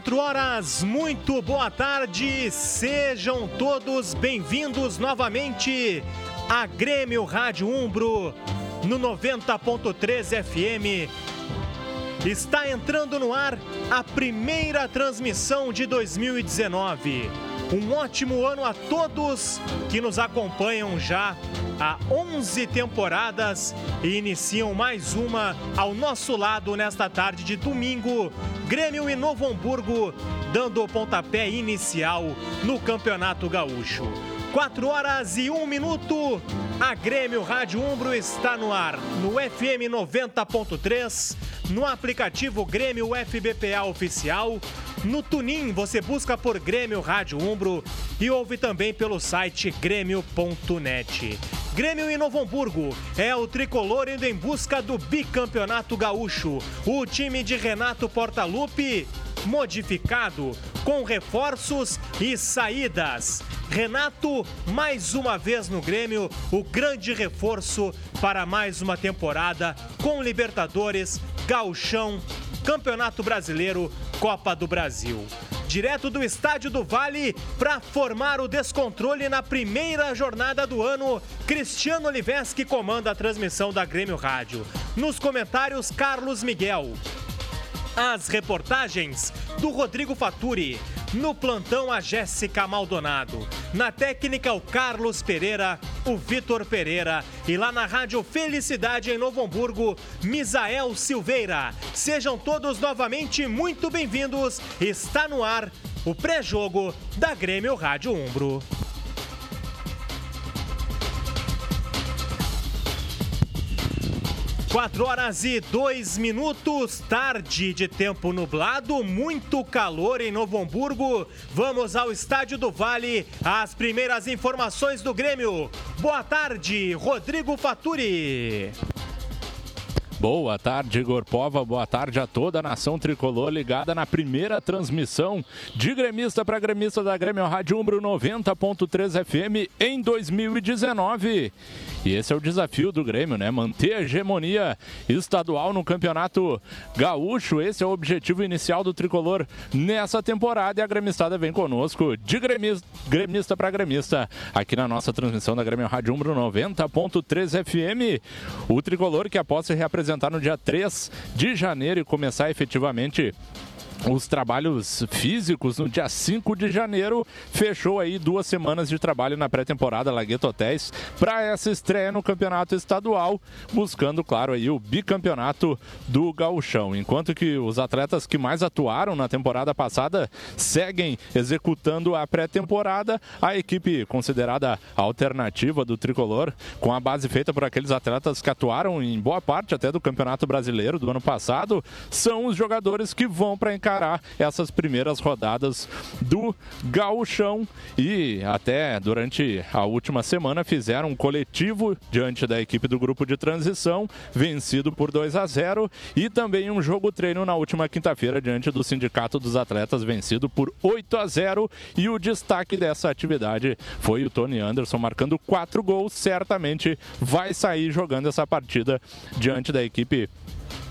Quatro horas, muito boa tarde, sejam todos bem-vindos novamente a Grêmio Rádio Umbro no 90.3 FM. Está entrando no ar a primeira transmissão de 2019. Um ótimo ano a todos que nos acompanham já há 11 temporadas e iniciam mais uma ao nosso lado nesta tarde de domingo. Grêmio e Novo Hamburgo dando o pontapé inicial no Campeonato Gaúcho. 4 horas e 1 minuto. A Grêmio Rádio Umbro está no ar no FM 90.3, no aplicativo Grêmio FBPA Oficial, no Tunin você busca por Grêmio Rádio Umbro e ouve também pelo site grêmio.net. Grêmio e Novo Hamburgo é o tricolor indo em busca do bicampeonato gaúcho. O time de Renato Portaluppi modificado com reforços e saídas. Renato, mais uma vez no Grêmio, o grande reforço para mais uma temporada com Libertadores, Gauchão, Campeonato Brasileiro, Copa do Brasil. Direto do Estádio do Vale para formar o descontrole na primeira jornada do ano, Cristiano Oliveski comanda a transmissão da Grêmio Rádio. Nos comentários, Carlos Miguel. As reportagens do Rodrigo Faturi. No plantão, a Jéssica Maldonado. Na técnica, o Carlos Pereira, o Vitor Pereira. E lá na Rádio Felicidade, em Novo Hamburgo, Misael Silveira. Sejam todos novamente muito bem-vindos. Está no ar o pré-jogo da Grêmio Rádio Umbro. 4 horas e 2 minutos, tarde de tempo nublado, muito calor em Novo Hamburgo. Vamos ao Estádio do Vale, as primeiras informações do Grêmio. Boa tarde, Rodrigo Faturi. Boa tarde, Igor Pova. Boa tarde a toda a nação tricolor ligada na primeira transmissão de gremista para gremista da Grêmio Rádio Umbro 90.3 FM em 2019. E esse é o desafio do Grêmio, né? Manter a hegemonia estadual no Campeonato Gaúcho. Esse é o objetivo inicial do tricolor nessa temporada. E a gremistada vem conosco de gremista, gremista para gremista aqui na nossa transmissão da Grêmio Rádio Umbro 90.3 FM. O tricolor que após se reapresentar no dia 3 de janeiro e começar efetivamente os trabalhos físicos no dia 5 de janeiro. Fechou aí duas semanas de trabalho na pré-temporada Lagueto Hotéis para essa estreia no campeonato estadual, buscando, claro, aí o bicampeonato do Gauchão. Enquanto que os atletas que mais atuaram na temporada passada seguem executando a pré-temporada, a equipe considerada alternativa do tricolor, com a base feita por aqueles atletas que atuaram em boa parte até do Campeonato Brasileiro do ano passado, são os jogadores que vão para encarar encarar essas primeiras rodadas do Gauchão. E até durante a última semana fizeram um coletivo diante da equipe do grupo de transição, vencido por 2 a 0 e também um jogo treino na última quinta-feira diante do Sindicato dos Atletas, vencido por 8 a 0 e o destaque dessa atividade foi o Tony Anderson marcando quatro gols, certamente vai sair jogando essa partida diante da equipe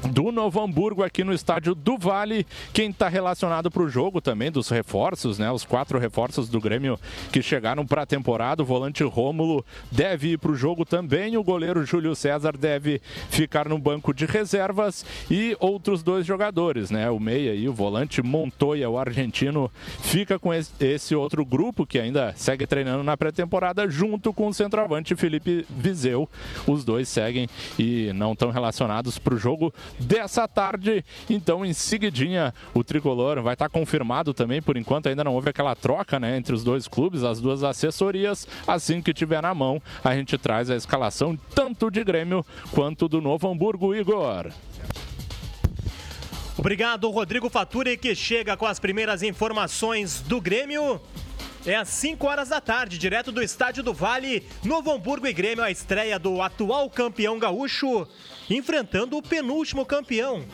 do Novo Hamburgo aqui no estádio do Vale. Quem está relacionado para o jogo também, dos reforços, né? Os quatro reforços do Grêmio que chegaram para a temporada. O volante Rômulo deve ir para o jogo também. O goleiro Júlio César deve ficar no banco de reservas. E outros dois jogadores, né? O Meia e o volante Montoya, o argentino, fica com esse outro grupo que ainda segue treinando na pré-temporada, junto com o centroavante Felipe Viseu. Os dois seguem e não estão relacionados para o jogo dessa tarde. Então, em seguidinha, o tricolor vai estar confirmado também. Por enquanto, ainda não houve aquela troca né, entre os dois clubes, as duas assessorias. Assim que tiver na mão, a gente traz a escalação tanto de Grêmio quanto do Novo Hamburgo, Igor. Obrigado, Rodrigo Faturi, que chega com as primeiras informações do Grêmio. É às 5 horas da tarde, direto do Estádio do Vale, Novo Hamburgo e Grêmio, a estreia do atual campeão gaúcho, enfrentando o penúltimo campeão.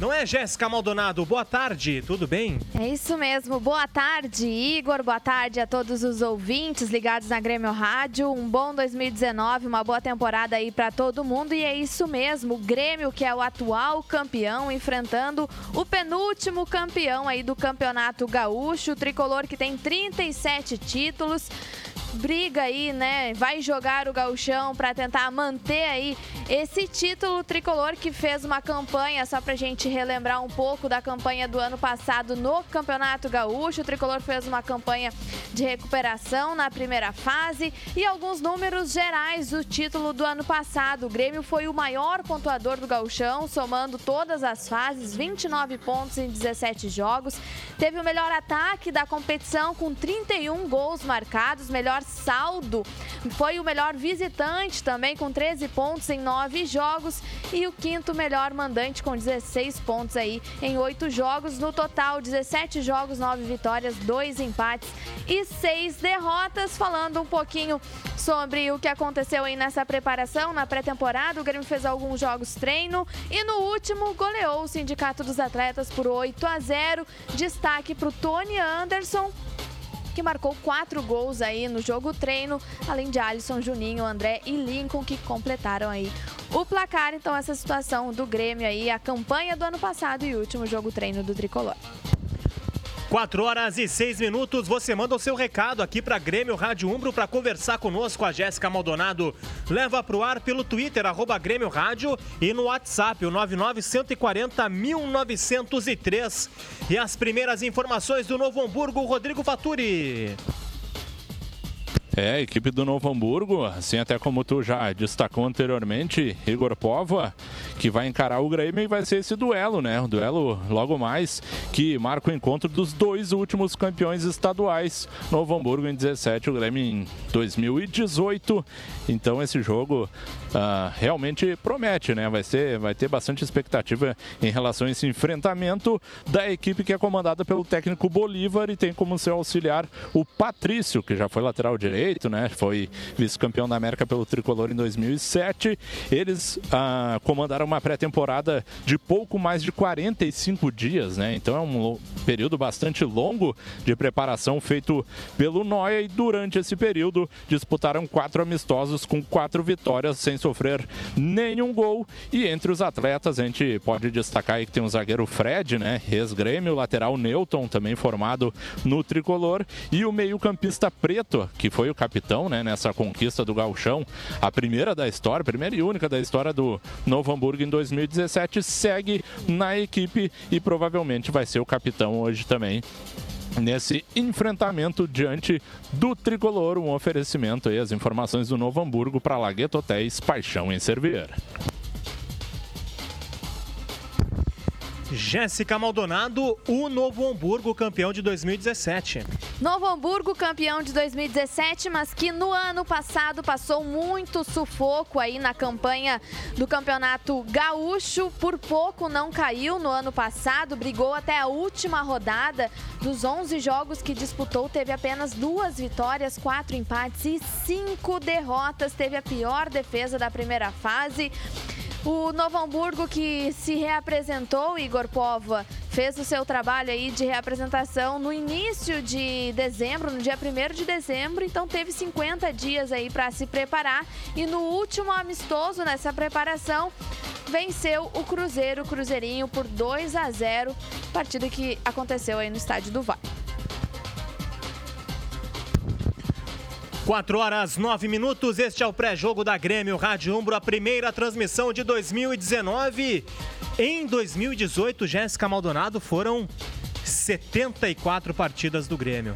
Não é, Jéssica Maldonado? Boa tarde, tudo bem? É isso mesmo. Boa tarde, Igor. Boa tarde a todos os ouvintes ligados na Grêmio Rádio. Um bom 2019, uma boa temporada aí para todo mundo. E é isso mesmo. O Grêmio, que é o atual campeão, enfrentando o penúltimo campeão aí do Campeonato Gaúcho. O tricolor que tem 37 títulos briga aí, né? Vai jogar o gauchão para tentar manter aí esse título tricolor que fez uma campanha, só pra gente relembrar um pouco da campanha do ano passado no Campeonato Gaúcho. O tricolor fez uma campanha de recuperação na primeira fase e alguns números gerais do título do ano passado. O Grêmio foi o maior pontuador do gauchão, somando todas as fases, 29 pontos em 17 jogos. Teve o melhor ataque da competição com 31 gols marcados, melhor saldo. Foi o melhor visitante também, com 13 pontos em 9 jogos. E o quinto melhor mandante, com 16 pontos aí em 8 jogos. No total, 17 jogos, 9 vitórias, 2 empates e 6 derrotas. Falando um pouquinho sobre o que aconteceu aí nessa preparação, na pré-temporada, o Grêmio fez alguns jogos treino e no último goleou o Sindicato dos Atletas por 8 a 0. Destaque para o Tony Anderson, que marcou quatro gols aí no jogo treino, além de Alisson, Juninho, André e Lincoln, que completaram aí o placar. Então, essa situação do Grêmio aí, a campanha do ano passado e o último jogo treino do Tricolor. 4 horas e 6 minutos, você manda o seu recado aqui para Grêmio Rádio Umbro para conversar conosco. A Jéssica Maldonado leva para o ar pelo Twitter, arroba Grêmio Rádio e no WhatsApp, o 99140 1903. E as primeiras informações do Novo Hamburgo, Rodrigo Faturi. É, equipe do Novo Hamburgo, assim até como tu já destacou anteriormente, Igor Pova, que vai encarar o Grêmio e vai ser esse duelo, né? O duelo logo mais que marca o encontro dos dois últimos campeões estaduais. Novo Hamburgo em 17, o Grêmio em 2018. Então esse jogo uh, realmente promete, né? Vai, ser, vai ter bastante expectativa em relação a esse enfrentamento da equipe que é comandada pelo técnico Bolívar e tem como seu auxiliar o Patrício, que já foi lateral direito né? Foi vice-campeão da América pelo Tricolor em 2007. Eles ah, comandaram uma pré-temporada de pouco mais de 45 dias, né? Então é um período bastante longo de preparação feito pelo Noia e durante esse período disputaram quatro amistosos com quatro vitórias sem sofrer nenhum gol. E entre os atletas a gente pode destacar aí que tem o zagueiro Fred, né? Ex-grêmio, lateral Newton, também formado no Tricolor, e o meio-campista Preto, que foi o capitão né, nessa conquista do Galchão, a primeira da história, primeira e única da história do Novo Hamburgo em 2017, segue na equipe e provavelmente vai ser o capitão hoje também nesse enfrentamento diante do tricolor. Um oferecimento aí, as informações do Novo Hamburgo para Lagueto Hotéis, paixão em servir. Jéssica Maldonado, o Novo Hamburgo campeão de 2017. Novo Hamburgo campeão de 2017, mas que no ano passado passou muito sufoco aí na campanha do Campeonato Gaúcho. Por pouco não caiu no ano passado, brigou até a última rodada. Dos 11 jogos que disputou, teve apenas duas vitórias, quatro empates e cinco derrotas. Teve a pior defesa da primeira fase. O Novo Hamburgo que se reapresentou, Igor Pova, fez o seu trabalho aí de reapresentação no início de dezembro, no dia 1 de dezembro, então teve 50 dias aí para se preparar e no último amistoso nessa preparação venceu o Cruzeiro, o Cruzeirinho por 2 a 0, partida que aconteceu aí no estádio do Vale. 4 horas 9 minutos, este é o pré-jogo da Grêmio Rádio Umbro, a primeira transmissão de 2019. Em 2018, Jéssica Maldonado foram 74 partidas do Grêmio.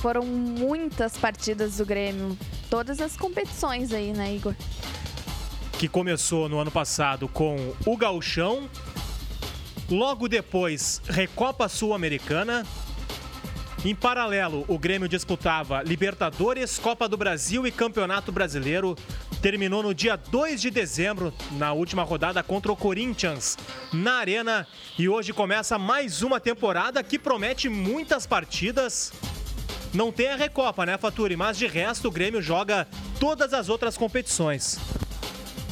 Foram muitas partidas do Grêmio, todas as competições aí, né, Igor? Que começou no ano passado com o Gauchão, logo depois Recopa Sul-Americana, em paralelo, o Grêmio disputava Libertadores, Copa do Brasil e Campeonato Brasileiro. Terminou no dia 2 de dezembro, na última rodada contra o Corinthians, na Arena. E hoje começa mais uma temporada que promete muitas partidas. Não tem a Recopa, né, Faturi? Mas de resto, o Grêmio joga todas as outras competições.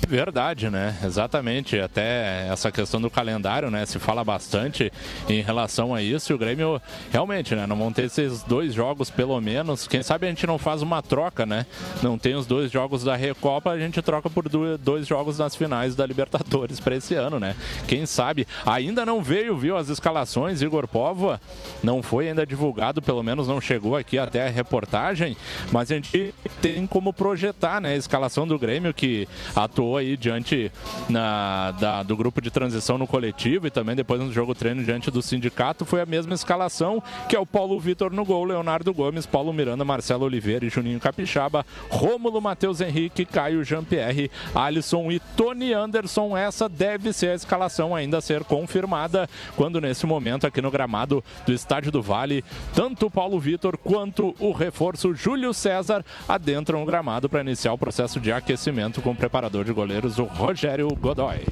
Verdade, né? Exatamente. Até essa questão do calendário, né? Se fala bastante em relação a isso. E o Grêmio, realmente, né? Não vão ter esses dois jogos, pelo menos. Quem sabe a gente não faz uma troca, né? Não tem os dois jogos da Recopa, a gente troca por dois jogos nas finais da Libertadores para esse ano, né? Quem sabe? Ainda não veio, viu? As escalações. Igor Povo não foi ainda divulgado, pelo menos não chegou aqui até a reportagem. Mas a gente tem como projetar, né? A escalação do Grêmio que atuou aí diante na, da, do grupo de transição no coletivo e também depois no jogo treino diante do sindicato, foi a mesma escalação, que é o Paulo Vitor no gol, Leonardo Gomes, Paulo Miranda, Marcelo Oliveira e Juninho Capixaba, Rômulo, Matheus Henrique, Caio Jean-Pierre, Alisson e Tony Anderson. Essa deve ser a escalação ainda a ser confirmada, quando nesse momento aqui no gramado do Estádio do Vale, tanto o Paulo Vitor quanto o reforço Júlio César adentram o gramado para iniciar o processo de aquecimento com o preparador de goleiros, o Rogério Godoy.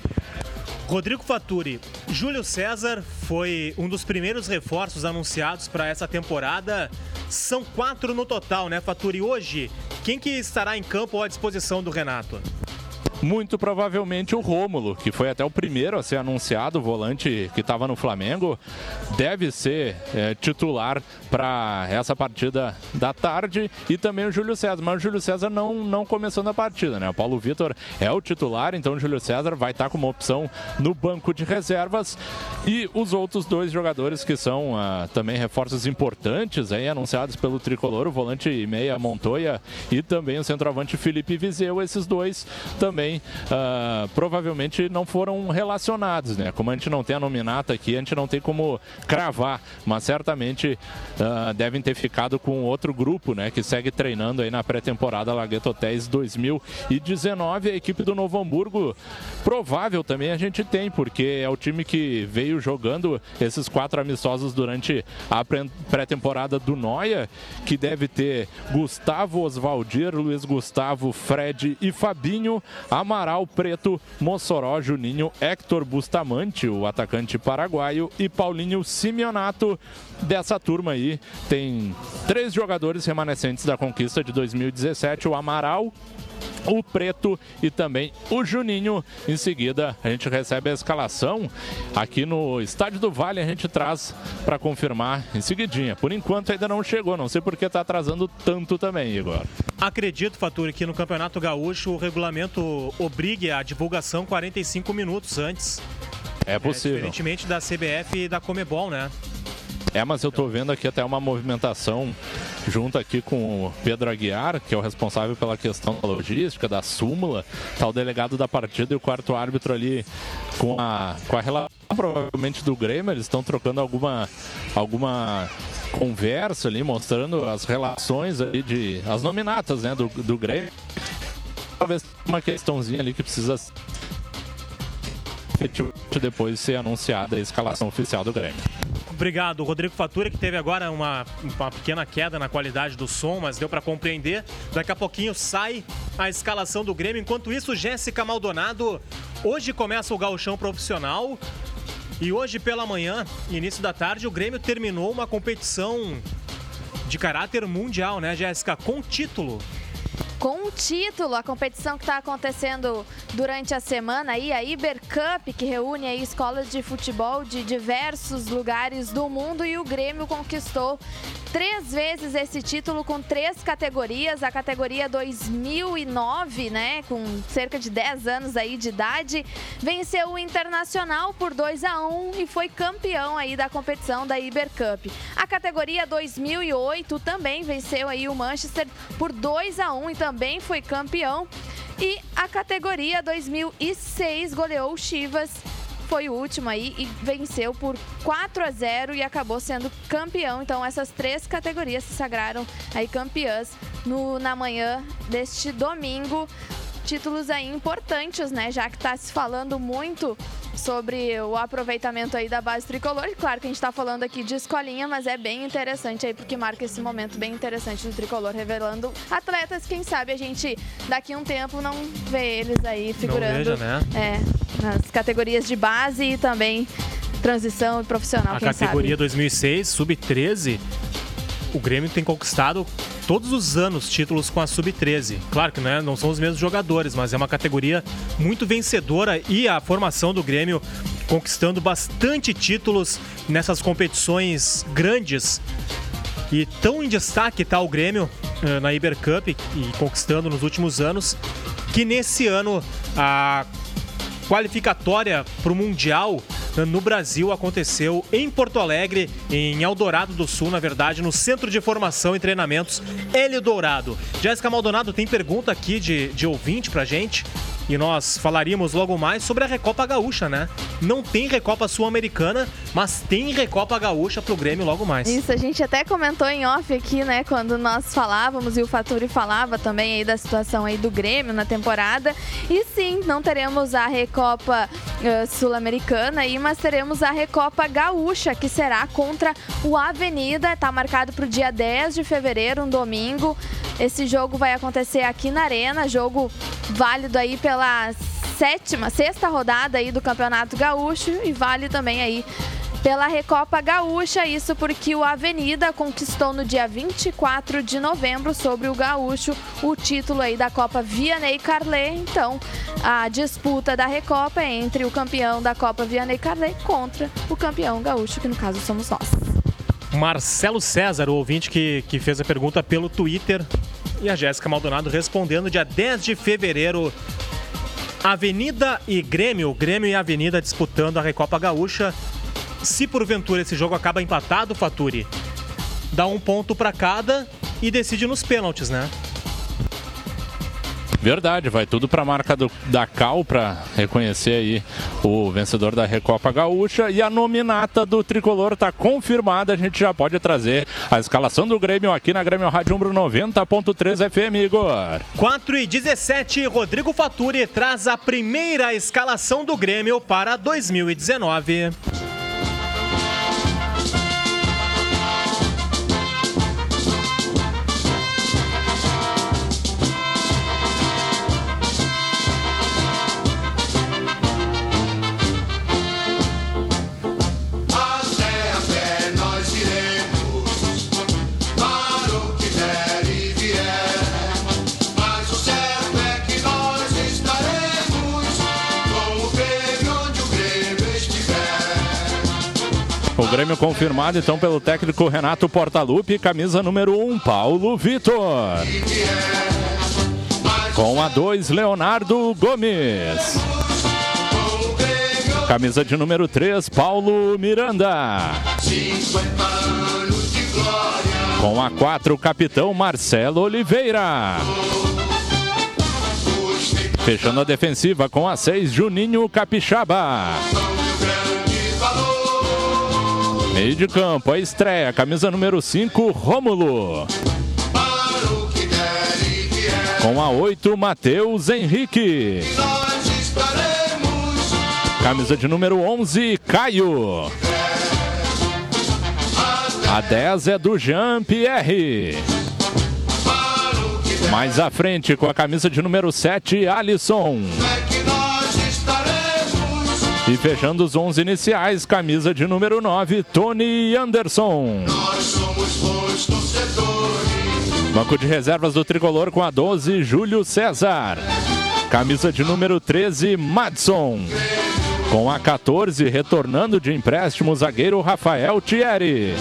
Rodrigo Faturi, Júlio César foi um dos primeiros reforços anunciados para essa temporada. São quatro no total, né, Faturi? Hoje, quem que estará em campo à disposição do Renato? Muito provavelmente o Rômulo, que foi até o primeiro a ser anunciado, o volante que estava no Flamengo, deve ser é, titular para essa partida da tarde. E também o Júlio César, mas o Júlio César não, não começando a partida, né? O Paulo Vitor é o titular, então o Júlio César vai estar tá como opção no banco de reservas. E os outros dois jogadores que são ah, também reforços importantes aí anunciados pelo Tricolor, o volante meia Montoya e também o centroavante Felipe Vizeu, esses dois também também uh, provavelmente não foram relacionados, né? Como a gente não tem a nominata aqui, a gente não tem como cravar, mas certamente uh, devem ter ficado com outro grupo, né? Que segue treinando aí na pré-temporada Lagueto Hotéis 2019. A equipe do Novo Hamburgo, provável também a gente tem, porque é o time que veio jogando esses quatro amistosos durante a pré-temporada do Noia, que deve ter Gustavo Osvaldir, Luiz Gustavo, Fred e Fabinho. Amaral Preto, Mossoró, Juninho, Héctor Bustamante, o atacante paraguaio, e Paulinho Simeonato. Dessa turma aí, tem três jogadores remanescentes da conquista de 2017: o Amaral, o Preto e também o Juninho. Em seguida, a gente recebe a escalação aqui no Estádio do Vale. A gente traz para confirmar em seguidinha. Por enquanto ainda não chegou, não sei porque está atrasando tanto também, Igor. Acredito, Faturi, que no Campeonato Gaúcho o regulamento obrigue a divulgação 45 minutos antes. É possível. É, diferentemente da CBF e da Comebol, né? É, mas eu estou vendo aqui até uma movimentação junto aqui com o Pedro Aguiar, que é o responsável pela questão da logística, da súmula, tá o delegado da partida e o quarto árbitro ali com a, com a relação provavelmente do Grêmio, eles estão trocando alguma, alguma conversa ali, mostrando as relações ali de. as nominatas né, do, do Grêmio. Talvez uma questãozinha ali que precisa depois ser anunciada a escalação oficial do Grêmio. Obrigado, Rodrigo Fatura, que teve agora uma, uma pequena queda na qualidade do som, mas deu para compreender. Daqui a pouquinho sai a escalação do Grêmio. Enquanto isso, Jéssica Maldonado, hoje começa o gauchão profissional. E hoje pela manhã, início da tarde, o Grêmio terminou uma competição de caráter mundial, né, Jéssica? Com título com o título, a competição que está acontecendo durante a semana aí, a Iber Cup, que reúne aí escolas de futebol de diversos lugares do mundo e o Grêmio conquistou três vezes esse título com três categorias. A categoria 2009, né, com cerca de 10 anos aí de idade, venceu o Internacional por 2 a 1 e foi campeão aí da competição da Iber Cup. A categoria 2008 também venceu aí o Manchester por 2 a 1 e também foi campeão. E a categoria 2006 goleou o Chivas foi o último aí e venceu por 4 a 0 e acabou sendo campeão. Então essas três categorias se sagraram aí campeãs no, na manhã deste domingo. Títulos aí importantes, né? Já que está se falando muito sobre o aproveitamento aí da base tricolor. E claro que a gente está falando aqui de escolinha, mas é bem interessante aí, porque marca esse momento bem interessante do tricolor, revelando atletas, quem sabe a gente daqui a um tempo não vê eles aí figurando veja, né? é, nas categorias de base e também transição e profissional. A categoria sabe? 2006, sub-13, o Grêmio tem conquistado todos os anos títulos com a Sub-13. Claro que não, é, não são os mesmos jogadores, mas é uma categoria muito vencedora e a formação do Grêmio conquistando bastante títulos nessas competições grandes. E tão em destaque está o Grêmio uh, na Iber Cup e conquistando nos últimos anos, que nesse ano a qualificatória para o Mundial no Brasil aconteceu em Porto Alegre, em Eldorado do Sul, na verdade, no Centro de Formação e Treinamentos Hélio Dourado. Jéssica Maldonado tem pergunta aqui de, de ouvinte pra gente. E nós falaríamos logo mais sobre a Recopa Gaúcha, né? Não tem Recopa Sul-Americana, mas tem Recopa Gaúcha pro Grêmio logo mais. Isso, a gente até comentou em off aqui, né, quando nós falávamos e o Faturi falava também aí da situação aí do Grêmio na temporada. E sim, não teremos a Recopa uh, Sul-Americana aí, mas teremos a Recopa Gaúcha, que será contra o Avenida, tá marcado pro dia 10 de fevereiro, um domingo. Esse jogo vai acontecer aqui na Arena, jogo válido aí pela sétima, sexta rodada aí do Campeonato Gaúcho e vale também aí pela Recopa Gaúcha, isso porque o Avenida conquistou no dia 24 de novembro sobre o Gaúcho o título aí da Copa Vianney Carlet. Então, a disputa da Recopa é entre o campeão da Copa Vianney Carlet contra o campeão gaúcho, que no caso somos nós. Marcelo César, o ouvinte que, que fez a pergunta pelo Twitter. E a Jéssica Maldonado respondendo dia 10 de fevereiro. Avenida e Grêmio, Grêmio e Avenida disputando a Recopa Gaúcha. Se porventura esse jogo acaba empatado, Faturi, dá um ponto para cada e decide nos pênaltis, né? Verdade, vai tudo para a marca do, da Cal para reconhecer aí o vencedor da Recopa Gaúcha e a nominata do tricolor está confirmada. A gente já pode trazer a escalação do Grêmio aqui na Grêmio Rádio Umbro 90.3 FM, Igor. 4 e 17, Rodrigo Faturi traz a primeira escalação do Grêmio para 2019. Grêmio confirmado então pelo técnico Renato Portaluppi, camisa número 1, um, Paulo Vitor. Com a 2, Leonardo Gomes. Camisa de número 3, Paulo Miranda. Com a 4, capitão Marcelo Oliveira. Fechando a defensiva com a 6, Juninho Capixaba. Meio de campo, a estreia, camisa número 5, Rômulo. Com a 8, Matheus Henrique. Camisa de número 11, Caio. A 10 é do Jean-Pierre. Mais à frente, com a camisa de número 7, Alisson. E fechando os 11 iniciais, camisa de número 9, Tony Anderson. Nós somos. Banco de reservas do tricolor com a 12, Júlio César. Camisa de número 13, Madson. Com a 14, retornando de empréstimo, zagueiro Rafael Thierry.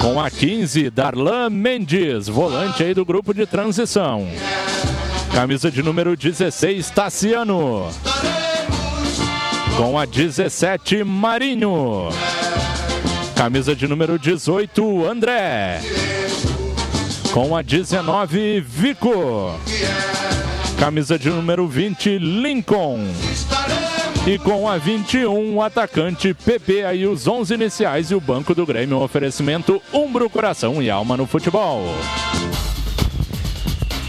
Com a 15, Darlan Mendes, volante aí do grupo de transição. Camisa de número 16, Tassiano. Com a 17, Marinho. Camisa de número 18, André. Com a 19, Vico. Camisa de número 20, Lincoln. E com a 21, o atacante PP, aí os 11 iniciais e o banco do Grêmio, um oferecimento Umbro, Coração e Alma no Futebol.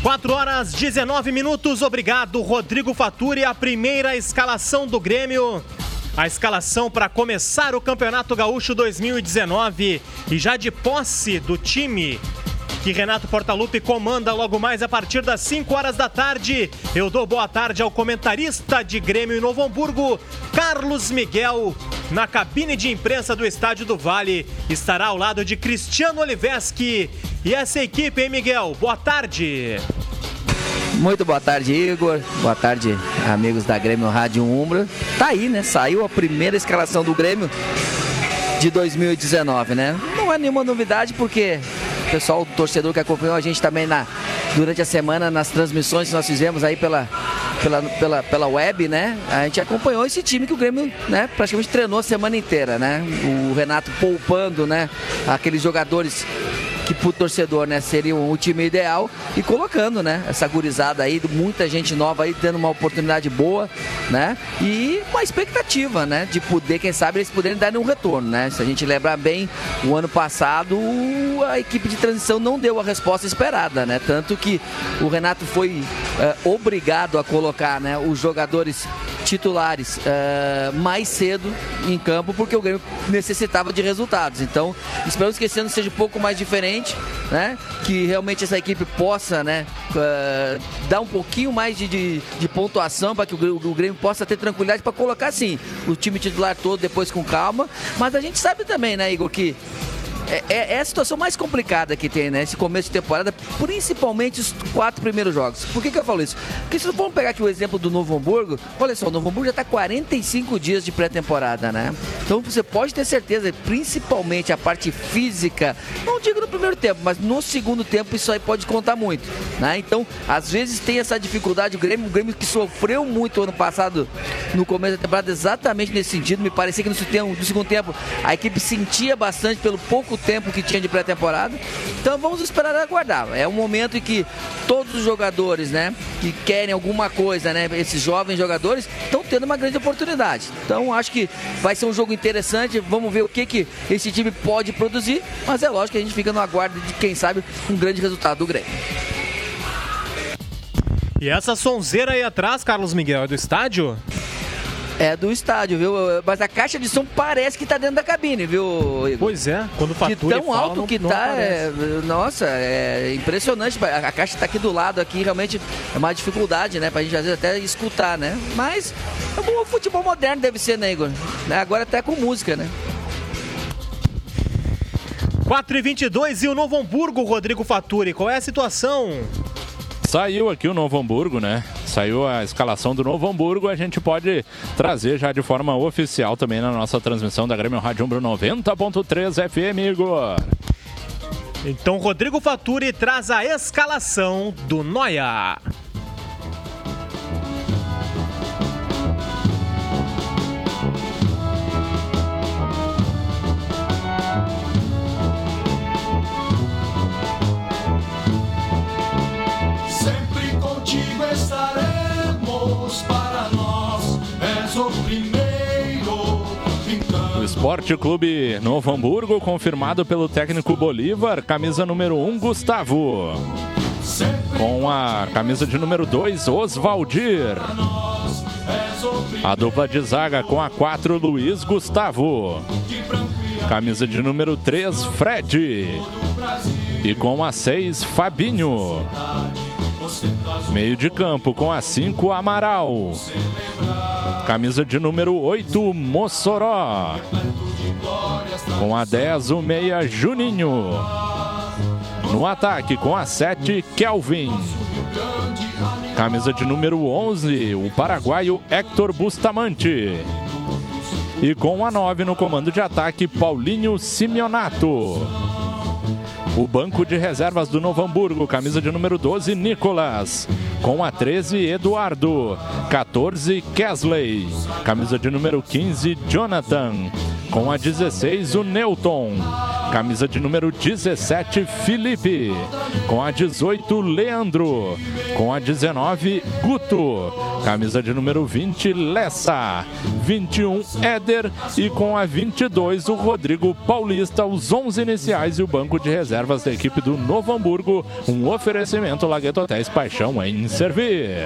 4 horas 19 minutos. Obrigado, Rodrigo Faturi. A primeira escalação do Grêmio. A escalação para começar o Campeonato Gaúcho 2019. E já de posse do time que Renato Portaluppi comanda logo mais a partir das 5 horas da tarde. Eu dou boa tarde ao comentarista de Grêmio em Novo Hamburgo, Carlos Miguel. Na cabine de imprensa do Estádio do Vale, estará ao lado de Cristiano Oliveski E essa equipe, hein, Miguel? Boa tarde. Muito boa tarde, Igor. Boa tarde, amigos da Grêmio Rádio Umbra. Tá aí, né? Saiu a primeira escalação do Grêmio de 2019, né? Não é nenhuma novidade porque o pessoal, o torcedor que acompanhou a gente também na, durante a semana nas transmissões que nós fizemos aí pela, pela, pela, pela web, né? A gente acompanhou esse time que o Grêmio, né, praticamente treinou a semana inteira, né? O Renato poupando, né, aqueles jogadores que pro torcedor, né, seria o time ideal e colocando, né, essa gurizada aí, muita gente nova aí tendo uma oportunidade boa, né? E uma expectativa, né, de poder, quem sabe, eles poderem dar um retorno, né? Se a gente lembrar bem, o ano passado a equipe de transição não deu a resposta esperada, né? Tanto que o Renato foi é, obrigado a colocar, né, os jogadores titulares uh, mais cedo em campo, porque o Grêmio necessitava de resultados. Então, esperamos que esse ano seja um pouco mais diferente, né? Que realmente essa equipe possa, né, uh, dar um pouquinho mais de, de, de pontuação para que o, o, Grêmio possa ter tranquilidade para colocar, sim, o time titular todo depois com calma. Mas a gente sabe também, né, Igor, que é, é, é, a situação mais complicada que tem, né? Começo de temporada, principalmente os quatro primeiros jogos. Por que, que eu falo isso? Porque se vamos pegar aqui o exemplo do Novo Hamburgo, olha só, o Novo Hamburgo já está 45 dias de pré-temporada, né? Então você pode ter certeza, principalmente a parte física, não digo no primeiro tempo, mas no segundo tempo isso aí pode contar muito, né? Então, às vezes tem essa dificuldade, o Grêmio, o Grêmio que sofreu muito ano passado no começo da temporada, exatamente nesse sentido. Me parecia que no segundo tempo a equipe sentia bastante pelo pouco tempo que tinha de pré-temporada. Então vamos esperar e aguardar. É um momento em que todos os jogadores, né, que querem alguma coisa, né, esses jovens jogadores, estão tendo uma grande oportunidade. Então acho que vai ser um jogo interessante. Vamos ver o que, que esse time pode produzir. Mas é lógico que a gente fica no aguardo de, quem sabe, um grande resultado do Grêmio. E essa sonzeira aí atrás, Carlos Miguel, é do estádio? É do estádio, viu? Mas a caixa de som parece que tá dentro da cabine, viu? Pois é, quando fatura De tão fala, alto não, que não tá, é, nossa, é impressionante. A caixa tá aqui do lado, aqui realmente é uma dificuldade, né? Pra gente às vezes até escutar, né? Mas o futebol moderno deve ser, né, Igor? Né? Agora até com música, né? 4 e 22 e o Novo Hamburgo, Rodrigo Faturi, qual é a situação? Saiu aqui o Novo Hamburgo, né? Saiu a escalação do Novo Hamburgo. A gente pode trazer já de forma oficial também na nossa transmissão da Grêmio Rádio Umbro 90.3 FM, Igor. Então, Rodrigo Faturi traz a escalação do Noia. Esporte Clube Novo Hamburgo, confirmado pelo técnico Bolívar, camisa número 1, um, Gustavo. Com a camisa de número 2, Osvaldir. A dupla de zaga com a 4, Luiz Gustavo. Camisa de número 3, Fred. E com a 6, Fabinho. Meio de campo com a 5, Amaral. Camisa de número 8, Mossoró. Com a 10, o meia Juninho. No ataque com a 7, Kelvin. Camisa de número 11, o paraguaio Héctor Bustamante. E com a 9 no comando de ataque, Paulinho Simeonato. O banco de reservas do Novo Hamburgo, camisa de número 12, Nicolas. Com a 13, Eduardo. 14, Kesley. Camisa de número 15, Jonathan. Com a 16, o Newton. Camisa de número 17, Felipe. Com a 18, Leandro. Com a 19, Guto. Camisa de número 20, Lessa. 21, Éder. E com a 22, o Rodrigo Paulista. Os 11 iniciais e o banco de reservas da equipe do Novo Hamburgo. Um oferecimento Lagueto Hotéis Paixão em servir.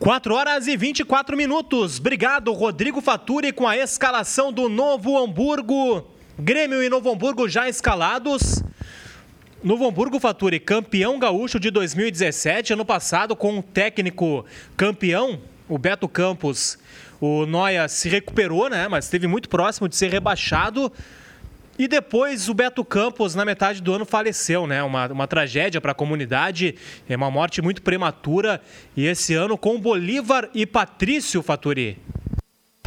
4 horas e 24 minutos. Obrigado, Rodrigo Faturi, com a escalação do Novo Hamburgo. Grêmio e Novo Hamburgo já escalados. Novo Hamburgo Faturi, campeão gaúcho de 2017, ano passado, com um técnico campeão o Beto Campos, o Noia se recuperou, né? Mas esteve muito próximo de ser rebaixado. E depois o Beto Campos, na metade do ano, faleceu, né? Uma, uma tragédia para a comunidade, é uma morte muito prematura. E esse ano com Bolívar e Patrício Faturi.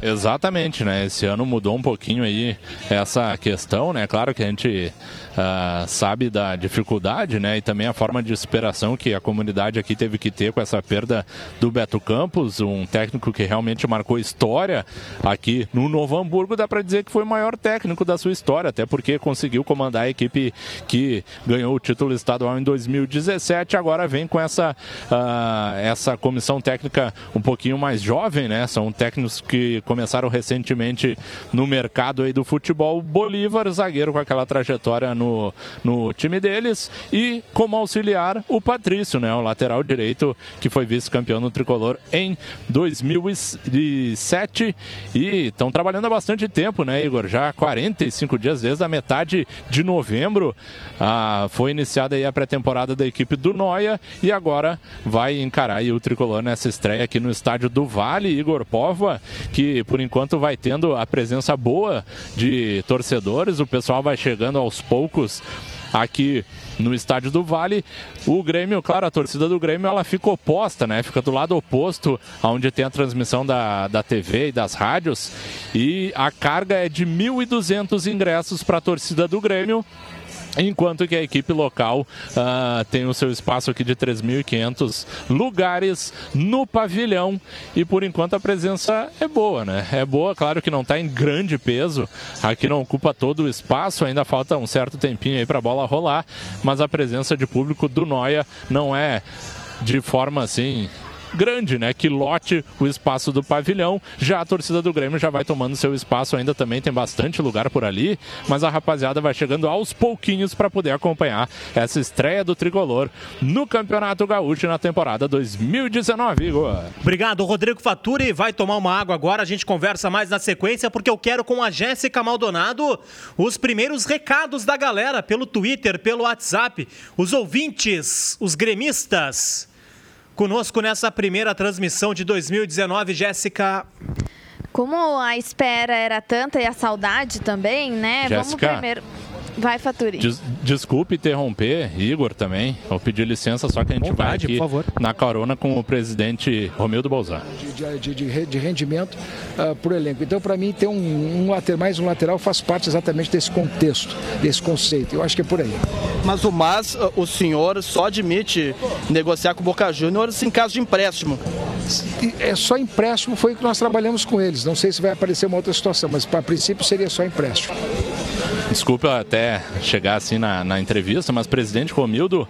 Exatamente, né? Esse ano mudou um pouquinho aí essa questão, né? Claro que a gente uh, sabe da dificuldade, né? E também a forma de superação que a comunidade aqui teve que ter com essa perda do Beto Campos, um técnico que realmente marcou história aqui no Novo Hamburgo. Dá para dizer que foi o maior técnico da sua história, até porque conseguiu comandar a equipe que ganhou o título estadual em 2017. Agora vem com essa, uh, essa comissão técnica um pouquinho mais jovem, né? São técnicos que começaram recentemente no mercado aí do futebol. Bolívar, zagueiro com aquela trajetória no, no time deles. E como auxiliar, o Patrício, né? O lateral direito que foi vice-campeão no tricolor em 2007. E estão trabalhando há bastante tempo, né, Igor? Já 45 dias desde a metade de novembro. Ah, foi iniciada aí a pré-temporada da equipe do Noia e agora vai encarar o tricolor nessa estreia aqui no estádio do Vale. Igor Pova, que por enquanto vai tendo a presença boa de torcedores, o pessoal vai chegando aos poucos aqui no estádio do Vale. O Grêmio, claro, a torcida do Grêmio ela fica oposta, né? Fica do lado oposto aonde tem a transmissão da, da TV e das rádios. E a carga é de 1.200 ingressos para a torcida do Grêmio enquanto que a equipe local uh, tem o seu espaço aqui de 3.500 lugares no pavilhão. E por enquanto a presença é boa, né? É boa, claro que não está em grande peso, aqui não ocupa todo o espaço, ainda falta um certo tempinho aí para a bola rolar, mas a presença de público do Noia não é de forma assim grande, né? Que lote o espaço do pavilhão. Já a torcida do Grêmio já vai tomando seu espaço, ainda também tem bastante lugar por ali, mas a rapaziada vai chegando aos pouquinhos para poder acompanhar essa estreia do tricolor no Campeonato Gaúcho na temporada 2019, Igor. Obrigado, Rodrigo Faturi. Vai tomar uma água agora, a gente conversa mais na sequência, porque eu quero com a Jéssica Maldonado os primeiros recados da galera pelo Twitter, pelo WhatsApp, os ouvintes, os gremistas. Conosco nessa primeira transmissão de 2019, Jéssica. Como a espera era tanta e a saudade também, né? Jéssica. Vamos primeiro. Vai, Faturi. Des, desculpe interromper, Igor também. Vou pedir licença, só que a gente Vontade, vai aqui na carona com o presidente Romildo Bolzan. De, de, de, de rendimento uh, por elenco. Então, para mim, ter um, um lateral, mais um lateral faz parte exatamente desse contexto, desse conceito. Eu acho que é por aí. Mas o Mas, ah, o senhor só admite negociar com o Boca Juniors em caso de empréstimo. É só empréstimo, foi o que nós trabalhamos com eles. Não sei se vai aparecer uma outra situação, mas para princípio seria só empréstimo. Desculpa até chegar assim na, na entrevista, mas presidente Romildo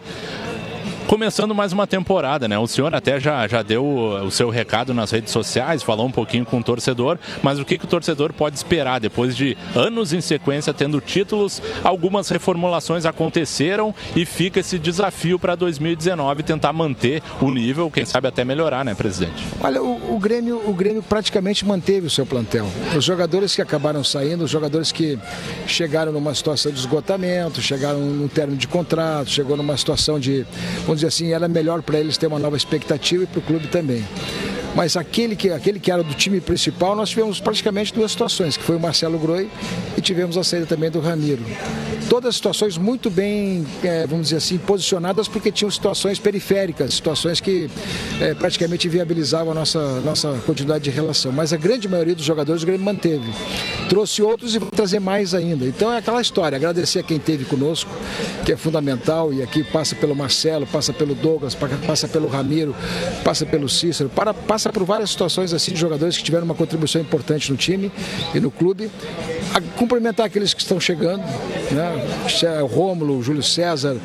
Começando mais uma temporada, né? O senhor até já, já deu o, seu recado nas redes sociais, falou um pouquinho com o torcedor, mas o que, que o torcedor pode esperar depois de anos em sequência tendo títulos? Algumas reformulações aconteceram e fica esse desafio para 2019 tentar manter o nível, quem sabe até melhorar, né, presidente? Olha, o, o, Grêmio, o Grêmio praticamente manteve o seu plantel. Os jogadores que acabaram saindo, os jogadores que chegaram numa situação de esgotamento, chegaram num término de contrato, chegou numa situação de vamos dizer assim, era melhor para eles ter uma nova expectativa e para o clube também. Mas aquele que, aquele que era do time principal, nós tivemos praticamente duas situações, que foi o Marcelo Groi e tivemos a saída também do Ramiro. Todas situações muito bem, é, vamos dizer assim, posicionadas, porque tinham situações periféricas, situações que é, praticamente viabilizavam a nossa, nossa continuidade de relação. Mas a grande maioria dos jogadores o Grêmio manteve. Trouxe outros e vai trazer mais ainda. Então é aquela história, agradecer a quem esteve conosco, que é fundamental, e aqui passa pelo Marcelo, passa pelo Douglas, passa pelo Ramiro, passa pelo Cícero, para, passa passa por várias situações assim de jogadores que tiveram uma contribuição importante no time e no clube. A cumprimentar aqueles que estão chegando, né? o Rômulo, o Júlio César,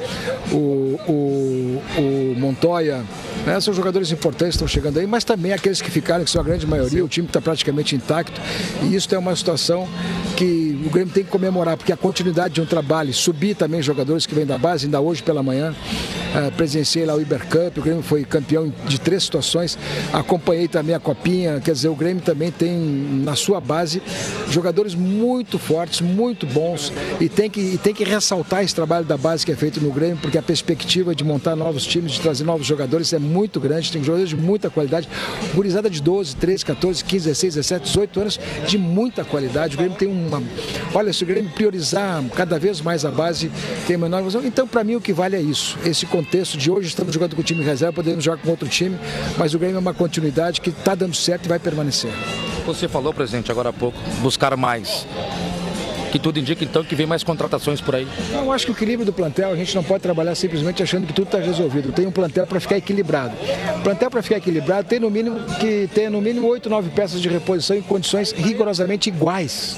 o, o, o Montoya, né? São jogadores importantes que estão chegando aí, mas também aqueles que ficaram, que são a grande maioria, o time está praticamente intacto. E isso é uma situação que o Grêmio tem que comemorar, porque a continuidade de um trabalho, subir também jogadores que vêm da base, ainda hoje pela manhã, uh, presenciei lá o Ibercup, o Grêmio foi campeão de três situações, acompanhei também a Copinha, quer dizer, o Grêmio também tem na sua base jogadores muito fortes, muito bons e tem que, e tem que ressaltar esse trabalho da base que é feito no Grêmio, porque a perspectiva de montar novos times, de trazer novos jogadores é muito grande, tem jogadores de muita qualidade, gurizada de 12, 13, 14, 15, 16, 17, 18 anos de muita qualidade. O Grêmio tem uma. Olha, se o Grêmio priorizar cada vez mais a base, tem uma enorme visão. Então, para mim, o que vale é isso. Esse contexto de hoje estamos jogando com o time reserva, podemos jogar com outro time, mas o Grêmio é uma continuidade que está dando certo e vai permanecer. Você falou, presidente, agora há pouco, buscar mais que tudo indica então que vem mais contratações por aí. Eu acho que o equilíbrio do plantel, a gente não pode trabalhar simplesmente achando que tudo está resolvido. Tem um plantel para ficar equilibrado. O plantel para ficar equilibrado tem no mínimo que tem no mínimo oito, nove peças de reposição em condições rigorosamente iguais.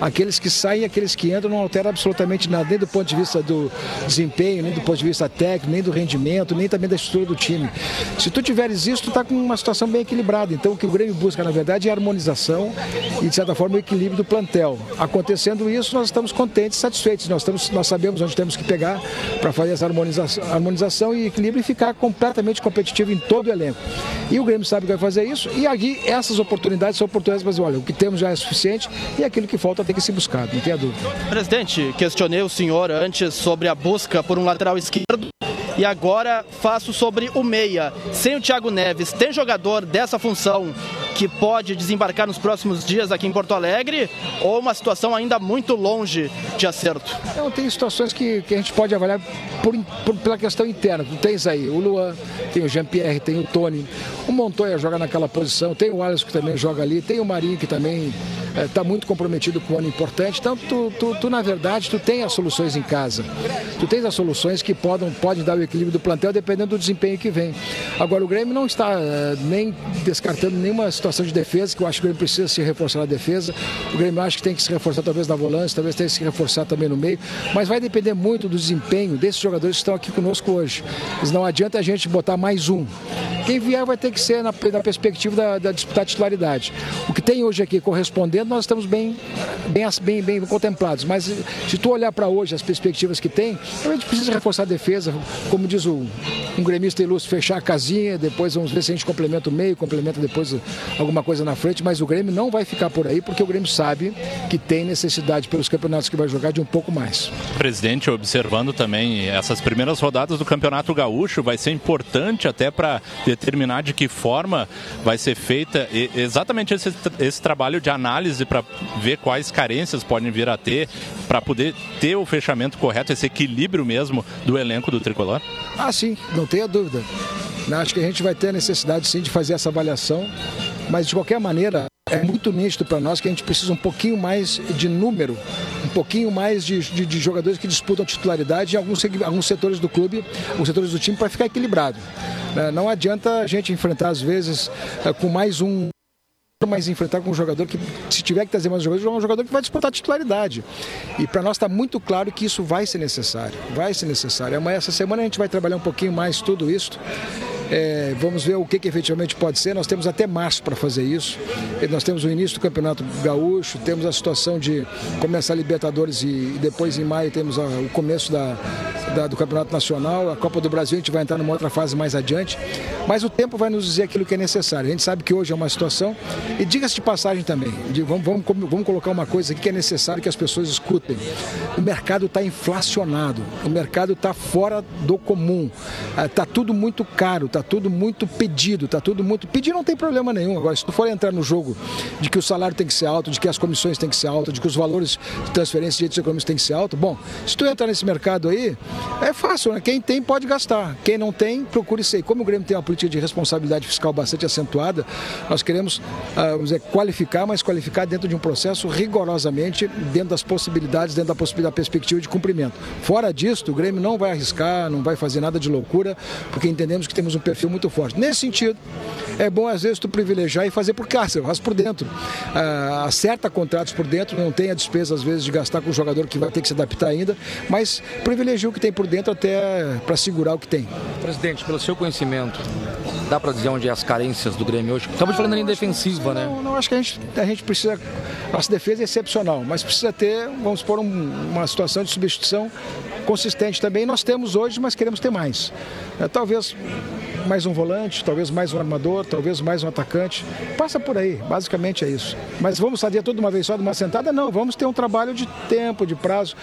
Aqueles que saem aqueles que entram não altera absolutamente nada, nem do ponto de vista do desempenho, nem do ponto de vista técnico, nem do rendimento, nem também da estrutura do time. Se tu tiveres isso, tu está com uma situação bem equilibrada. Então o que o Grêmio busca, na verdade, é harmonização e, de certa forma, o equilíbrio do plantel. Acontecendo isso, nós estamos contentes, satisfeitos. Nós, estamos, nós sabemos onde temos que pegar para fazer essa harmonização, harmonização e equilíbrio e ficar completamente competitivo em todo o elenco. E o Grêmio sabe que vai fazer isso, e aqui essas oportunidades são oportunidades para dizer, olha, o que temos já é suficiente e aquilo que falta tem que ser buscado, não tenha dúvida. Presidente, questionei o senhor antes sobre a busca por um lateral esquerdo e agora faço sobre o meia. Sem o Thiago Neves, tem jogador dessa função que pode desembarcar nos próximos dias aqui em Porto Alegre ou uma situação ainda muito longe de acerto? Não, tem situações que, que a gente pode avaliar por, por, pela questão interna. Tu tens aí o Luan, tem o Jean-Pierre, tem o Tony, o Montoya joga naquela posição, tem o Alisson que também joga ali, tem o Marinho que também está é, muito comprometido com um ano importante. Então, tu, tu, tu, na verdade, tu tem as soluções em casa. Tu tens as soluções que podem, podem dar o equilíbrio do plantel dependendo do desempenho que vem. Agora, o Grêmio não está é, nem descartando nenhuma situação de defesa, que eu acho que o Grêmio precisa se reforçar na defesa. O Grêmio acho que tem que se reforçar talvez na volância, talvez tenha que se reforçar também no meio. Mas vai depender muito do desempenho desses jogadores que estão aqui conosco hoje. Mas não adianta a gente botar mais um. Quem vier vai ter que ser na, na perspectiva da, da disputar titularidade. O que tem hoje aqui correspondendo, nós estamos bem, bem, bem, bem contemplados. Mas se tu olhar para hoje as perspectivas que tem, a gente precisa reforçar a defesa, como diz o, um gremista ilustre, fechar a casinha, depois vamos ver se a gente complementa o meio, complementa depois alguma coisa na frente, mas o Grêmio não vai ficar por aí, porque o Grêmio sabe que tem necessidade pelos campeonatos que vai jogar de um pouco mais. Presidente, observando também essas primeiras rodadas do Campeonato Gaúcho, vai ser importante até para determinar de que forma vai ser feita exatamente esse, esse trabalho de análise para ver quais carências podem vir a ter, para poder ter o fechamento correto, esse equilíbrio mesmo do elenco do tricolor? Ah, sim, não tenha dúvida. Acho que a gente vai ter a necessidade sim de fazer essa avaliação, mas de qualquer maneira é muito nítido para nós que a gente precisa um pouquinho mais de número, um pouquinho mais de, de, de jogadores que disputam titularidade em alguns, alguns setores do clube, alguns setores do time para ficar equilibrado. É, não adianta a gente enfrentar, às vezes, é, com mais um mas enfrentar com um jogador que, se tiver que trazer mais jogadores, é um jogador que vai disputar titularidade. E para nós está muito claro que isso vai ser necessário. Vai ser necessário. Essa semana, a gente vai trabalhar um pouquinho mais tudo isso. É, vamos ver o que, que, efetivamente pode ser. Nós temos até março para fazer isso. Nós temos o início do Campeonato Gaúcho, temos a situação de começar a Libertadores e, e depois em maio temos a, o começo da, da, do Campeonato Nacional. A Copa do Brasil a gente vai entrar numa outra fase mais adiante. Mas o tempo vai nos dizer aquilo que é necessário. A gente sabe que hoje é uma situação. E diga-se de passagem também, de, vamos, vamos, vamos colocar uma coisa aqui que é necessário que as pessoas escutem. O mercado está inflacionado, o mercado está fora do comum. Está ah, tudo muito caro, está tudo muito pedido, está tudo muito. Pedir não tem problema nenhum. Agora, se tu for entrar no jogo de que o salário tem que ser alto, de que as comissões têm que ser altas, de que os valores de transferência de direitos econômicos têm que ser alto, bom, se tu entrar nesse mercado aí, é fácil, né? Quem tem pode gastar. Quem não tem, procure ser. Como o Grêmio tem uma política de responsabilidade fiscal bastante acentuada, nós queremos uh, vamos dizer, qualificar, mas qualificar dentro de um processo rigorosamente, dentro das possibilidades, dentro da, possibilidade, da perspectiva de cumprimento. Fora disso, o Grêmio não vai arriscar, não vai fazer nada de loucura, porque entendemos que temos um perfil muito forte. Nesse sentido, é bom às vezes tu privilegiar e fazer por casa, faz por dentro. Uh, acerta contratos por dentro, não tem a despesa às vezes de gastar com o jogador que vai ter que se adaptar ainda, mas privilegia o que tem por dentro até para segurar o que tem. Presidente, pelo seu conhecimento, dá para dizer onde é as carências do Grêmio hoje? Estamos falando em defensiva, né? Não, não, acho que a gente, a gente precisa. Nossa defesa é excepcional, mas precisa ter, vamos supor, um, uma situação de substituição consistente também. Nós temos hoje, mas queremos ter mais. É, talvez mais um volante, talvez mais um armador, talvez mais um atacante. Passa por aí, basicamente é isso. Mas vamos fazer tudo uma vez só de uma sentada? Não, vamos ter um trabalho de tempo, de prazo.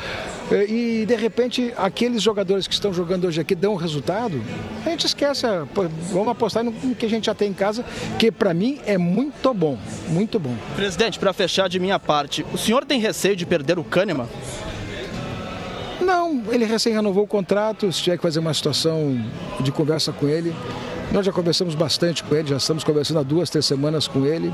É, e de repente, aqueles jogadores que estão jogando hoje aqui dão resultado, a gente esquece, vamos apostar no que a gente já tem em casa, que para mim é muito bom, muito bom. Presidente, para fechar de minha parte, o senhor tem receio de perder o Kahneman? Não, ele recém renovou o contrato, se tiver que fazer uma situação de conversa com ele. Nós já conversamos bastante com ele, já estamos conversando há duas, três semanas com ele.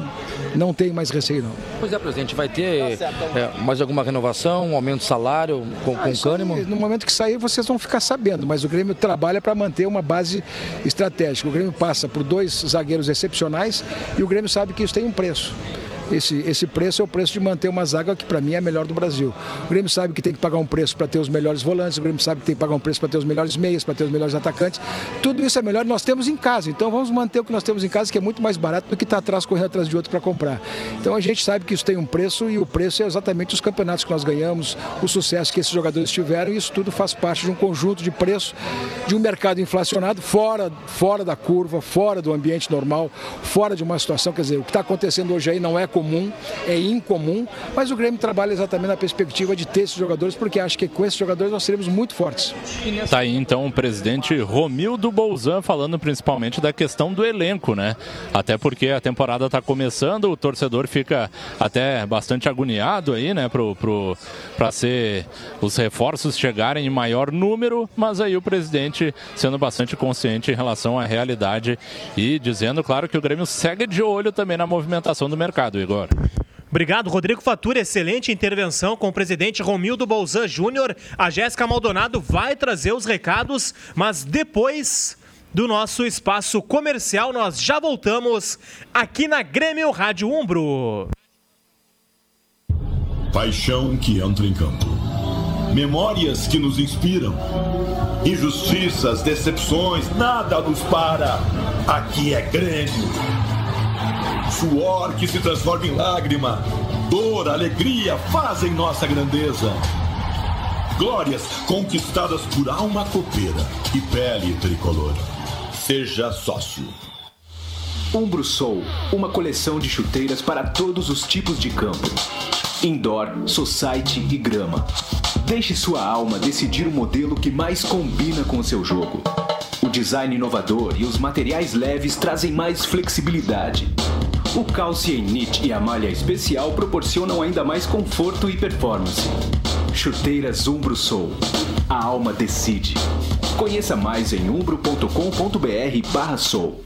Não tem mais receio, não. Pois é, presidente, vai ter é, mais alguma renovação, um aumento de salário com, ah, com o Kahneman? No momento que sair, vocês vão ficar sabendo, mas o Grêmio trabalha para manter uma base estratégica. O Grêmio passa por dois zagueiros excepcionais e o Grêmio sabe que isso tem um preço esse, esse preço é o preço de manter uma zaga que para mim é a melhor do Brasil. O Grêmio sabe que tem que pagar um preço para ter os melhores volantes, o Grêmio sabe que tem que pagar um preço para ter os melhores meias, para ter os melhores atacantes. Tudo isso é melhor nós temos em casa. Então vamos manter o que nós temos em casa, que é muito mais barato do que estar tá atrás correndo atrás de outro para comprar. Então a gente sabe que isso tem um preço e o preço é exatamente os campeonatos que nós ganhamos, o sucesso que esses jogadores tiveram, e isso tudo faz parte de um conjunto de preço de um mercado inflacionado fora, fora da curva, fora do ambiente normal, fora de uma situação, quer dizer, o que está acontecendo hoje aí não é comum, é incomum, mas o Grêmio trabalha exatamente na perspectiva de ter esses jogadores, porque acho que com esses jogadores nós seremos muito fortes. Tá aí então o presidente Romildo Bolzan falando principalmente da questão do elenco, né? Até porque a temporada está começando, o torcedor fica até bastante agoniado aí, né, pro, pro, ser os reforços chegarem em maior número, mas aí o presidente sendo bastante consciente em relação à realidade e dizendo, claro, que o Grêmio segue de olho também na movimentação do mercado, Obrigado, Rodrigo Fatura. Excelente intervenção com o presidente Romildo Bolzan Júnior. A Jéssica Maldonado vai trazer os recados, mas depois do nosso espaço comercial, nós já voltamos aqui na Grêmio Rádio Umbro. Paixão que entra em campo. Memórias que nos inspiram. Injustiças, decepções, nada nos para. Aqui é Grêmio. Suor que se transforma em lágrima. Dor, alegria fazem nossa grandeza. Glórias conquistadas por alma copeira e pele tricolor. Seja sócio. Umbro Soul, uma coleção de chuteiras para todos os tipos de campo. Indoor, society e grama. Deixe sua alma decidir o modelo que mais combina com o seu jogo. O design inovador e os materiais leves trazem mais flexibilidade o Calcium Knit e a malha especial proporcionam ainda mais conforto e performance. Chuteiras Umbro Soul. A alma decide. Conheça mais em umbro.com.br/soul.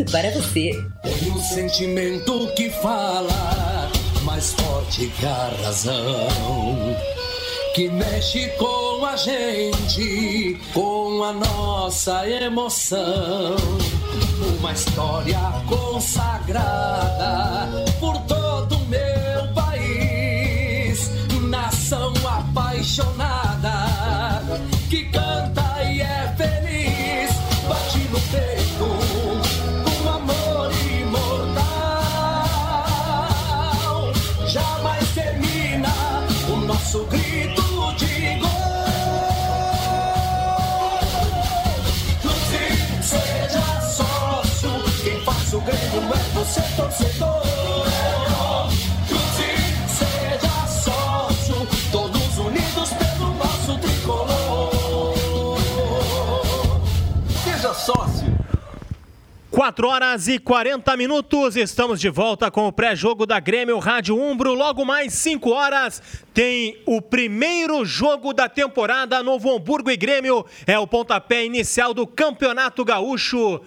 feito para você. Tem um sentimento que fala mais forte que a razão. que mexe com a gente, com a nossa emoção. Uma história consagrada por todo o meu país, nação apaixonada 4 horas e 40 minutos, estamos de volta com o pré-jogo da Grêmio Rádio Umbro. Logo mais 5 horas tem o primeiro jogo da temporada Novo Hamburgo e Grêmio. É o pontapé inicial do Campeonato Gaúcho.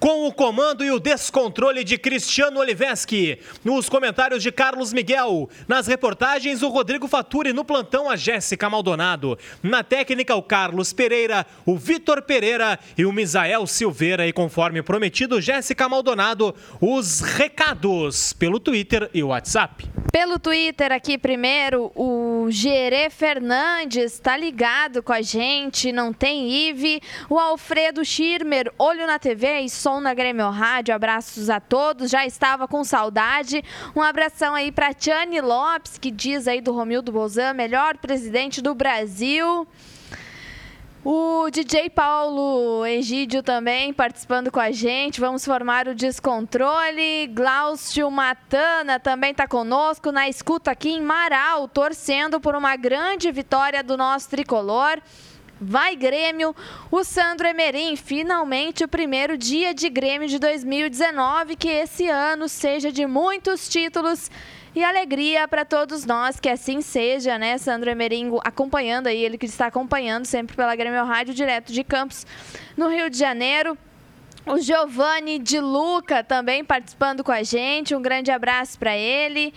Com o comando e o descontrole de Cristiano Oliveski. Nos comentários de Carlos Miguel. Nas reportagens, o Rodrigo Faturi. No plantão, a Jéssica Maldonado. Na técnica, o Carlos Pereira, o Vitor Pereira e o Misael Silveira. E conforme prometido, Jéssica Maldonado, os recados pelo Twitter e WhatsApp. Pelo Twitter aqui primeiro, o Gerê Fernandes está ligado com a gente, não tem Ive. O Alfredo Schirmer, olho na TV e som na Grêmio Rádio. Abraços a todos, já estava com saudade. Um abração aí para Tiane Lopes, que diz aí do Romildo Bozan, melhor presidente do Brasil. O DJ Paulo Egídio também participando com a gente. Vamos formar o descontrole. Glaucio Matana também está conosco na escuta aqui em Marau, torcendo por uma grande vitória do nosso tricolor. Vai Grêmio, o Sandro Emerim, finalmente o primeiro dia de Grêmio de 2019, que esse ano seja de muitos títulos e alegria para todos nós, que assim seja, né? Sandro Emerim acompanhando aí, ele que está acompanhando sempre pela Grêmio Rádio, direto de Campos, no Rio de Janeiro. O Giovanni de Luca também participando com a gente, um grande abraço para ele.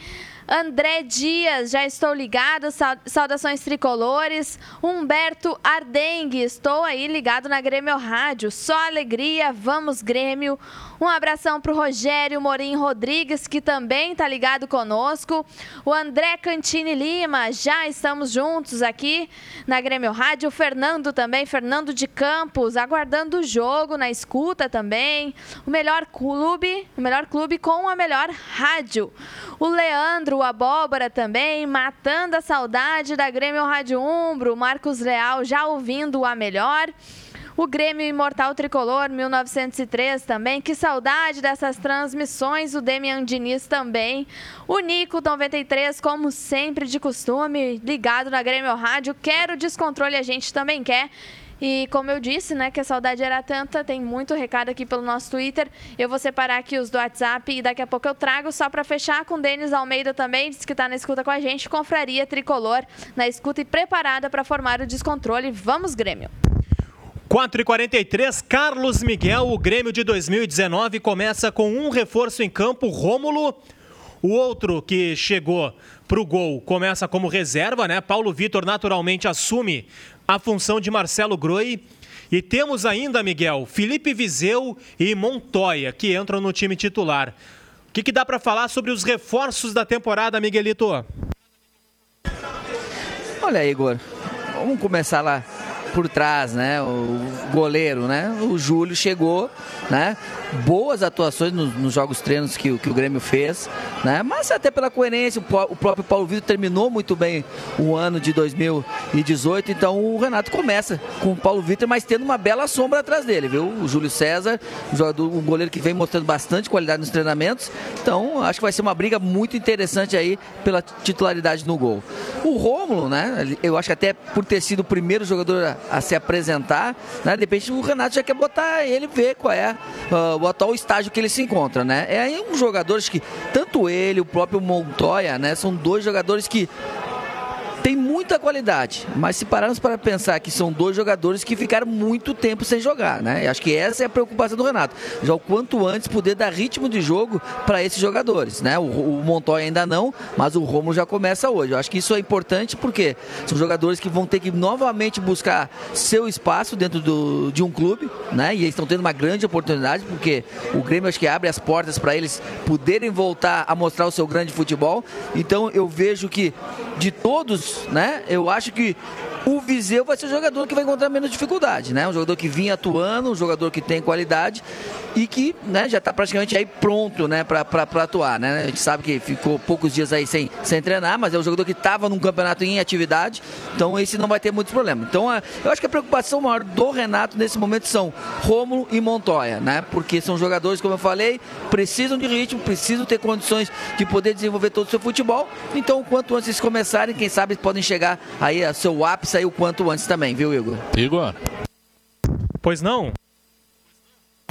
André Dias, já estou ligado, saudações tricolores. Humberto Ardengue, estou aí ligado na Grêmio Rádio. Só alegria, vamos Grêmio. Um abração para o Rogério Morim Rodrigues, que também está ligado conosco. O André Cantini Lima, já estamos juntos aqui na Grêmio Rádio. O Fernando também, Fernando de Campos, aguardando o jogo na escuta também. O melhor clube, o melhor clube com a melhor rádio. O Leandro, o Abóbora também, matando a saudade da Grêmio Rádio Umbro. Marcos Leal já ouvindo a melhor. O Grêmio Imortal Tricolor 1903 também. Que saudade dessas transmissões. O Demian Diniz também. O Nico 93, como sempre de costume, ligado na Grêmio Rádio. Quero descontrole, a gente também quer. E como eu disse, né, que a saudade era tanta, tem muito recado aqui pelo nosso Twitter. Eu vou separar aqui os do WhatsApp e daqui a pouco eu trago só para fechar com Denis Almeida também, diz que está na escuta com a gente, confraria tricolor na escuta e preparada para formar o descontrole. Vamos, Grêmio! 4 e 43 Carlos Miguel, o Grêmio de 2019 começa com um reforço em campo, Rômulo. O outro que chegou para o gol começa como reserva, né? Paulo Vitor naturalmente assume a função de Marcelo Groi. E temos ainda, Miguel, Felipe Viseu e Montoya, que entram no time titular. O que, que dá para falar sobre os reforços da temporada, Miguelito? Olha, Igor, vamos começar lá por trás, né? O goleiro, né? O Júlio chegou, né? Boas atuações nos, nos jogos treinos que, que, o Grêmio fez, né? Mas até pela coerência, o, o, próprio Paulo Vitor terminou muito bem o ano de 2018, então o Renato começa com o Paulo Vitor, mas tendo uma bela sombra atrás dele, viu? O Júlio César, um goleiro que vem mostrando bastante qualidade nos treinamentos, então acho que vai ser uma briga muito interessante aí pela titularidade no gol. O Rômulo, né? Eu acho que até por ter sido o primeiro jogador a, a se apresentar, né? De repente o Renato já quer botar ele ver qual é uh, o atual estágio que ele se encontra, né? É aí um jogador que tanto ele, o próprio Montoya, né, são dois jogadores que tem muita qualidade, mas se pararmos para pensar que são dois jogadores que ficaram muito tempo sem jogar, né? Acho que essa é a preocupação do Renato. Já o quanto antes poder dar ritmo de jogo para esses jogadores, né? O, o Montoya ainda não, mas o Romulo já começa hoje. Eu acho que isso é importante porque são jogadores que vão ter que novamente buscar seu espaço dentro do, de um clube, né? E eles estão tendo uma grande oportunidade porque o Grêmio acho que abre as portas para eles poderem voltar a mostrar o seu grande futebol. Então eu vejo que de todos, né? Eu acho que o Viseu vai ser o jogador que vai encontrar menos dificuldade, né? Um jogador que vinha atuando, um jogador que tem qualidade e que né, já está praticamente aí pronto né, para atuar. Né? A gente sabe que ficou poucos dias aí sem, sem treinar, mas é um jogador que estava num campeonato em atividade, então esse não vai ter muitos problemas. Então eu acho que a preocupação maior do Renato nesse momento são Rômulo e Montoya, né? Porque são jogadores, como eu falei, precisam de ritmo, precisam ter condições de poder desenvolver todo o seu futebol. Então, quanto antes eles começarem, quem sabe podem chegar aí a seu ápice aí o quanto antes também, viu, Igor? Igor. Pois não.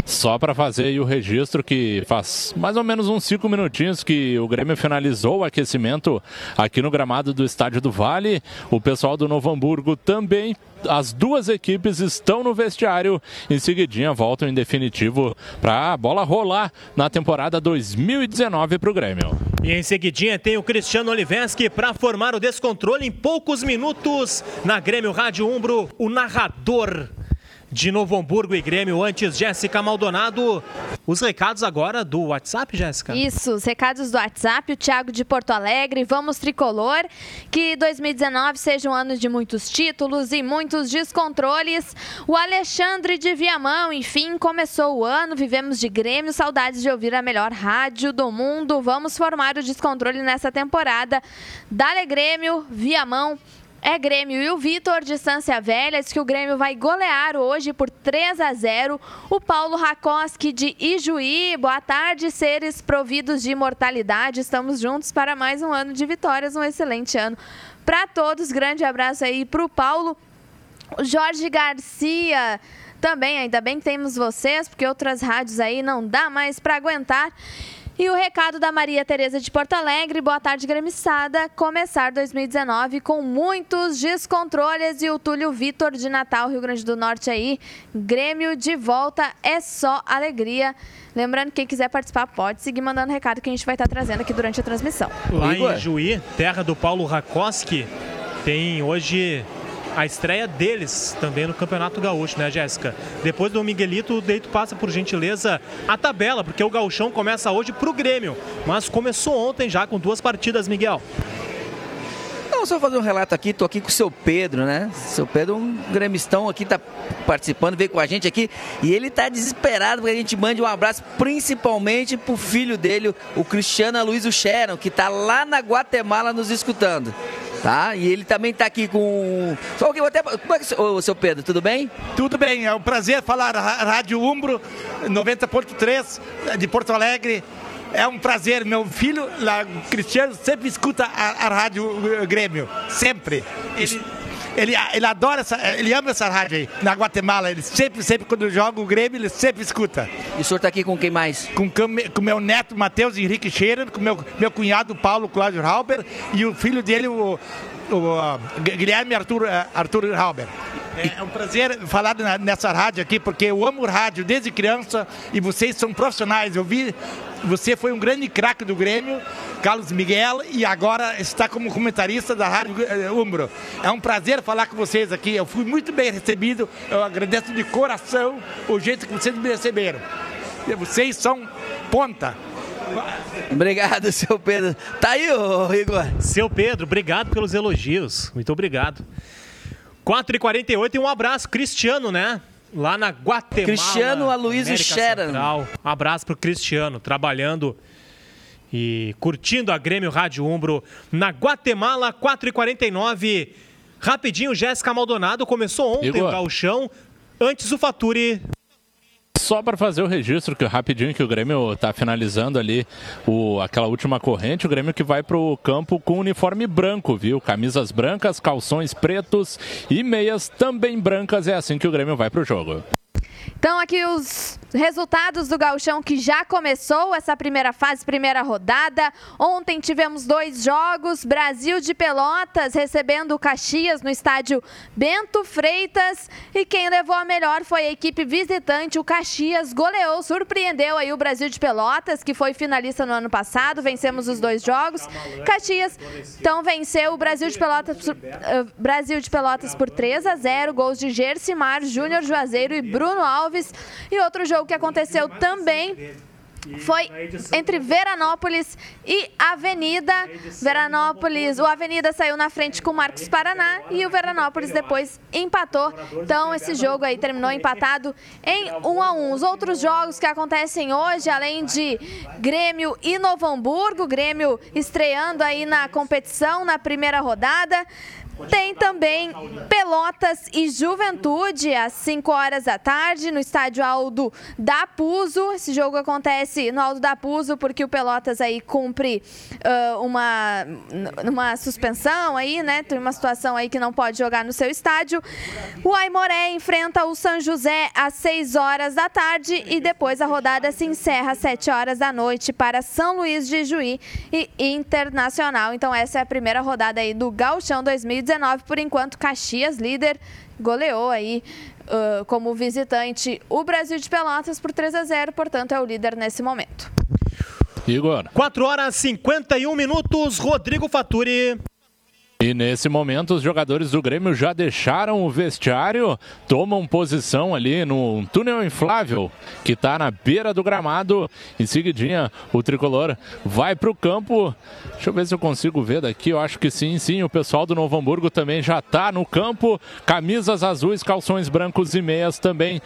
Só para fazer aí o registro que faz mais ou menos uns cinco minutinhos que o Grêmio finalizou o aquecimento aqui no gramado do Estádio do Vale. O pessoal do Novo Hamburgo também. As duas equipes estão no vestiário. Em seguidinha voltam em definitivo para a bola rolar na temporada 2019 para o Grêmio. E em seguidinha tem o Cristiano Oliveski para formar o descontrole em poucos minutos na Grêmio Rádio Umbro, o narrador de Novo Hamburgo e Grêmio. Antes, Jéssica Maldonado. Os recados agora do WhatsApp, Jéssica? Isso, os recados do WhatsApp. O Thiago de Porto Alegre. Vamos tricolor. Que 2019 seja um ano de muitos títulos e muitos descontroles. O Alexandre de Viamão. Enfim, começou o ano. Vivemos de Grêmio. Saudades de ouvir a melhor rádio do mundo. Vamos formar o descontrole nessa temporada. Dale Grêmio, Viamão. É Grêmio e o Vitor, distância velha, diz que o Grêmio vai golear hoje por 3 a 0. O Paulo Rakoski de Ijuí, boa tarde, seres providos de imortalidade. Estamos juntos para mais um ano de vitórias, um excelente ano para todos. Grande abraço aí para o Paulo. Jorge Garcia também, ainda bem que temos vocês, porque outras rádios aí não dá mais para aguentar. E o recado da Maria Tereza de Porto Alegre, boa tarde, gremissada. Começar 2019 com muitos descontroles e o Túlio Vitor de Natal, Rio Grande do Norte aí. Grêmio de volta, é só alegria. Lembrando, quem quiser participar pode seguir mandando recado que a gente vai estar trazendo aqui durante a transmissão. Lá em Juí, terra do Paulo Rakoski, tem hoje a estreia deles também no Campeonato Gaúcho, né, Jéssica? Depois do Miguelito, o Deito passa, por gentileza, a tabela, porque o Gauchão começa hoje pro Grêmio. Mas começou ontem já com duas partidas, Miguel. Não, só fazer um relato aqui, tô aqui com o seu Pedro, né? Seu Pedro, um gremistão aqui, tá participando, veio com a gente aqui e ele tá desesperado que a gente mande um abraço principalmente pro filho dele, o Cristiano Aloysio Sharon, que tá lá na Guatemala nos escutando. Tá? E ele também tá aqui com. Só que até. Como é que o seu Pedro, tudo bem? Tudo bem, é um prazer falar Rádio Umbro 90.3 de Porto Alegre. É um prazer, meu filho, lá, Cristiano, sempre escuta a, a Rádio eh, Grêmio, sempre. Ele, ele, ele adora essa, ele ama essa rádio aí, na Guatemala. Ele sempre, sempre quando joga o Grêmio, ele sempre escuta. E o senhor tá aqui com quem mais? Com o meu neto Matheus Henrique Scherer, com meu meu cunhado Paulo Cláudio Halber e o filho dele, o, o, Guilherme Arthur, eh, Arthur Halber. É, é um prazer falar nessa rádio aqui, porque eu amo rádio desde criança e vocês são profissionais. Eu vi, você foi um grande craque do Grêmio, Carlos Miguel, e agora está como comentarista da Rádio eh, Umbro. É um prazer falar com vocês aqui. Eu fui muito bem recebido, eu agradeço de coração o jeito que vocês me receberam. Vocês são ponta. Obrigado, seu Pedro. Tá aí, ô Igor. Seu Pedro, obrigado pelos elogios. Muito obrigado. 4h48 e um abraço, Cristiano, né? Lá na Guatemala. Cristiano Aloysio Sharon. Central. Um abraço pro Cristiano, trabalhando e curtindo a Grêmio Rádio Umbro na Guatemala, 4h49. Rapidinho, Jéssica Maldonado começou ontem Igor. o gauchão. Antes o Faturi Só para fazer o registro, que rapidinho que o Grêmio tá finalizando ali o, aquela última corrente, o Grêmio que vai pro campo com uniforme branco, viu? Camisas brancas, calções pretos e meias também brancas. É assim que o Grêmio vai pro jogo. Então aqui os Resultados do Gauchão que já começou essa primeira fase, primeira rodada. Ontem tivemos dois jogos: Brasil de Pelotas recebendo o Caxias no estádio Bento Freitas. E quem levou a melhor foi a equipe visitante. O Caxias goleou, surpreendeu aí o Brasil de Pelotas, que foi finalista no ano passado. Vencemos os dois jogos. Caxias então venceu o Brasil de Pelotas, uh, Brasil de Pelotas por 3 a 0. Gols de Gersimar, Júnior Juazeiro e Bruno Alves. E outro jogo que aconteceu também foi entre Veranópolis e Avenida. Veranópolis, o Avenida saiu na frente com o Marcos Paraná e o Veranópolis depois empatou. Então esse jogo aí terminou empatado em 1 a 1. Os outros jogos que acontecem hoje, além de Grêmio e Novo Hamburgo, Grêmio estreando aí na competição na primeira rodada. Tem também Pelotas e Juventude às 5 horas da tarde no estádio Aldo da Puso. Esse jogo acontece no Aldo da Puso porque o Pelotas aí cumpre uh, uma, uma suspensão aí, né? Tem uma situação aí que não pode jogar no seu estádio. O Aimoré enfrenta o São José às 6 horas da tarde e depois a rodada se encerra às 7 horas da noite para São Luís de Juí e Internacional. Então essa é a primeira rodada aí do Gauchão 2019. Por enquanto, Caxias, líder, goleou aí uh, como visitante o Brasil de Pelotas por 3 a 0, portanto é o líder nesse momento. Igor. 4 horas 51 minutos, Rodrigo Faturi. E nesse momento, os jogadores do Grêmio já deixaram o vestiário, tomam posição ali no túnel inflável que está na beira do gramado. Em seguidinha, o tricolor vai para o campo. Deixa eu ver se eu consigo ver daqui. Eu acho que sim, sim. O pessoal do Novo Hamburgo também já está no campo. Camisas azuis, calções brancos e meias também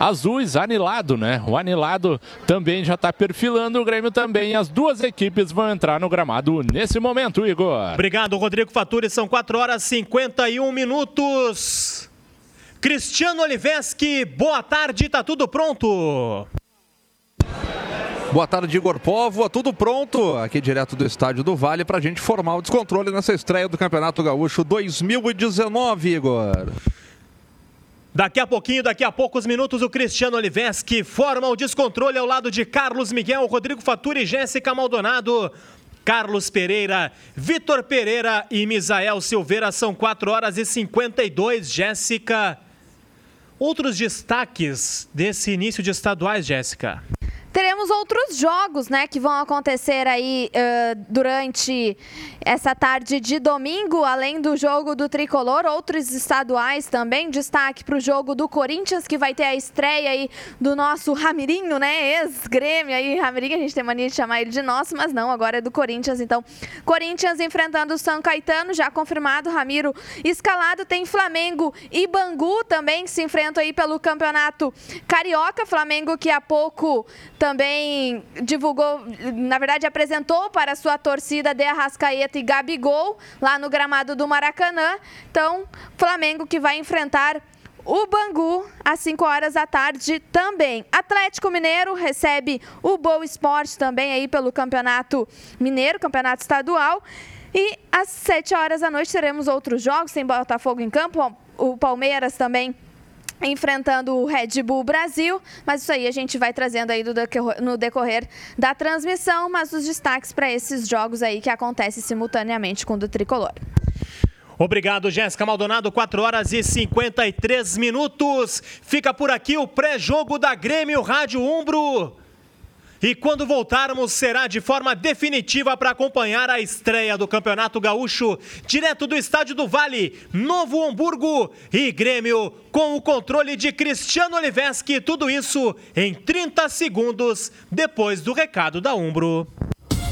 azuis, anilado, né? O anilado também já está perfilando o Grêmio também. As duas equipes vão entrar no gramado nesse momento, Igor. Obrigado, Rodrigo Faturi. São 4 horas e 51 minutos. Cristiano Oliveski, boa tarde, tá tudo pronto? Boa tarde, Igor Povo. Tudo pronto aqui direto do Estádio do Vale para a gente formar o descontrole nessa estreia do Campeonato Gaúcho 2019, Igor. Daqui a pouquinho, daqui a poucos minutos, o Cristiano Oliveski forma o descontrole ao lado de Carlos Miguel, Rodrigo Faturi e Jéssica Maldonado. Carlos Pereira, Vitor Pereira e Misael Silveira são 4 horas e 52, Jéssica. Outros destaques desse início de estaduais, Jéssica? Teremos outros jogos, né, que vão acontecer aí uh, durante essa tarde de domingo, além do jogo do Tricolor, outros estaduais também. Destaque para o jogo do Corinthians, que vai ter a estreia aí do nosso Ramirinho, né, ex-grêmio aí, Ramirinho, a gente tem mania de chamar ele de nosso, mas não, agora é do Corinthians, então. Corinthians enfrentando o São Caetano, já confirmado, Ramiro escalado, tem Flamengo e Bangu também, que se enfrentam aí pelo Campeonato Carioca, Flamengo que há pouco também divulgou, na verdade apresentou para sua torcida de Arrascaeta e Gabigol lá no gramado do Maracanã. Então, Flamengo que vai enfrentar o Bangu às 5 horas da tarde também. Atlético Mineiro recebe o Boa Esporte também aí pelo Campeonato Mineiro, Campeonato Estadual. E às 7 horas da noite teremos outros jogos, sem Botafogo em campo. O Palmeiras também enfrentando o Red Bull Brasil, mas isso aí a gente vai trazendo aí no decorrer da transmissão, mas os destaques para esses jogos aí que acontecem simultaneamente com o do Tricolor. Obrigado, Jéssica Maldonado. 4 horas e 53 minutos. Fica por aqui o pré-jogo da Grêmio Rádio Umbro. E quando voltarmos, será de forma definitiva para acompanhar a estreia do Campeonato Gaúcho, direto do Estádio do Vale, Novo Hamburgo e Grêmio, com o controle de Cristiano Oliveski. Tudo isso em 30 segundos depois do recado da Umbro.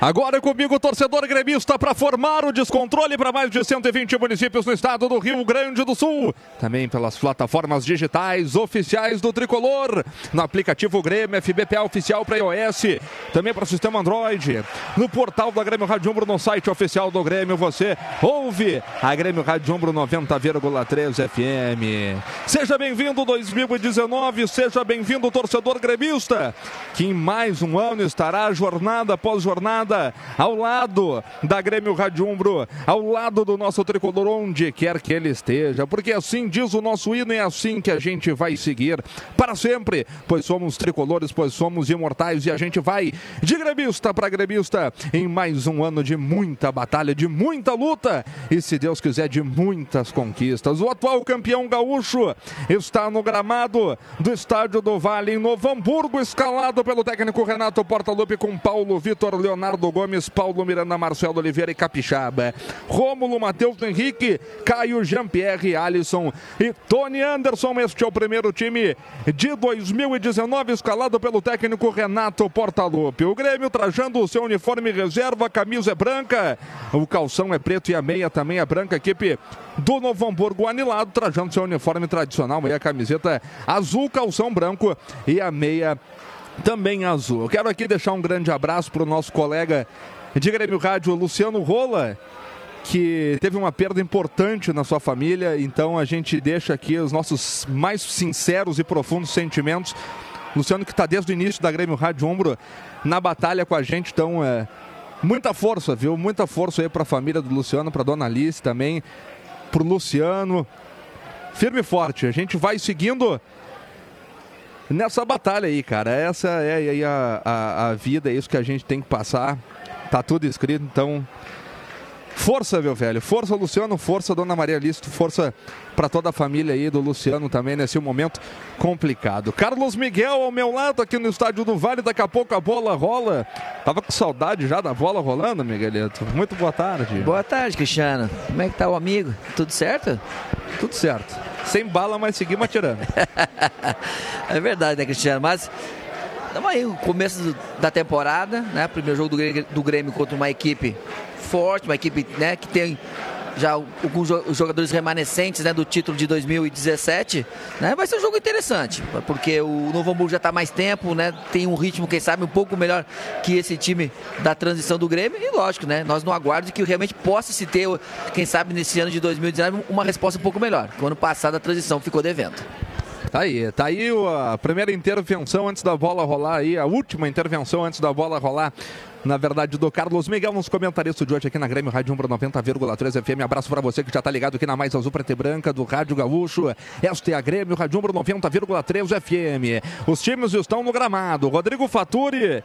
Agora comigo, torcedor gremista, para formar o descontrole para mais de 120 municípios no estado do Rio Grande do Sul. Também pelas plataformas digitais oficiais do Tricolor. No aplicativo Grêmio, FBPA oficial para iOS. Também para o sistema Android. No portal da Grêmio Rádio Umbro, no site oficial do Grêmio, você ouve a Grêmio Rádio Umbro 90,3 FM. Seja bem-vindo 2019, seja bem-vindo torcedor gremista, que em mais um ano estará jornada após jornada ao lado da Grêmio Rádio Umbro, ao lado do nosso tricolor, onde quer que ele esteja, porque assim diz o nosso hino, é assim que a gente vai seguir para sempre, pois somos tricolores, pois somos imortais e a gente vai de gremista para gremista em mais um ano de muita batalha, de muita luta e, se Deus quiser, de muitas conquistas. O atual campeão gaúcho está no gramado do Estádio do Vale, em Novo Hamburgo, escalado pelo técnico Renato Portaluppi com Paulo Vitor Leonardo Gomes, Paulo Miranda, Marcelo Oliveira e Capixaba. Rômulo, Matheus Henrique, Caio, Jean-Pierre, Alisson e Tony Anderson. Este é o primeiro time de 2019, escalado pelo técnico Renato Portaluppi. O Grêmio trajando o seu uniforme reserva, a camisa é branca, o calção é preto e a meia também é branca. Equipe do Novo Hamburgo anilado, trajando seu uniforme tradicional, meia camiseta azul, calção branco e a meia também azul. Eu quero aqui deixar um grande abraço para o nosso colega de Grêmio Rádio, Luciano Rola, que teve uma perda importante na sua família, então a gente deixa aqui os nossos mais sinceros e profundos sentimentos. Luciano que está desde o início da Grêmio Rádio Ombro na batalha com a gente, então é muita força, viu? Muita força aí para a família do Luciano, para dona Alice também, para o Luciano. Firme e forte, a gente vai seguindo nessa batalha aí, cara. Essa é aí a, a, a, vida, é isso que a gente tem que passar. Tá tudo escrito, então. Força, meu velho. Força, Luciano. Força, Dona Maria Listo. Força para toda a família aí do Luciano também nesse momento complicado. Carlos Miguel ao meu lado aqui no estádio do Vale. Daqui a pouco a bola rola. Tava com saudade já da bola rolando, Miguelito. Muito boa tarde. Boa tarde, Cristiano. Como é que tá o amigo? Tudo certo? Tudo certo. Sem bala, mas seguimos atirando. é verdade, né, Cristiano? Mas estamos aí, o começo da temporada, né? Primeiro jogo do do Grêmio contra uma equipe forte, uma equipe né, que tem já alguns jogadores remanescentes né, do título de 2017, né, vai ser um jogo interessante, porque o Novo Hamburgo já está mais tempo, né, tem um ritmo, quem sabe, um pouco melhor que esse time da transição do Grêmio, e lógico, né, nós não aguardamos que realmente possa se ter, quem sabe, nesse ano de 2019, uma resposta um pouco melhor, que o ano passado a transição ficou devendo. Tá aí, tá aí a primeira intervenção antes da bola rolar aí, a última intervenção antes da bola rolar na verdade, do Carlos Miguel, nos comentaristas de hoje aqui na Grêmio Rádio Umbro 90,3 FM. Abraço para você que já tá ligado aqui na Mais Azul Preta e Branca do Rádio Gaúcho. Esta é a Grêmio Rádio Umbro 90,3 FM. Os times estão no gramado. Rodrigo Faturi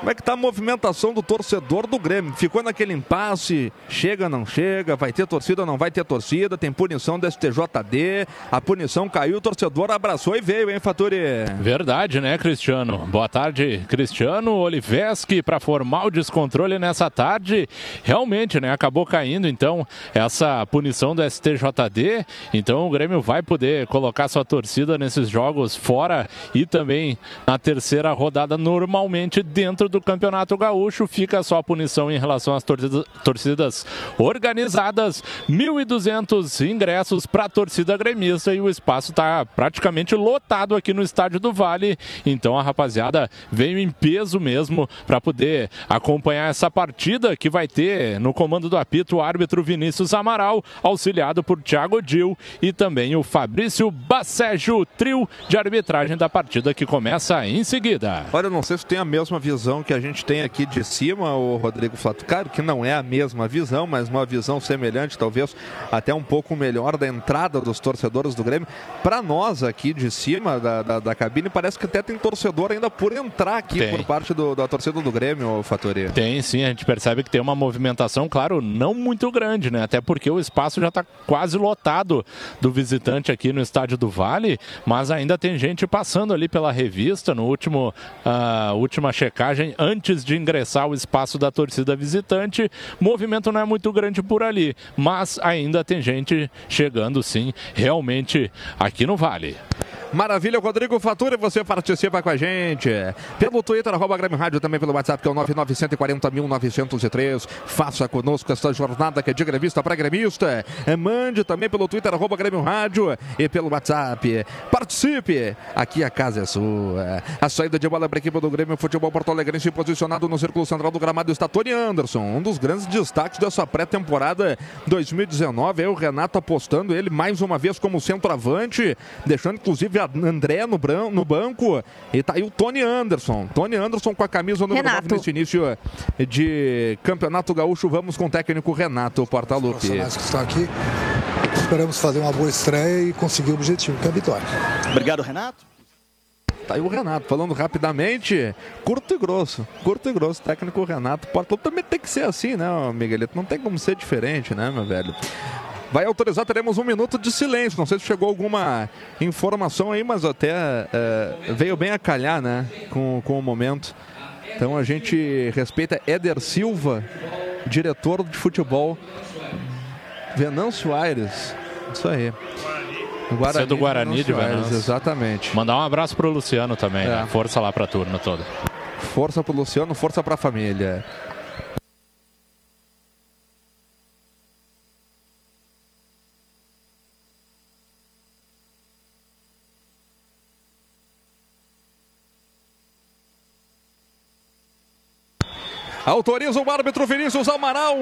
como é que tá a movimentação do torcedor do Grêmio? Ficou naquele impasse, chega, não chega, vai ter torcida, não vai ter torcida, tem punição do STJD, a punição caiu, o torcedor abraçou e veio, hein, Faturi? Verdade, né, Cristiano? Boa tarde, Cristiano Oliveski, para formar o descontrole nessa tarde. Realmente, né, acabou caindo, então, essa punição do STJD, então o Grêmio vai poder colocar sua torcida nesses jogos fora e também na terceira rodada normalmente dentro do Campeonato Gaúcho. Fica só a punição em relação às torcidas, torcidas organizadas. 1.200 ingressos para a torcida gremista e o espaço está praticamente lotado aqui no Estádio do Vale. Então a rapaziada veio em peso mesmo para poder acompanhar essa partida que vai ter no comando do apito o árbitro Vinícius Amaral, auxiliado por Thiago Dil e também o Fabrício Bacejo, trio de arbitragem da partida que começa em seguida. Olha, não sei se tem a mesma visão que a gente tem aqui de cima, o Rodrigo Flato. Claro que não é a mesma visão, mas uma visão semelhante, talvez até um pouco melhor da entrada dos torcedores do Grêmio. Para nós aqui de cima da, da, da, cabine, parece que até tem torcedor ainda por entrar aqui tem. por parte do, da torcida do Grêmio, Fatori. Tem sim, a gente percebe que tem uma movimentação, claro, não muito grande, né? Até porque o espaço já está quase lotado do visitante aqui no Estádio do Vale, mas ainda tem gente passando ali pela revista no último uh, última checagem antes de ingressar ao espaço da torcida visitante. O movimento não é muito grande por ali, mas ainda tem gente chegando sim, realmente aqui no Vale. Maravilha, Rodrigo Fatura, você participa com a gente. Pelo Twitter, arroba Grêmio Rádio, também pelo WhatsApp, que é o 99140.903. Faça conosco esta jornada que é de gremista para gremista. É, Mande também pelo Twitter, arroba Grêmio Rádio e pelo WhatsApp. Participe! Aqui a casa é sua. A saída de bola para a equipe do Grêmio Futebol Porto Alegrense posicionado no círculo central do gramado está Tony Anderson, um dos grandes destaques dessa pré-temporada 2019. É o Renato apostando ele mais uma vez como centroavante, deixando inclusive André no, bran- no banco. E tá aí o Tony Anderson. Tony Anderson com a camisa número 9 Renato. nesse início de Campeonato Gaúcho. Vamos com o técnico Renato Portaluppi. profissionais que estão aqui. Esperamos fazer uma boa estreia e conseguir o objetivo, que é a vitória. Obrigado, Renato. Tá aí o Renato falando rapidamente, curto e grosso, curto e grosso, técnico Renato Portaluppi também tem que ser assim, né, Miguelito? Não tem como ser diferente, né, meu velho? Vai autorizar, teremos um minuto de silêncio. Não sei se chegou alguma informação aí, mas até eh, veio bem a calhar, né, com, com o momento. Então a gente respeita Éder Silva, diretor de futebol, Venâncio Aires. Isso aí. Você é do Guarani de Aires, Venâncio. Exatamente. Mandar um abraço pro Luciano também, É. né? Força lá pra turma toda. Força pro Luciano, força pra família. Autoriza o árbitro Vinícius Amaral.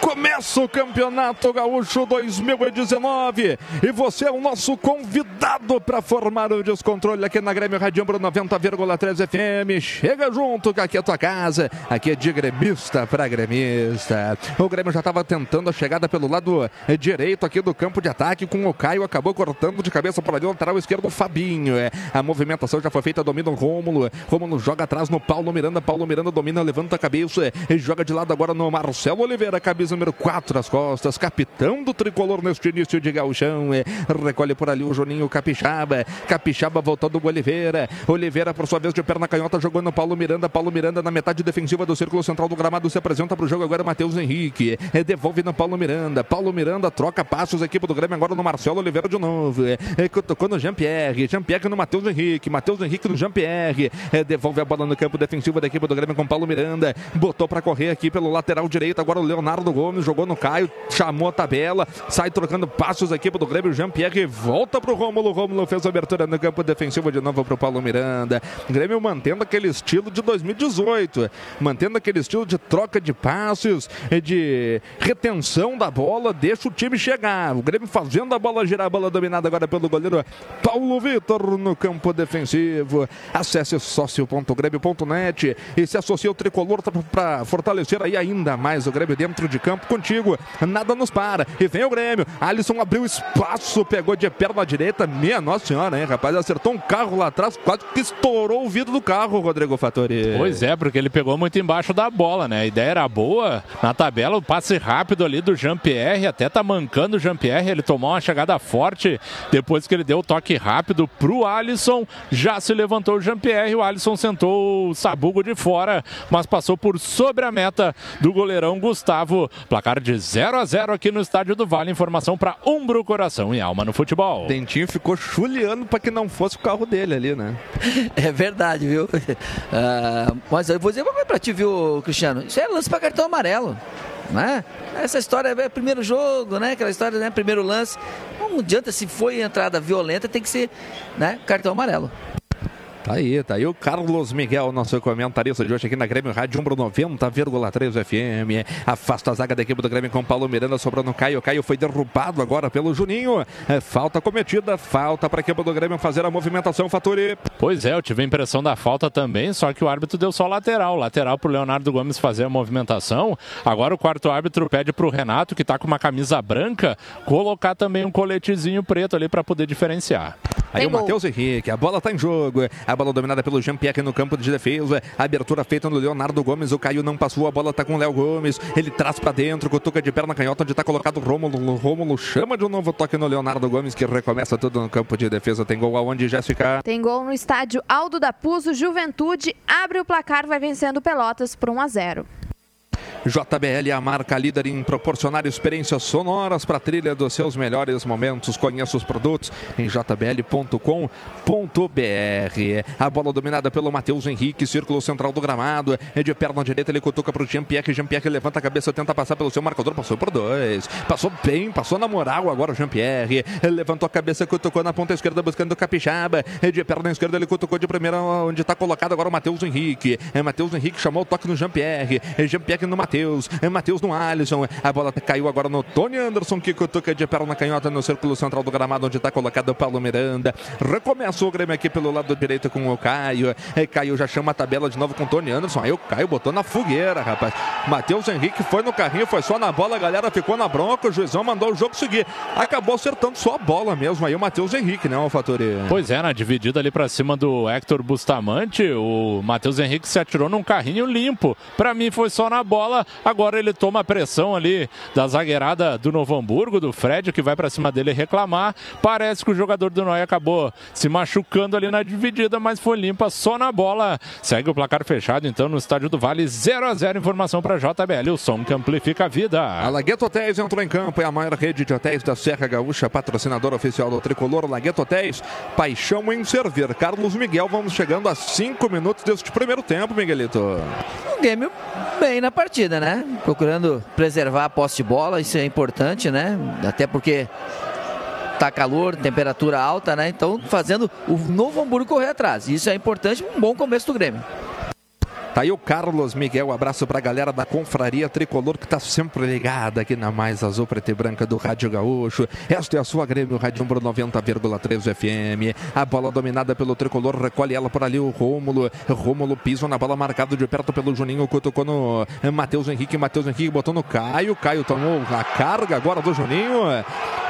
Começa o Campeonato Gaúcho 2019 e você é o nosso convidado para formar o descontrole aqui na Grêmio Radiambro 90,3 FM. Chega junto que aqui é tua casa. Aqui é de gremista para gremista. O Grêmio já estava tentando a chegada pelo lado direito aqui do campo de ataque com o Caio acabou cortando de cabeça para ali o lateral esquerdo o Fabinho. É, A movimentação já foi feita, domina o Rômulo. Rômulo joga atrás no Paulo Miranda. Paulo Miranda domina, levanta a cabeça e joga de lado agora no Marcelo Oliveira, camisa número 4 às costas, capitão do tricolor neste início de gauchão. É, Recolhe por ali o Juninho Capixaba. Capixaba voltando o Oliveira. Oliveira, por sua vez, de perna canhota, jogou no Paulo Miranda. Paulo Miranda na metade defensiva do círculo central do gramado se apresenta para o jogo agora Matheus Henrique. É, Devolve no Paulo Miranda. Paulo Miranda troca passos, equipe do Grêmio agora no Marcelo Oliveira de novo. É, é, Tocou no Jean-Pierre. Jean-Pierre no Matheus Henrique. Matheus Henrique no Jean-Pierre. É, Devolve a bola no campo defensivo da equipe do Grêmio com Paulo Miranda. Botou para correr aqui pelo lateral direito. Agora o Leonardo Gomes jogou no Caio. Chamou a tabela. Sai trocando passos a equipe do Grêmio. Jean-Pierre volta pro Rômulo. Rômulo fez a abertura no campo defensivo de novo pro Paulo Miranda. Grêmio mantendo aquele estilo de 2018. Mantendo aquele estilo de troca de passes, de retenção da bola. Deixa o time chegar. O Grêmio fazendo a bola girar. A bola dominada agora pelo goleiro Paulo Vitor no campo defensivo. Acesse sócio.grêmio.net e se associe ao tricolor para fortalecer aí ainda mais o Grêmio dentro de campo contigo. Nada nos para. E vem o Grêmio. Alisson abriu espaço, pegou de perna direita. Minha nossa senhora, hein, rapaz? Acertou um carro lá atrás, quase que estourou o vidro do carro, Rodrigo Fattori. Pois é, porque ele pegou muito embaixo da bola, né? A ideia era boa. Na tabela, o passe rápido ali do Jean-Pierre, até tá mancando o Jean-Pierre. Ele tomou uma chegada forte depois que ele deu o toque rápido pro Alisson. Já se levantou o Jean-Pierre, o Alisson sentou o sabugo de fora, mas passou por sobre a meta do goleirão Gustavo. Placar de 0 a 0 aqui no Estádio do Vale. Informação para Umbro Coração e Alma no Futebol. Dentinho ficou chuleando para que não fosse o carro dele ali, né? É verdade, viu? Ah, mas eu vou dizer uma coisa pra ti, viu, Cristiano? Isso é lance pra cartão amarelo. Né? Essa história é primeiro jogo, né? Aquela história, né? Primeiro lance. Não adianta, se foi entrada violenta, tem que ser né? cartão amarelo. Tá aí, tá aí o Carlos Miguel, nosso comentarista de hoje aqui na Grêmio Rádio Umbro 90,3 FM. Afasta a zaga da equipe do Grêmio com Paulo Miranda, sobrou no Caio. Caio foi derrubado agora pelo Juninho. É, falta cometida, falta para a equipe do Grêmio fazer a movimentação, Faturi. Pois é, eu tive a impressão da falta também, só que o árbitro deu só lateral. Lateral pro Leonardo Gomes fazer a movimentação. Agora o quarto árbitro pede pro Renato, que tá com uma camisa branca, colocar também um coletezinho preto ali para poder diferenciar. Aí o Matheus Henrique, a bola tá em jogo. A bola dominada pelo Jean-Pierre no campo de defesa. Abertura feita no Leonardo Gomes. O Caio não passou, a bola tá com o Léo Gomes. Ele traz pra dentro, cutuca de perna canhota, onde tá colocado o Rômulo. O Rômulo chama de um novo toque no Leonardo Gomes, que recomeça tudo no campo de defesa. Tem gol aonde, Jéssica? Tem gol no estádio Aldo da Puso, Juventude abre o placar, vai vencendo Pelotas por 1 a 0. JBL é a marca líder em proporcionar experiências sonoras para a trilha dos seus melhores momentos. Conheça os produtos em jbl.com.br. A bola dominada pelo Matheus Henrique, círculo central do gramado. É de perna direita, ele cutuca para o Jean-Pierre. Jean-Pierre levanta a cabeça, tenta passar pelo seu marcador, passou por dois. Passou bem, passou na moral agora o Jean-Pierre. Levantou a cabeça, cutucou na ponta esquerda buscando o Capixaba. É de perna esquerda, ele cutucou de primeira onde está colocado agora o Matheus Henrique. É Matheus Henrique chamou o toque no Jean-Pierre. É Jean-Pierre no Matheus. É Matheus no Alisson. A bola caiu agora no Tony Anderson, que cutuca de perna canhota no círculo central do gramado, onde está colocado o Paulo Miranda. Recomeçou o Grêmio aqui pelo lado direito com o Caio. É, Caio já chama a tabela de novo com o Tony Anderson. Aí o Caio botou na fogueira, rapaz. Matheus Henrique foi no carrinho, foi só na bola, a galera ficou na bronca. O juizão mandou o jogo seguir. Acabou acertando só a bola mesmo. Aí o Matheus Henrique, né, Alfatori? Pois é, na dividida ali pra cima do Hector Bustamante, o Matheus Henrique se atirou num carrinho limpo. Pra mim foi só na bola. Agora ele toma a pressão ali da zagueirada do Novo Hamburgo, do Fred, que vai pra cima dele reclamar. Parece que o jogador do Noia acabou se machucando ali na dividida, mas foi limpa só na bola. Segue o placar fechado então no estádio do Vale 0 a 0 Informação pra JBL, o som que amplifica a vida. A Lagueto Hotéis entrou em campo, é a maior rede de hotéis da Serra Gaúcha, patrocinador oficial do Tricolor Lagueto Hotéis. Paixão em servir. Carlos Miguel, vamos chegando a cinco minutos deste primeiro tempo, Miguelito. O Grêmio bem na partida, né? Procurando preservar a posse de bola, isso é importante, né? Até porque tá calor, temperatura alta, né? Então fazendo o Novo Hamburgo correr atrás. Isso é importante, um bom começo do Grêmio. Tá aí o Carlos Miguel, abraço pra galera da Confraria Tricolor que tá sempre ligada aqui na Mais Azul Preta e Branca do Rádio Gaúcho. Esta é a sua Grêmio Rádio Umbro 90,3 FM. A bola dominada pelo Tricolor, recolhe ela por ali o Rômulo. Rômulo pisa na bola marcado de perto pelo Juninho, cutucou no Matheus Henrique. Matheus Henrique botou no Caio. Caio tomou a carga agora do Juninho.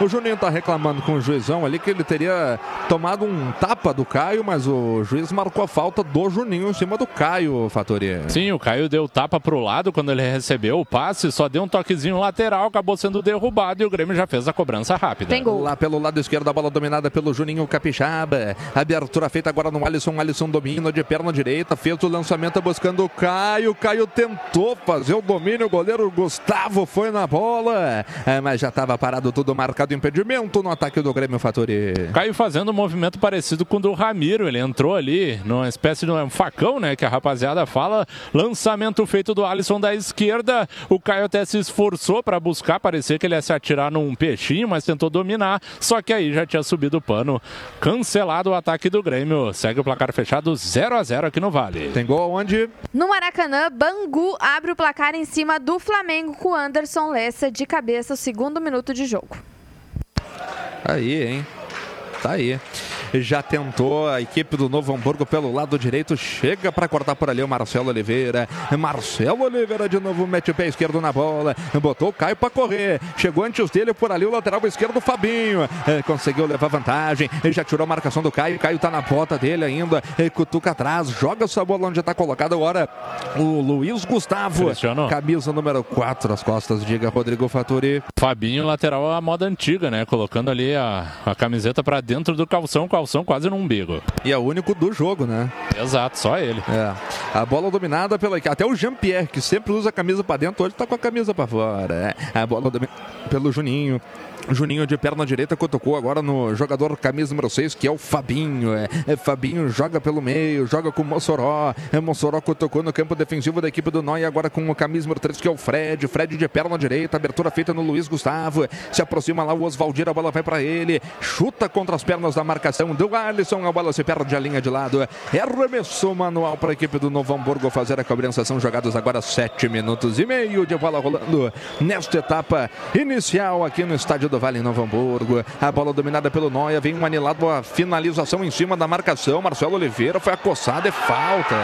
O Juninho tá reclamando com o juizão ali que ele teria tomado um tapa do Caio, mas o juiz marcou a falta do Juninho em cima do Caio, Fator. Sim, o Caio deu tapa pro lado quando ele recebeu o passe, só deu um toquezinho lateral, acabou sendo derrubado e o Grêmio já fez a cobrança rápida. Lá pelo lado esquerdo, a bola dominada pelo Juninho Capixaba. Abertura feita agora no Alisson. Alisson domina de perna direita, fez o lançamento buscando o Caio. Caio tentou fazer o domínio, o goleiro Gustavo foi na bola, é, mas já estava parado tudo marcado impedimento no ataque do Grêmio Fatori. Caio fazendo um movimento parecido com o do Ramiro, ele entrou ali numa espécie de um facão, né, que a rapaziada fala. Lançamento feito do Alisson da esquerda. O Caio até se esforçou para buscar, parecia que ele ia se atirar num peixinho, mas tentou dominar. Só que aí já tinha subido o pano. Cancelado o ataque do Grêmio. Segue o placar fechado 0 a 0 aqui no Vale. Tem gol onde? No Maracanã, Bangu abre o placar em cima do Flamengo com Anderson Lessa de cabeça, o segundo minuto de jogo. Aí, hein? Tá aí. Já tentou a equipe do Novo Hamburgo pelo lado direito. Chega para cortar por ali o Marcelo Oliveira. Marcelo Oliveira de novo mete o pé esquerdo na bola. Botou o Caio para correr. Chegou antes dele por ali o lateral esquerdo, Fabinho. É, conseguiu levar vantagem. Já tirou a marcação do Caio. Caio tá na bota dele ainda. É, cutuca atrás. Joga essa bola onde tá colocado agora o Luiz Gustavo. Cristiano. Camisa número 4 às costas. Diga Rodrigo Faturi. Fabinho, lateral à moda antiga, né? Colocando ali a, a camiseta para dentro do calção, calção quase no umbigo. E é o único do jogo, né? Exato, só ele. É. A bola dominada pela. Até o Jean-Pierre, que sempre usa a camisa para dentro, hoje tá com a camisa para fora. É. A bola dominada pelo Juninho. Juninho de perna direita cutucou agora no jogador camisa número 6, que é o Fabinho. É, é, Fabinho joga pelo meio, joga com o Mossoró. É, Mossoró cutucou no campo defensivo da equipe do Noi, agora com o camisa número 3, que é o Fred. Fred de perna direita, abertura feita no Luiz Gustavo. Se aproxima lá o Oswaldir, a bola vai para ele. Chuta contra as pernas da marcação do Alisson. A bola se perde a linha de lado. É arremesso manual para a equipe do Novo Hamburgo fazer a cobrança. São jogados agora 7 minutos e meio de bola rolando nesta etapa inicial aqui no estádio do Vale Novo Hamburgo. A bola dominada pelo Noia. Vem um anilado a finalização em cima da marcação. Marcelo Oliveira foi acossado. É falta.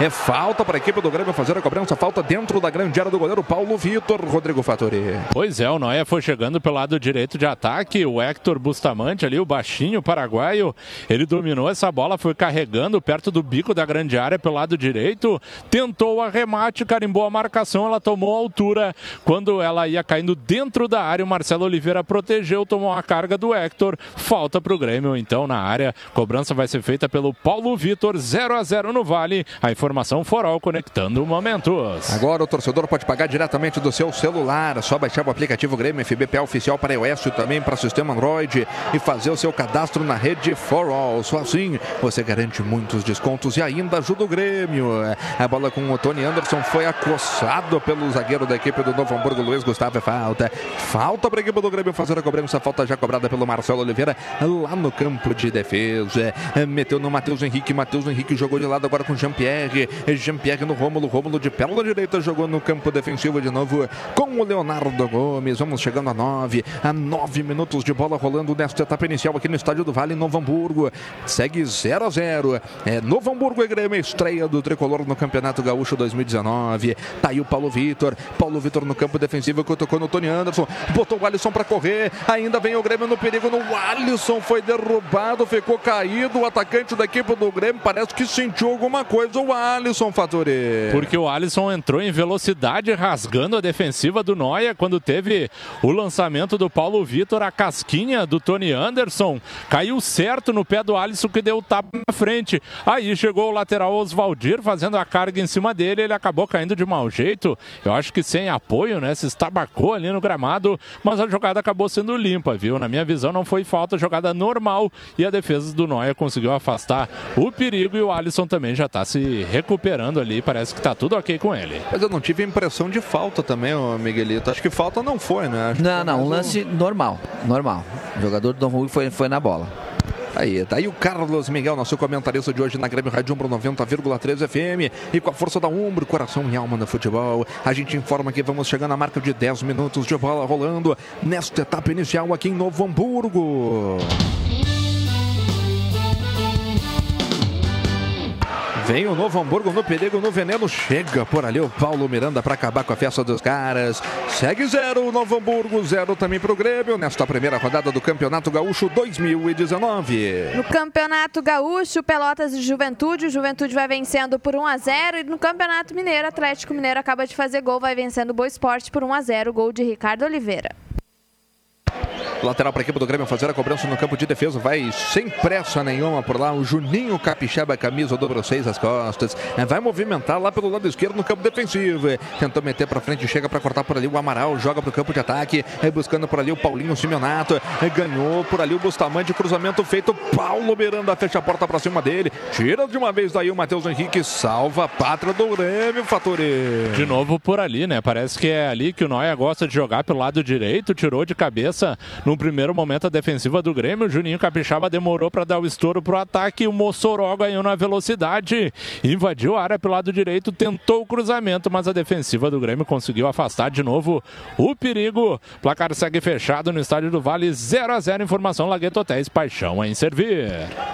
É falta para a equipe do Grêmio fazer a cobrança. Falta dentro da grande área do goleiro Paulo Vitor. Rodrigo Fattori. Pois é, o Noia foi chegando pelo lado direito de ataque. O Hector Bustamante ali, o baixinho paraguaio, ele dominou essa bola, foi carregando perto do bico da grande área pelo lado direito. Tentou o arremate, carimbou a marcação. Ela tomou altura. Quando ela ia caindo dentro da área, o Marcelo Oliveira protegeu, tomou a carga do Hector. Falta para o Grêmio, então, na área. Cobrança vai ser feita pelo Paulo Vitor, 0 a 0 no Vale. A informação Forol conectando momentos. Agora o torcedor pode pagar diretamente do seu celular. É só baixar o aplicativo Grêmio FBPA oficial para iOS e também para sistema Android e fazer o seu cadastro na rede For All. Só assim você garante muitos descontos e ainda ajuda o Grêmio. A bola com o Tony Anderson foi acossado pelo zagueiro da equipe do Novo Hamburgo, Luiz Gustavo. É falta. Falta para a equipe do Grêmio fazer a cobrança. Falta já cobrada pelo Marcelo Oliveira lá no campo de defesa. Meteu no Matheus Henrique. Matheus Henrique jogou de lado agora com Jean-Pierre. Jean-Pierre no Rômulo. Rômulo de perna direita jogou no campo defensivo de novo com o Leonardo Gomes. Vamos chegando a nove. A nove minutos de bola rolando nesta etapa inicial aqui no Estádio do Vale, em Novo Hamburgo. Segue 0 a 0. É Novo Hamburgo e Grêmio, estreia do tricolor no Campeonato Gaúcho 2019. Tá aí o Paulo Vitor. Paulo Vitor no campo defensivo que tocou no Tony Anderson. Botou o Alisson para correr. Ainda vem o Grêmio no perigo. No Alisson foi derrubado, ficou caído. O atacante da equipe do Grêmio parece que sentiu alguma coisa. O Alisson Fatori. Porque o Alisson entrou em velocidade, rasgando a defensiva do Noia quando teve o lançamento do Paulo Vitor, a casquinha do Tony Anderson. Caiu certo no pé do Alisson que deu o tapa na frente. Aí chegou o lateral Oswaldir fazendo a carga em cima dele. Ele acabou caindo de mau jeito. Eu acho que sem apoio, né? Se estabacou ali no gramado, mas a jogada acabou sendo limpa, viu? Na minha visão, não foi falta, jogada normal e a defesa do Noia conseguiu afastar o perigo e o Alisson também já está se recuperando ali. Parece que está tudo ok com ele. Mas eu não tive a impressão de falta também, Miguelito. Acho que falta não foi, né? Acho não, não, um lance normal, normal. O jogador do Dom Rui foi, foi na bola. Aí, tá aí o Carlos Miguel, nosso comentarista de hoje na Grêmio Rádio Umbro 90,3 FM. E com a força da Umbro, coração e alma no futebol, a gente informa que vamos chegando à marca de 10 minutos de bola rolando nesta etapa inicial aqui em Novo Hamburgo. Vem o Novo Hamburgo no perigo, no veneno. Chega por ali o Paulo Miranda para acabar com a festa dos caras. Segue zero o Novo Hamburgo, zero também para o Grêmio nesta primeira rodada do Campeonato Gaúcho 2019. No Campeonato Gaúcho, Pelotas e Juventude. O Juventude vai vencendo por 1 a 0 E no Campeonato Mineiro, Atlético Mineiro acaba de fazer gol, vai vencendo o Boa Esporte por 1 a 0 Gol de Ricardo Oliveira. Lateral para a equipe do Grêmio fazer a cobrança no campo de defesa. Vai sem pressa nenhuma por lá. O Juninho Capixaba, camisa dobro 6 as costas. Vai movimentar lá pelo lado esquerdo no campo defensivo. Tentou meter para frente, chega para cortar por ali o Amaral. Joga para o campo de ataque. Buscando por ali o Paulinho Simeonato. Ganhou por ali o Bustamante. Cruzamento feito. Paulo Miranda fecha a porta para cima dele. Tira de uma vez daí o Matheus Henrique. Salva a pátria do Grêmio, Fatori. De novo por ali, né? Parece que é ali que o Noia gosta de jogar pelo lado direito. Tirou de cabeça no primeiro momento a defensiva do Grêmio. O Juninho Capixaba demorou para dar o estouro para o ataque. O Mossoró ganhou na velocidade, invadiu a área pelo lado direito, tentou o cruzamento, mas a defensiva do Grêmio conseguiu afastar de novo o perigo. Placar segue fechado no estádio do Vale 0 a 0 Informação Lagueto Hotéis, paixão em servir.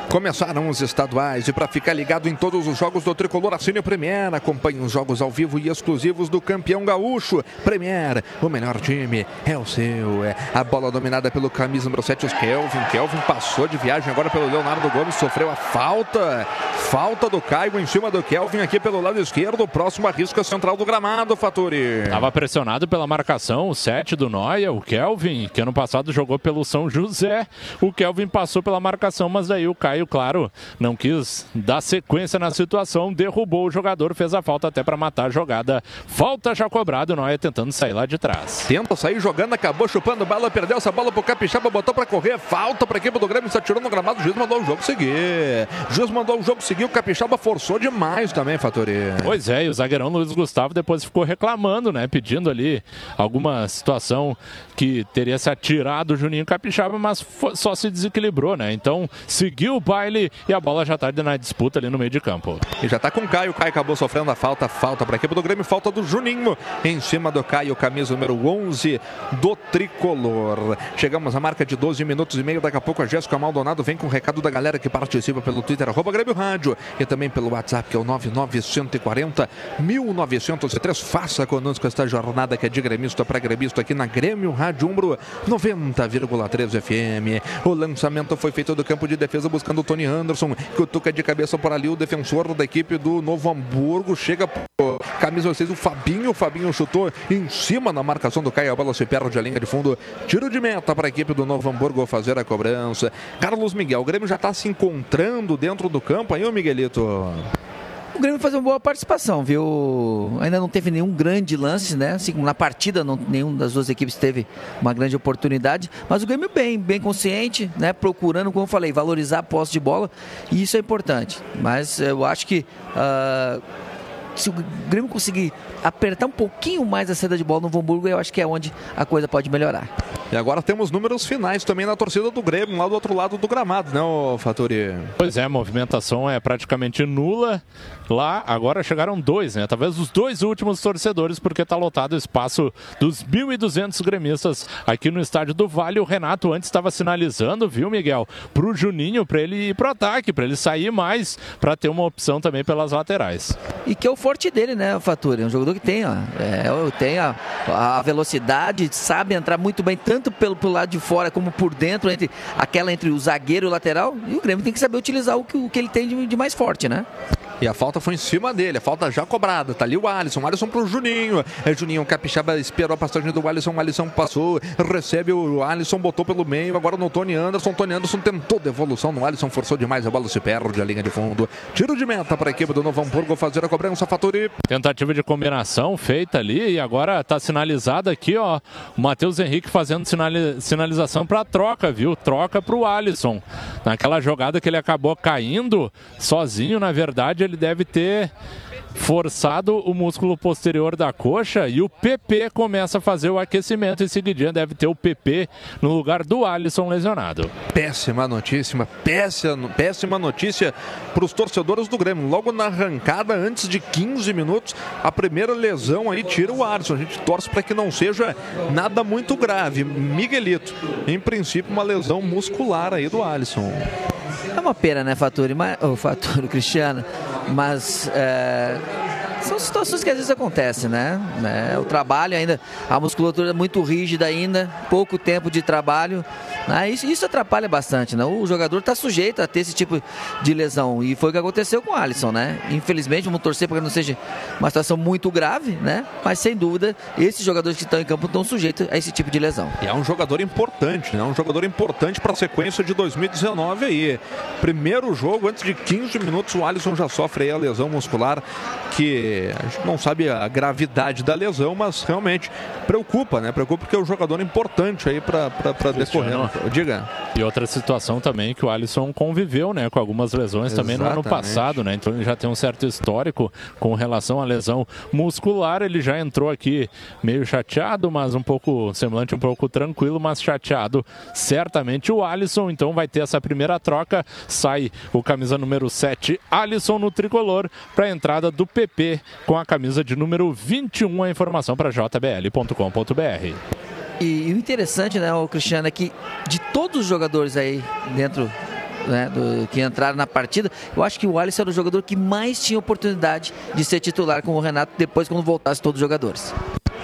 Começaram os estaduais e para ficar ligado em todos os jogos do Tricolor, assine o Premier. Acompanhe os jogos ao vivo e exclusivos do campeão gaúcho. Premier, o melhor time é o seu. É a bola dominada pelo camisa número 7, os Kelvin. Kelvin passou de viagem agora pelo Leonardo Gomes, sofreu a falta. Falta do Caio em cima do Kelvin aqui pelo lado esquerdo. Próximo arrisca central do gramado, Faturi. Estava pressionado pela marcação, o 7 do Noia, o Kelvin, que ano passado jogou pelo São José. O Kelvin passou pela marcação, mas aí o Caio, claro, não quis dar sequência na situação, derrubou o jogador, fez a falta até para matar a jogada. Falta já cobrado, o Noia tentando sair lá de trás. Tenta sair jogando, acabou chupando bala, perdeu essa bola pro Capixaba, botou para correr, falta para a equipe do Grêmio, se atirou no gramado, o juiz mandou o jogo seguir. O juiz mandou o jogo seguir, o Capixaba forçou demais também, Fatori. Pois é, e o zagueirão Luiz Gustavo depois ficou reclamando, né, pedindo ali alguma situação que teria se atirado o Juninho Capixaba, mas só se desequilibrou, né? Então seguiu o baile e a bola já tá na disputa ali no meio de campo. E já tá com o Caio, o Caio acabou sofrendo a falta, falta para a equipe do Grêmio, falta do Juninho em cima do Caio, camisa número 11 do Tricolor. Chegamos à marca de 12 minutos e meio. Daqui a pouco a Jéssica Maldonado vem com o recado da galera que participa pelo Twitter, arroba Grêmio Rádio, e também pelo WhatsApp, que é o 9940 1903. Faça conosco esta jornada que é de gremista para gremista aqui na Grêmio Rádio Umbro 90,3 FM. O lançamento foi feito do campo de defesa buscando o Tony Anderson, que toca de cabeça por ali o defensor da equipe do Novo Hamburgo. Chega pro camisa 6, o Fabinho. O Fabinho chutou em cima na marcação do Caio. A bola se perde a linha de fundo. Tiro de meta para a equipe do Novo Hamburgo fazer a cobrança. Carlos Miguel, o Grêmio já está se encontrando dentro do campo aí, ô Miguelito? O Grêmio faz uma boa participação, viu? Ainda não teve nenhum grande lance, né? Assim como na partida, não, nenhum das duas equipes teve uma grande oportunidade. Mas o Grêmio bem, bem consciente, né? Procurando, como eu falei, valorizar a posse de bola. E isso é importante. Mas eu acho que. ah, se o Grêmio conseguir apertar um pouquinho mais a saída de bola no Novo Hamburgo, eu acho que é onde a coisa pode melhorar. E agora temos números finais também na torcida do Grêmio, lá do outro lado do gramado, né, Faturi? Pois é, a movimentação é praticamente nula. Lá agora chegaram dois, né? Talvez os dois últimos torcedores, porque está lotado o espaço dos 1.200 gremistas aqui no estádio do Vale. O Renato antes estava sinalizando, viu, Miguel, para o Juninho, para ele ir para o ataque, para ele sair mais, para ter uma opção também pelas laterais. E que é o forte dele, né, o Faturi? É um jogador que tem, ó, é, tem a, a velocidade, sabe entrar muito bem, tanto pelo, pelo lado de fora como por dentro, entre aquela entre o zagueiro e o lateral. E o Grêmio tem que saber utilizar o que, o que ele tem de, de mais forte, né? E a falta foi em cima dele, a falta já cobrada. Tá ali o Alisson, o Alisson pro Juninho. É Juninho, Capixaba esperou a passagem do Alisson, o Alisson passou, recebe o Alisson, botou pelo meio, agora no Tony Anderson. Tony Anderson tentou devolução no Alisson, forçou demais, a bola se perde, a linha de fundo. Tiro de meta para a equipe do Novo Hamburgo fazer a cobrança, Faturi. Tentativa de combinação feita ali e agora tá sinalizado aqui, ó. O Matheus Henrique fazendo sinali- sinalização para troca, viu? Troca pro Alisson. Naquela jogada que ele acabou caindo sozinho, na verdade, ele deve ter forçado o músculo posterior da coxa e o PP começa a fazer o aquecimento em seguidinha deve ter o PP no lugar do Alisson lesionado. Péssima notícia, péssima, péssima notícia para os torcedores do Grêmio. Logo na arrancada, antes de 15 minutos, a primeira lesão aí tira o Alisson. A gente torce para que não seja nada muito grave. Miguelito, em princípio, uma lesão muscular aí do Alisson. É uma pena, né, Faturi? Mas, o Faturi, Cristiano. Mas é, Thank you. São situações que às vezes acontecem, né? né? O trabalho ainda, a musculatura é muito rígida ainda, pouco tempo de trabalho. Né? Isso, isso atrapalha bastante, né? O jogador está sujeito a ter esse tipo de lesão. E foi o que aconteceu com o Alisson, né? Infelizmente, vamos torcer para que não seja uma situação muito grave, né? Mas sem dúvida, esses jogadores que estão em campo estão sujeitos a esse tipo de lesão. E é um jogador importante, né? Um jogador importante para a sequência de 2019 aí. Primeiro jogo, antes de 15 minutos, o Alisson já sofre aí a lesão muscular, que a gente não sabe a gravidade da lesão, mas realmente preocupa, né? Preocupa porque é um jogador importante aí para decorrer. Cristiano. Diga. E outra situação também que o Alisson conviveu, né, com algumas lesões também no ano Exatamente. passado, né? Então ele já tem um certo histórico com relação à lesão muscular. Ele já entrou aqui meio chateado, mas um pouco semblante um pouco tranquilo, mas chateado. Certamente o Alisson, então vai ter essa primeira troca. Sai o camisa número 7, Alisson no tricolor, para a entrada do PP com a camisa de número 21. A informação para jbl.com.br. E, e o interessante, né, o Cristiano, é que de todos os jogadores aí dentro né, do- que entraram na partida, eu acho que o Alisson era o jogador que mais tinha oportunidade de ser titular com o Renato depois quando voltasse todos os jogadores.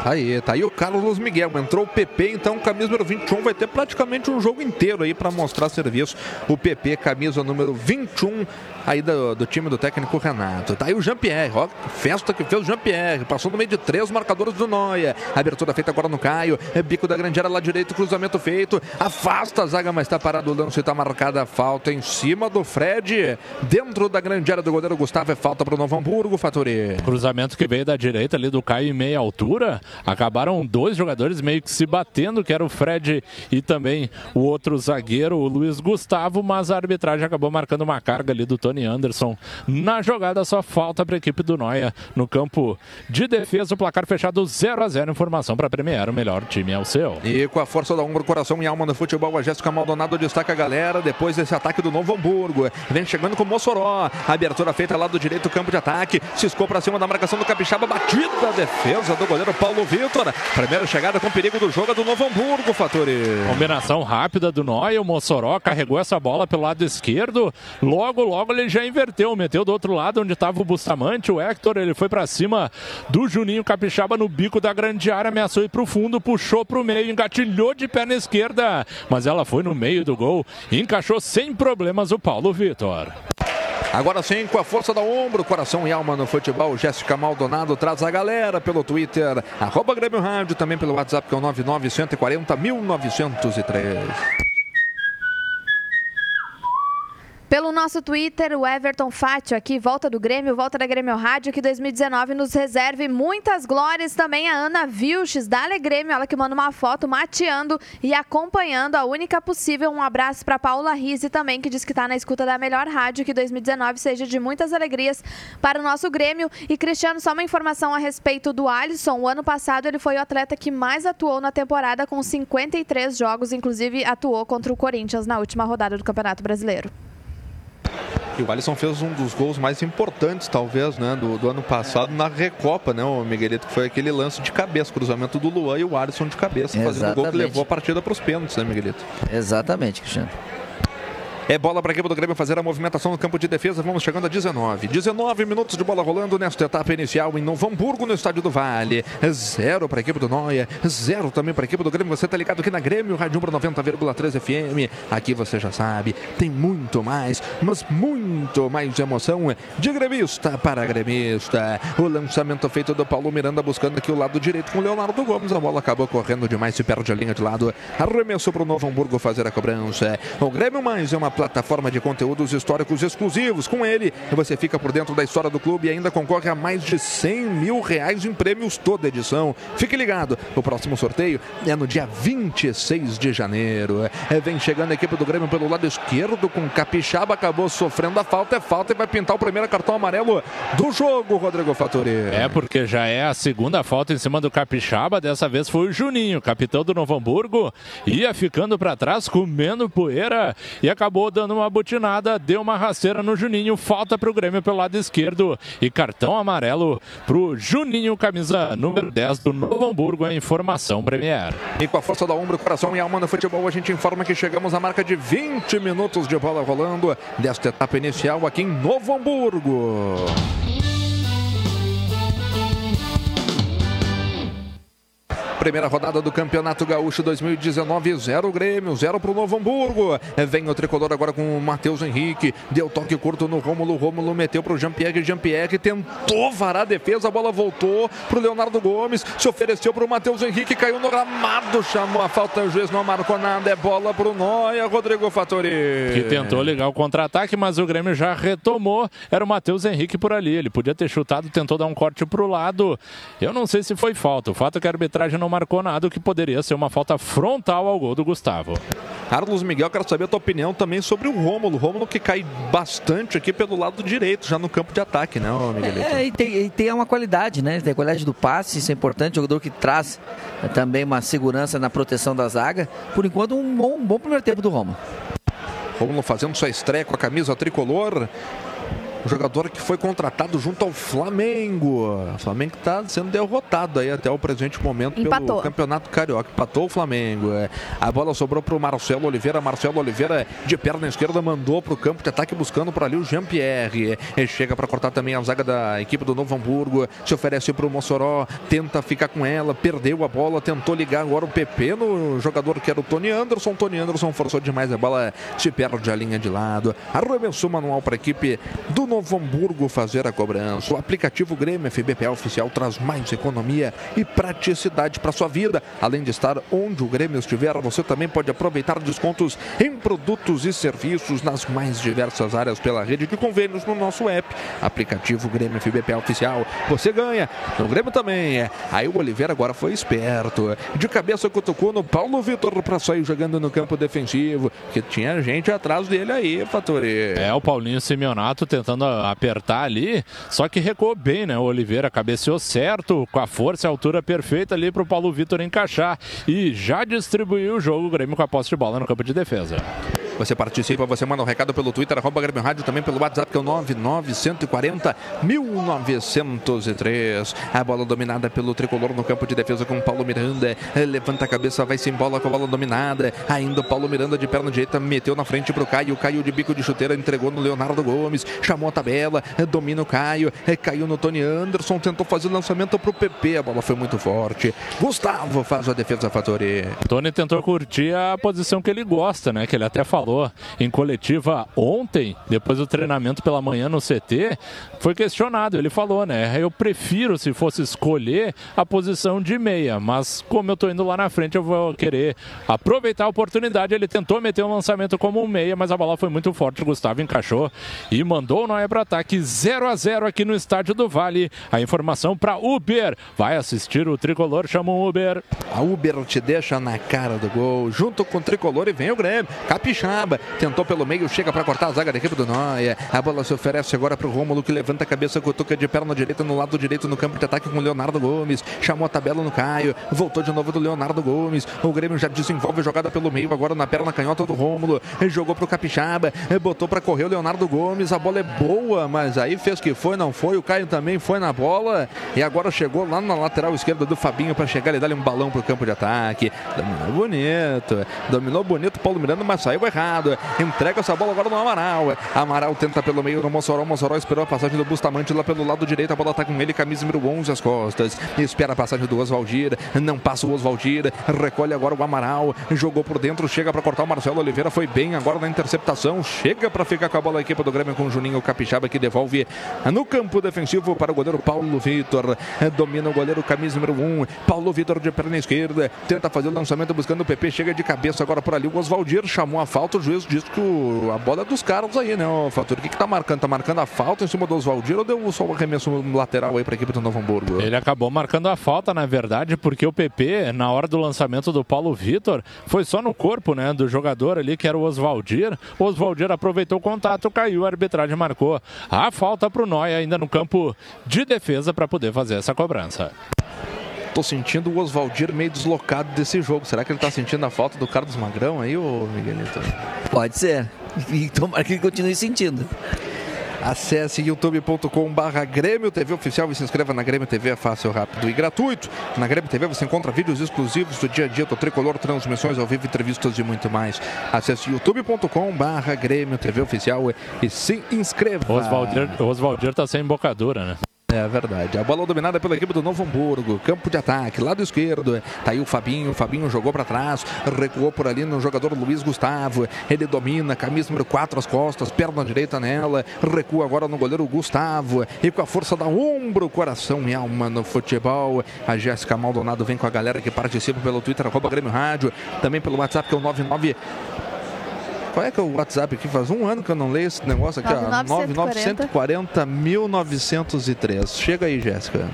Aí, tá aí o Carlos Miguel. Entrou o PP, então camisa número 21 vai ter praticamente um jogo inteiro aí para mostrar serviço. O PP, camisa número 21 aí do, do time do técnico Renato. Tá aí o Jean-Pierre, ó, festa que fez o Jean-Pierre. Passou no meio de três marcadores do Noia. Abertura feita agora no Caio. É bico da grande área lá direito, cruzamento feito. Afasta a zaga, mas tá parado o lance. Tá marcada a falta em cima do Fred. Dentro da grande área do goleiro Gustavo. É falta pro Novo Hamburgo, Fatori. Cruzamento que veio da direita ali do Caio em meia altura. Acabaram dois jogadores meio que se batendo, que era o Fred e também o outro zagueiro, o Luiz Gustavo, mas a arbitragem acabou marcando uma carga ali do Anderson. Na jogada só falta para a equipe do Noia no campo de defesa, o placar fechado 0 a 0 Informação para Premier, o melhor time é o seu. E com a força da ombro, coração e alma no futebol, a Jéssica Maldonado destaca a galera depois desse ataque do Novo Hamburgo. Vem chegando com o Mossoró. Abertura feita lá do direito, campo de ataque. Ciscou pra cima da marcação do Capixaba. Batida a defesa do goleiro Paulo Vitor. Primeira chegada com perigo do jogo é do Novo Hamburgo, Fatori. Combinação rápida do Noia, o Mossoró carregou essa bola pelo lado esquerdo. Logo, logo ele já inverteu, meteu do outro lado onde estava o Bustamante, o Hector, ele foi para cima do Juninho Capixaba no bico da grande área, ameaçou ir pro fundo, puxou pro meio, engatilhou de perna esquerda, mas ela foi no meio do gol, encaixou sem problemas o Paulo Vitor. Agora sim, com a força da ombro, coração e alma no futebol, Jéssica Maldonado traz a galera pelo Twitter, arroba Grêmio Rádio, também pelo WhatsApp que é o 99140 1903. Pelo nosso Twitter, o Everton Fátio aqui, volta do Grêmio, volta da Grêmio Rádio, que 2019 nos reserve muitas glórias. Também a Ana Vilches, da Alegrêmio, ela que manda uma foto mateando e acompanhando a única possível. Um abraço para Paula Rizzi também, que diz que está na escuta da melhor rádio, que 2019 seja de muitas alegrias para o nosso Grêmio. E Cristiano, só uma informação a respeito do Alisson. O ano passado ele foi o atleta que mais atuou na temporada com 53 jogos, inclusive atuou contra o Corinthians na última rodada do Campeonato Brasileiro. E o Alisson fez um dos gols mais importantes, talvez, né, do, do ano passado na Recopa, né, o Miguelito, que foi aquele lance de cabeça, cruzamento do Luan e o Alisson de cabeça, fazendo o gol que Exatamente. levou a partida para os pênaltis, né, Miguelito? Exatamente, Cristiano. É bola para a equipe do Grêmio fazer a movimentação no campo de defesa. Vamos chegando a 19. 19 minutos de bola rolando nesta etapa inicial em Novo Hamburgo, no estádio do Vale. Zero para a equipe do Noia, zero também para a equipe do Grêmio. Você está ligado aqui na Grêmio, Rádio Umbro 90,3 FM. Aqui você já sabe, tem muito mais, mas muito mais emoção de gremista para gremista. O lançamento feito do Paulo Miranda buscando aqui o lado direito com o Leonardo Gomes. A bola acabou correndo demais, se perde a linha de lado. Arremesso para o Novo Hamburgo fazer a cobrança. O Grêmio Mais é uma plataforma de conteúdos históricos exclusivos. Com ele, você fica por dentro da história do clube e ainda concorre a mais de 100 mil reais em prêmios toda edição. Fique ligado, o próximo sorteio é no dia 26 de janeiro. É, vem chegando a equipe do Grêmio pelo lado esquerdo com Capixaba, acabou sofrendo a falta, é falta e vai pintar o primeiro cartão amarelo do jogo, Rodrigo Fattori. É, porque já é a segunda falta em cima do Capixaba. Dessa vez foi o Juninho, capitão do Novo Hamburgo. Ia ficando para trás, comendo poeira e acabou dando uma butinada. Deu uma rasteira no Juninho. Falta para o Grêmio pelo lado esquerdo. E cartão amarelo para o Juninho, camisa número 10 do Novo Hamburgo. A informação Premier. E com a força da ombro, coração e alma no futebol, a gente informa que chegamos à marca de 20 minutos de bola rolando desta etapa inicial aqui em Novo Hamburgo. Primeira rodada do Campeonato Gaúcho 2019, 0 Grêmio, 0 para o Novo Hamburgo. Vem o tricolor agora com o Matheus Henrique. Deu toque curto no Rômulo. Rômulo meteu para o Jean-Pierre. Jean-Pierre tentou varar a defesa. A bola voltou para o Leonardo Gomes. Se ofereceu para o Matheus Henrique. Caiu no gramado. Chamou a falta. O juiz não marcou nada. É bola para o Noia. Rodrigo Fattori. Que tentou ligar o contra-ataque, mas o Grêmio já retomou. Era o Matheus Henrique por ali. Ele podia ter chutado, tentou dar um corte para o lado. Eu não sei se foi falta. O fato é que a arbitragem não marcou nada, o que poderia ser uma falta frontal ao gol do Gustavo. Carlos Miguel, quero saber a tua opinião também sobre o Rômulo. Rômulo que cai bastante aqui pelo lado direito, já no campo de ataque, né, Miguelito? É, e tem, e tem uma qualidade, né? Tem a qualidade do passe, isso é importante. Jogador que traz é, também uma segurança na proteção da zaga. Por enquanto, um bom, um bom primeiro tempo do Roma. Rômulo fazendo sua estreia com a camisa tricolor. O jogador que foi contratado junto ao Flamengo. O Flamengo está sendo derrotado aí até o presente momento Empatou. pelo Campeonato Carioca. Empatou o Flamengo. É. A bola sobrou para o Marcelo Oliveira. Marcelo Oliveira de perna esquerda mandou para o campo de ataque buscando para ali o Jean-Pierre. É, Chega para cortar também a zaga da equipe do Novo Hamburgo. Se oferece para o Mossoró. Tenta ficar com ela. Perdeu a bola. Tentou ligar agora o PP no jogador que era o Tony Anderson. Tony Anderson forçou demais a bola. Se perde a linha de lado. Arremessou manual para a equipe do Novo Hamburgo fazer a cobrança. O aplicativo Grêmio FBPA oficial traz mais economia e praticidade para sua vida. Além de estar onde o Grêmio estiver, você também pode aproveitar descontos em produtos e serviços nas mais diversas áreas pela rede de convênios no nosso app. Aplicativo Grêmio FBPA oficial. Você ganha. No Grêmio também. é. Aí o Oliveira agora foi esperto. De cabeça cutucou no Paulo Vitor para sair jogando no campo defensivo. Que tinha gente atrás dele aí, Fatori. É, o Paulinho Simeonato tentando apertar ali, só que recuou bem, né? O Oliveira cabeceou certo, com a força e a altura perfeita ali para o Paulo Vitor encaixar. E já distribuiu o jogo, o Grêmio com a posse de bola no campo de defesa. Você participa, você manda um recado pelo Twitter, arroba Grêmio Rádio, também pelo WhatsApp, que é o 99140 1903. A bola dominada pelo tricolor no campo de defesa com Paulo Miranda. Levanta a cabeça, vai sem bola com a bola dominada. Ainda o Paulo Miranda de perna direita meteu na frente pro Caio. Caio de bico de chuteira entregou no Leonardo Gomes. Chamou a tabela, domina o Caio. Caiu no Tony Anderson, tentou fazer o lançamento pro PP. A bola foi muito forte. Gustavo faz a defesa Fatori. Tony tentou curtir a posição que ele gosta, né? Que ele até falou falou em coletiva ontem, depois do treinamento pela manhã no CT, foi questionado. Ele falou, né? Eu prefiro, se fosse escolher, a posição de meia, mas como eu tô indo lá na frente, eu vou querer aproveitar a oportunidade. Ele tentou meter um lançamento como um meia, mas a bola foi muito forte. O Gustavo encaixou e mandou o Noé para ataque 0 a 0 aqui no estádio do Vale. A informação para Uber. Vai assistir o tricolor, chama um Uber. A Uber te deixa na cara do gol, junto com o tricolor e vem o Grêmio. Capixaba tentou pelo meio, chega para cortar a zaga da equipe do Noia. A bola se oferece agora para o Rômulo que levanta a cabeça, cutuca de perna direita no lado direito no campo de ataque com o Leonardo Gomes. Chamou a tabela no Caio, voltou de novo do Leonardo Gomes. O Grêmio já desenvolve a jogada pelo meio, agora na perna canhota do Rômulo. Jogou para o Capixaba, botou para correr o Leonardo Gomes. A bola é boa, mas aí fez que foi, não foi. O Caio também foi na bola e agora chegou lá na lateral esquerda do Fabinho para chegar e dar um balão para o campo de ataque. Dominou bonito, dominou bonito Paulo Miranda, mas saiu errado. Entrega essa bola agora no Amaral. Amaral tenta pelo meio no Mossoró. Mossoró esperou a passagem do Bustamante lá pelo lado direito. A bola tá com ele, camisa número 11 às costas. Espera a passagem do Oswaldir. Não passa o Oswaldir. Recolhe agora o Amaral. Jogou por dentro, chega para cortar o Marcelo Oliveira. Foi bem agora na interceptação. Chega para ficar com a bola a equipe do Grêmio com o Juninho Capixaba que devolve no campo defensivo para o goleiro Paulo Vitor. Domina o goleiro camisa número 1. Paulo Vitor de perna esquerda. Tenta fazer o lançamento buscando o PP. Chega de cabeça agora por ali. O Oswaldir chamou a falta. O juiz disse que o- a bola é dos caras aí, né, o Fator? O que, que tá marcando? Tá marcando a falta em cima do Oswaldir ou deu só um arremesso lateral aí para a equipe do Novo Hamburgo? Ele acabou marcando a falta, na verdade, porque o PP, na hora do lançamento do Paulo Vitor, foi só no corpo né, do jogador ali, que era o Oswaldir. O Oswaldir aproveitou o contato, caiu, a arbitragem marcou a falta para o Noia ainda no campo de defesa para poder fazer essa cobrança. Tô sentindo o Oswaldir meio deslocado desse jogo. Será que ele tá sentindo a falta do Carlos Magrão aí, ô Miguelito? Pode ser. E tomara que ele continue sentindo. Acesse youtube.com barra Grêmio TV Oficial e se inscreva na Grêmio TV, é fácil, rápido e gratuito. Na Grêmio TV você encontra vídeos exclusivos do dia a dia do Tricolor, transmissões ao vivo, entrevistas e muito mais. Acesse youtube.com barra Grêmio TV Oficial e se inscreva. O Oswaldir, Oswaldir tá sem embocadura, né? É verdade. A bola dominada pela equipe do Novo Hamburgo. Campo de ataque, lado esquerdo. Tá aí o Fabinho. O Fabinho jogou para trás. Recuou por ali no jogador Luiz Gustavo. Ele domina. Camisa número 4 às costas. Perna direita nela. Recua agora no goleiro Gustavo. E com a força da ombro, coração e alma no futebol. A Jéssica Maldonado vem com a galera que participa pelo Twitter, arroba Grêmio Rádio. Também pelo WhatsApp, que é o 99. Qual é que é o WhatsApp aqui? Faz um ano que eu não leio esse negócio aqui, ó. 99140. 99140 1903. Chega aí, Jéssica.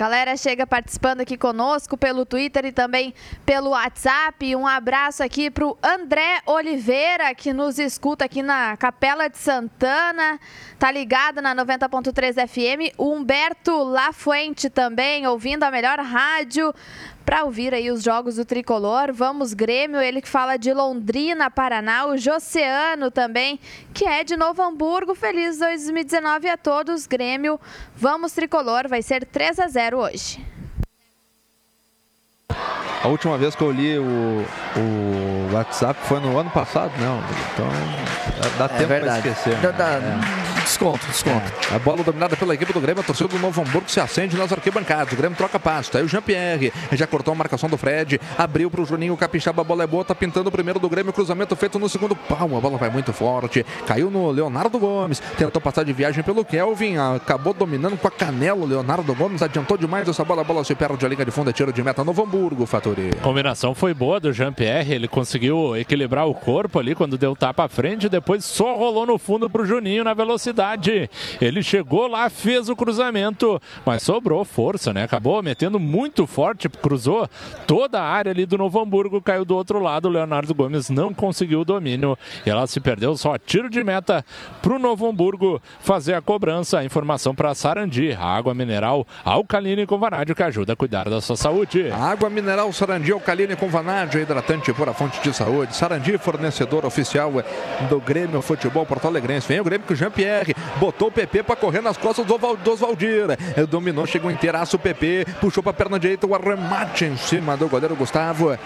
Galera, chega participando aqui conosco pelo Twitter e também pelo WhatsApp. Um abraço aqui pro André Oliveira, que nos escuta aqui na Capela de Santana. Tá ligado na 90.3 FM. O Humberto Lafuente também, ouvindo a melhor rádio para ouvir aí os jogos do Tricolor. Vamos Grêmio, ele que fala de Londrina, Paraná, o Joceano também, que é de Novo Hamburgo. Feliz 2019 a todos, Grêmio. Vamos Tricolor, vai ser 3 a 0 hoje. A última vez que eu li o, o WhatsApp foi no ano passado, não. Então dá, É tempo verdade. para esquecer. Dá- dá- É. Desconto, desconto. A bola dominada pela equipe do Grêmio, a torcida do Novo Hamburgo se acende nas arquibancadas. O Grêmio troca passo. Aí o Jean-Pierre já cortou a marcação do Fred, abriu para o Juninho Capixaba, a bola é boa, tá pintando o primeiro do Grêmio, cruzamento feito no segundo pau. A bola vai muito forte, caiu no Leonardo Gomes, tentou passar de viagem pelo Kelvin, acabou dominando com a canela. O Leonardo Gomes adiantou demais essa bola, a bola se perde a linha de fundo, é tiro de meta Novo Hamburgo, Fatori. Combinação foi boa do Jean-Pierre, ele conseguiu equilibrar o corpo ali quando deu tapa à frente, depois só rolou no fundo pro Juninho na velocidade. Ele chegou lá, fez o cruzamento, mas sobrou força, né? Acabou metendo muito forte, cruzou toda a área ali do Novo Hamburgo, caiu do outro lado, o Leonardo Gomes não conseguiu o domínio e ela se perdeu só tiro de meta pro Novo Hamburgo fazer a cobrança. A informação para Sarandi, a água mineral alcalina e com vanádio que ajuda a cuidar da sua saúde. Água mineral Sarandi alcalina com vanádio, hidratante por a fonte de saúde. Sarandi, fornecedor oficial do Grêmio Futebol Porto Alegrense. Vem o Grêmio com o Jean-Pierre, botou o PP para correr nas costas do, Val- do. Ele Dominou, chegou inteiraço o PP, puxou para a perna direita, o arremate em cima do goleiro Gustavo.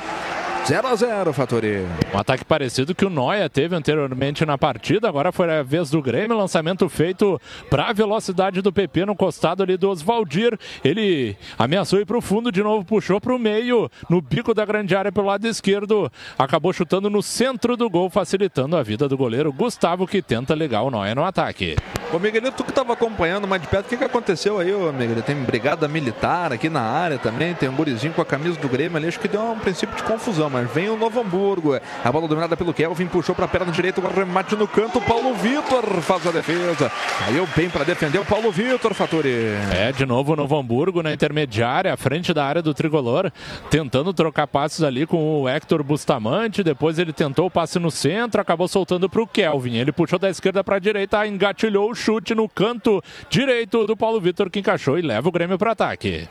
0 a 0 Fatori. Um ataque parecido que o Noia teve anteriormente na partida, agora foi a vez do Grêmio, lançamento feito para a velocidade do PP no costado ali do Oswaldir. Ele ameaçou ir para o fundo, de novo puxou para o meio, no bico da grande área pelo lado esquerdo, acabou chutando no centro do gol, facilitando a vida do goleiro Gustavo, que tenta ligar o Noia no ataque. Ô Miguelito, tu que estava acompanhando mais de perto, o que, que aconteceu aí, ô Miguelito? Tem brigada militar aqui na área também, tem um gurizinho com a camisa do Grêmio ali, acho que deu um princípio de confusão, mas vem o Novo Hamburgo. A bola dominada pelo Kelvin, puxou para a perna direita, o remate no canto, Paulo Vitor faz a defesa. Caiu bem para defender o Paulo Vitor, Faturi. É, de novo o Novo Hamburgo na intermediária, à frente da área do tricolor, tentando trocar passes ali com o Hector Bustamante. Depois ele tentou o passe no centro, acabou soltando para o Kelvin. Ele puxou da esquerda para a direita, engatilhou o chute no canto direito do Paulo Vitor, que encaixou e leva o Grêmio para ataque.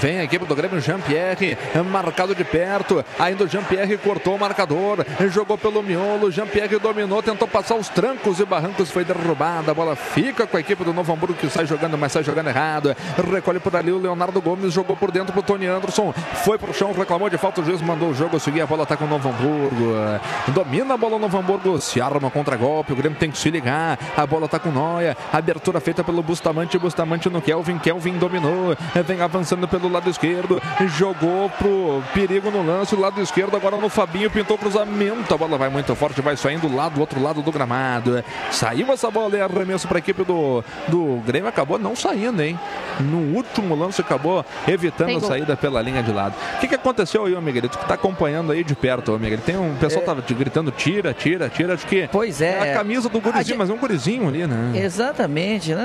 Vem a equipe do Grêmio, Jean-Pierre, marcado de perto. Ainda o Jean-Pierre cortou o marcador, jogou pelo miolo. Jean-Pierre dominou, tentou passar os trancos e barrancos, foi derrubada. A bola fica com a equipe do Novo Hamburgo que sai jogando, mas sai jogando errado. Recolhe por ali o Leonardo Gomes, jogou por dentro pro Tony Anderson. Foi pro chão, reclamou de falta. O juiz mandou o jogo seguir. A bola tá com o Novo Hamburgo. Domina a bola o Novo Hamburgo, se arma contra golpe. O Grêmio tem que se ligar. A bola tá com Noia. Abertura feita pelo Bustamante. Bustamante no Kelvin. Kelvin dominou. Vem avançando pelo lado esquerdo, jogou pro perigo no lance, lado esquerdo, agora no Fabinho, pintou cruzamento, a bola vai muito forte, vai saindo lá do outro lado do gramado. Saiu essa bola e arremesso para a equipe do, do Grêmio, acabou não saindo, hein? No último lance acabou evitando Tem a saída pela linha de lado. O que, que aconteceu aí, ô Miguelito? Que tá acompanhando aí de perto, ô Miguel. Tem um pessoal É. tava gritando, tira, tira, tira. Acho que Pois é. a camisa do gurizinho, mas é um gurizinho ali, né? Exatamente, né?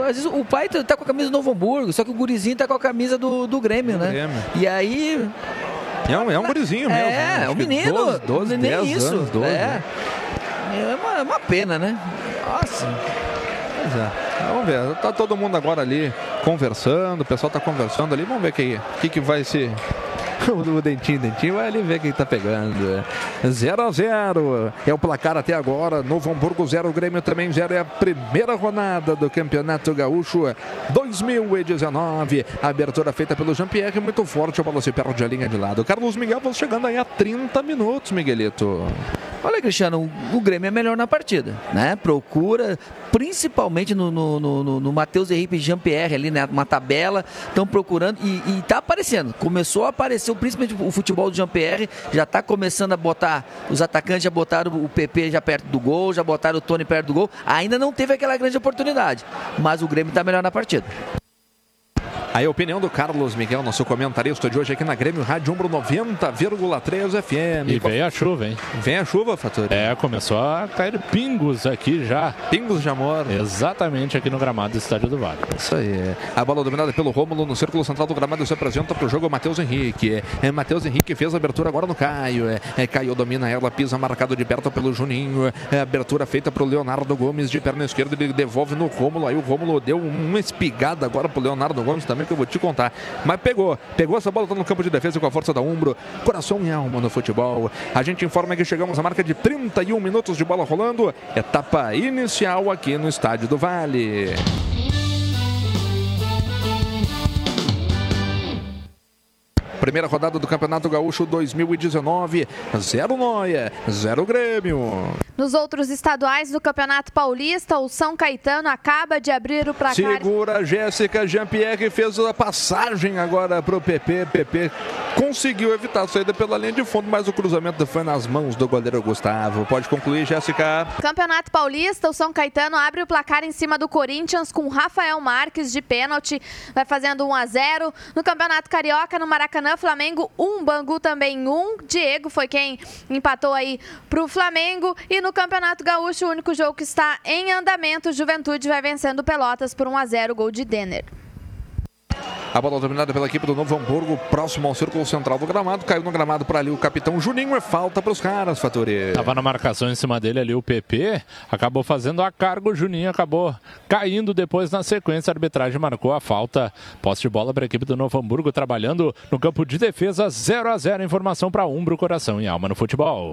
Às vezes o pai tá tá com a camisa do Novo Hamburgo, só que o gurizinho tá com a camisa do, do Grêmio, né? Grêmio. E aí. É um, é um gurizinho mesmo. né? É, o que menino. 12, 12 nem 10 isso. anos, 12. é. né? É uma, é uma pena, né? Nossa. Pois é. Vamos ver, tá todo mundo agora ali conversando, o pessoal tá conversando ali, vamos ver o que, que, que vai se. O dentinho, dentinho, vai ali ver quem tá pegando. 0 a 0 é o placar até agora. Novo Hamburgo 0, Grêmio também 0. É a primeira rodada do Campeonato Gaúcho 2019. Abertura feita pelo Jean-Pierre, muito forte. A bola se perde a linha de lado. Carlos Miguel chegando aí a 30 minutos, Miguelito. Olha, Cristiano, o- Grêmio é melhor na partida, né? Procura, principalmente no, no, no, no- Matheus Henrique e Jean-Pierre ali, né? Uma tabela, estão procurando e, e tá aparecendo. Começou a aparecer, principalmente o futebol do Jean-Pierre, já tá começando a botar, os atacantes já botaram o PP já perto do gol, já botaram o Tony perto do gol. Ainda não teve aquela grande oportunidade, mas o Grêmio tá melhor na partida. Aí a opinião do Carlos Miguel, nosso comentarista de hoje aqui na Grêmio Rádio Umbro 90,3 FM. E veio a chuva, hein? Vem a chuva, Fator. É, começou a cair pingos aqui já. Pingos de amor. Exatamente aqui no gramado do Estádio do Vale. Isso aí. A bola dominada pelo Rômulo no círculo central do gramado se apresenta para o jogo o Matheus Henrique. É, Matheus Henrique fez a abertura agora no Caio. É, é, Caio domina ela, pisa marcado de perto pelo Juninho. É, abertura feita para o Leonardo Gomes de perna esquerda. Ele devolve no Rômulo. Aí o Rômulo deu uma espigada agora pro Leonardo Gomes também, que eu vou te contar. Mas pegou. Pegou essa bola, tá no campo de defesa com a força da Umbro. Coração e alma no futebol. A gente informa que chegamos à marca de 31 minutos de bola rolando. Etapa inicial aqui no Estádio do Vale. Primeira rodada do Campeonato Gaúcho 2019. Zero Noia, zero Grêmio. Nos outros estaduais do Campeonato Paulista, o São Caetano acaba de abrir o placar. Segura a Jéssica Jean-Pierre fez a passagem agora para o PP. PP conseguiu evitar a saída pela linha de fundo, mas o cruzamento foi nas mãos do goleiro Gustavo. Pode concluir, Jéssica. Campeonato Paulista, o São Caetano abre o placar em cima do Corinthians com Rafael Marques de pênalti, vai fazendo 1 a 0. No Campeonato Carioca, no Maracanã, Flamengo 1, Bangu também 1. Diego foi quem empatou aí pro Flamengo e no Campeonato Gaúcho, o único jogo que está em andamento, Juventude vai vencendo Pelotas por 1 a 0, gol de Denner. A bola dominada pela equipe do Novo Hamburgo, próximo ao círculo central do gramado. Caiu no gramado para ali o capitão Juninho. É falta para os caras, Fatori. Tava na marcação em cima dele ali o PP, acabou fazendo a carga, o Juninho acabou caindo depois na sequência, a arbitragem marcou a falta. Posse de bola para a equipe do Novo Hamburgo, trabalhando no campo de defesa, 0 a 0 Informação para Umbro, coração e alma no futebol.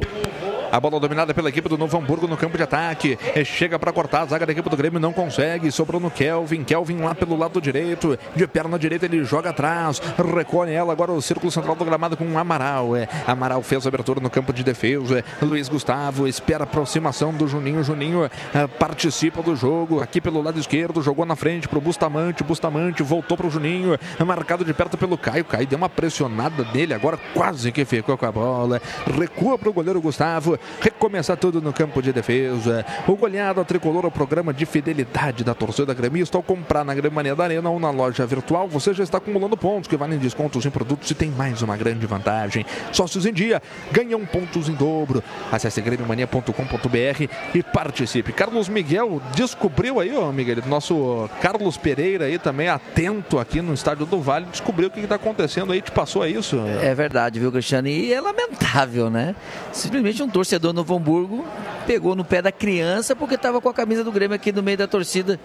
A bola dominada pela equipe do Novo Hamburgo no campo de ataque. Chega para cortar, a zaga da equipe do Grêmio não consegue. Sobrou no Kelvin. Kelvin lá pelo lado direito. De perna direita ele joga atrás. Recolhe ela agora o círculo central do gramado com o Amaral. É, Amaral fez a abertura no campo de defesa. É, Luiz Gustavo espera a aproximação do Juninho. Juninho é, participa do jogo aqui pelo lado esquerdo. Jogou na frente pro Bustamante. Bustamante voltou pro Juninho. Marcado de perto pelo Caio. Caio deu uma pressionada nele. Agora quase que ficou com a bola. Recua pro goleiro Gustavo. Recomeçar tudo no campo de defesa. O goleado tricolor, o programa de fidelidade da torcida gremista. Ao comprar na Grêmio da Arena ou na loja virtual, você já está acumulando pontos que valem descontos em produtos e tem mais uma grande vantagem. Sócios em dia ganham pontos em dobro. Acesse grêmiomania.com.br e participe. Carlos Miguel descobriu aí, ó, Miguel, nosso Carlos Pereira aí também atento aqui no estádio do Vale, descobriu o que está acontecendo aí, te passou isso? É verdade, viu, Cristiano? E é lamentável, né? Simplesmente um torcedor no Novo Hamburgo pegou no pé da criança porque estava com a camisa do Grêmio aqui no meio da torcida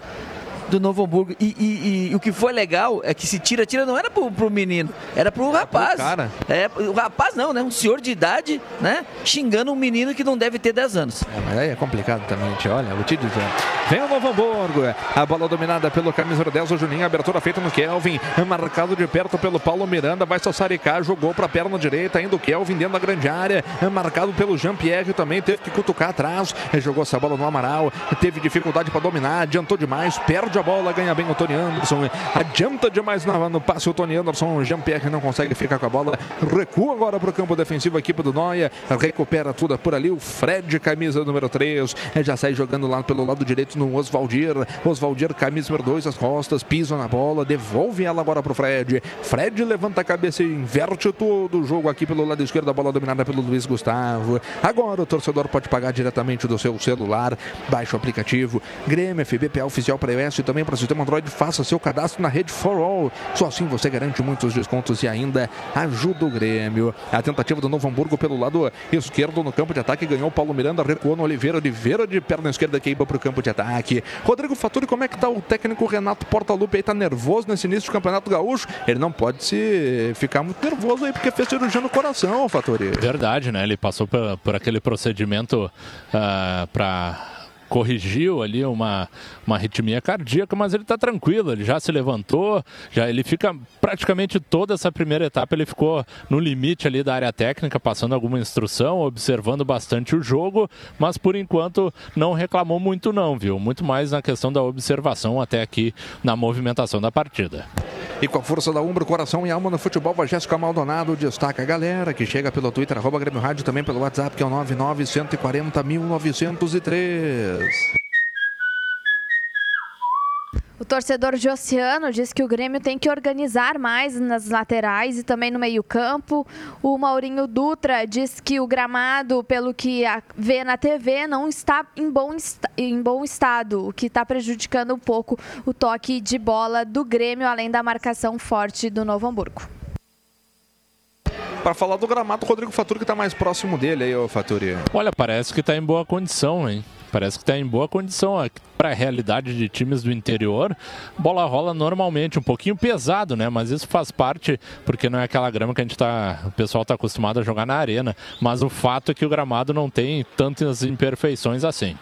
do Novo Hamburgo. E, e- e o que foi legal é que se tira, tira não era pro, pro menino, era pro rapaz. cara. É, o rapaz não, né? Um senhor de idade, né? Xingando um menino que não deve ter 10 anos. É, mas aí é complicado também, tio. Olha, vou te dizer. Vem o Novo Hamburgo. A bola dominada pelo camisa 10, o Juninho. Abertura feita no Kelvin. Marcado de perto pelo Paulo Miranda. Vai sassaricar. Jogou para a perna direita. Ainda o Kelvin dentro da grande área. Marcado pelo Jean-Pierre também. Teve que cutucar atrás. Jogou essa bola no Amaral. Teve dificuldade para dominar. Adiantou demais. Perde a bola. Ganha bem o Tony Anderson. Adianta demais no, no passe o Tony Anderson. O Jean-Pierre não consegue ficar com a bola. Recua agora para o campo defensivo. A equipe do Noia. Recupera tudo por ali. O Fred, camisa número 3. Já sai jogando lá pelo lado direito no Oswaldir. Oswaldir, camisa número 2, as costas. Pisa na bola. Devolve ela agora pro Fred. Fred levanta a cabeça e inverte todo o jogo aqui pelo lado esquerdo. A bola dominada pelo Luiz Gustavo. Agora o torcedor pode pagar diretamente do seu celular. Baixe o aplicativo. Grêmio FBPA oficial para iOS também para sistema Android. Faça seu cadastro na rede For All. Só assim você garante muitos descontos e ainda ajuda o Grêmio. A tentativa do Novo Hamburgo pelo lado esquerdo no campo de ataque. Ganhou o Paulo Miranda, recuou no Oliveira. Oliveira de perna esquerda queima para o campo de ataque. Rodrigo Faturi, como é que tá o técnico Renato Portaluppi aí? Tá nervoso nesse início do Campeonato Gaúcho? Ele não pode se ficar muito nervoso aí porque fez cirurgia no coração, Faturi. Verdade, né? Ele passou por, por aquele procedimento para corrigiu ali uma, uma arritmia cardíaca, mas ele está tranquilo, ele já se levantou, já ele fica praticamente toda essa primeira etapa ele ficou no limite ali da área técnica, passando alguma instrução, observando bastante o jogo, mas por enquanto não reclamou muito não, viu? Muito mais na questão da observação até aqui na movimentação da partida. E com a força da Umbro, coração e alma no futebol, a Jéssica Maldonado destaca a galera que chega pelo Twitter, arroba Grêmio Rádio, também pelo WhatsApp, que é o 99140 O torcedor Josiano diz que o Grêmio tem que organizar mais nas laterais e também no meio-campo. O Maurinho Dutra diz que o gramado, pelo que vê na TV, não está em bom, est- em bom estado, o que está prejudicando um pouco o toque de bola do Grêmio, além da marcação forte do Novo Hamburgo. Para falar do gramado, o Rodrigo Faturi que está mais próximo dele aí, ô Faturi. Olha, parece que está em boa condição, hein? Parece que está em boa condição para a realidade de times do interior. Bola rola normalmente, um pouquinho pesado, né? Mas isso faz parte, porque não é aquela grama que a gente tá, o pessoal está acostumado a jogar na arena. Mas o fato é que o gramado não tem tantas imperfeições assim.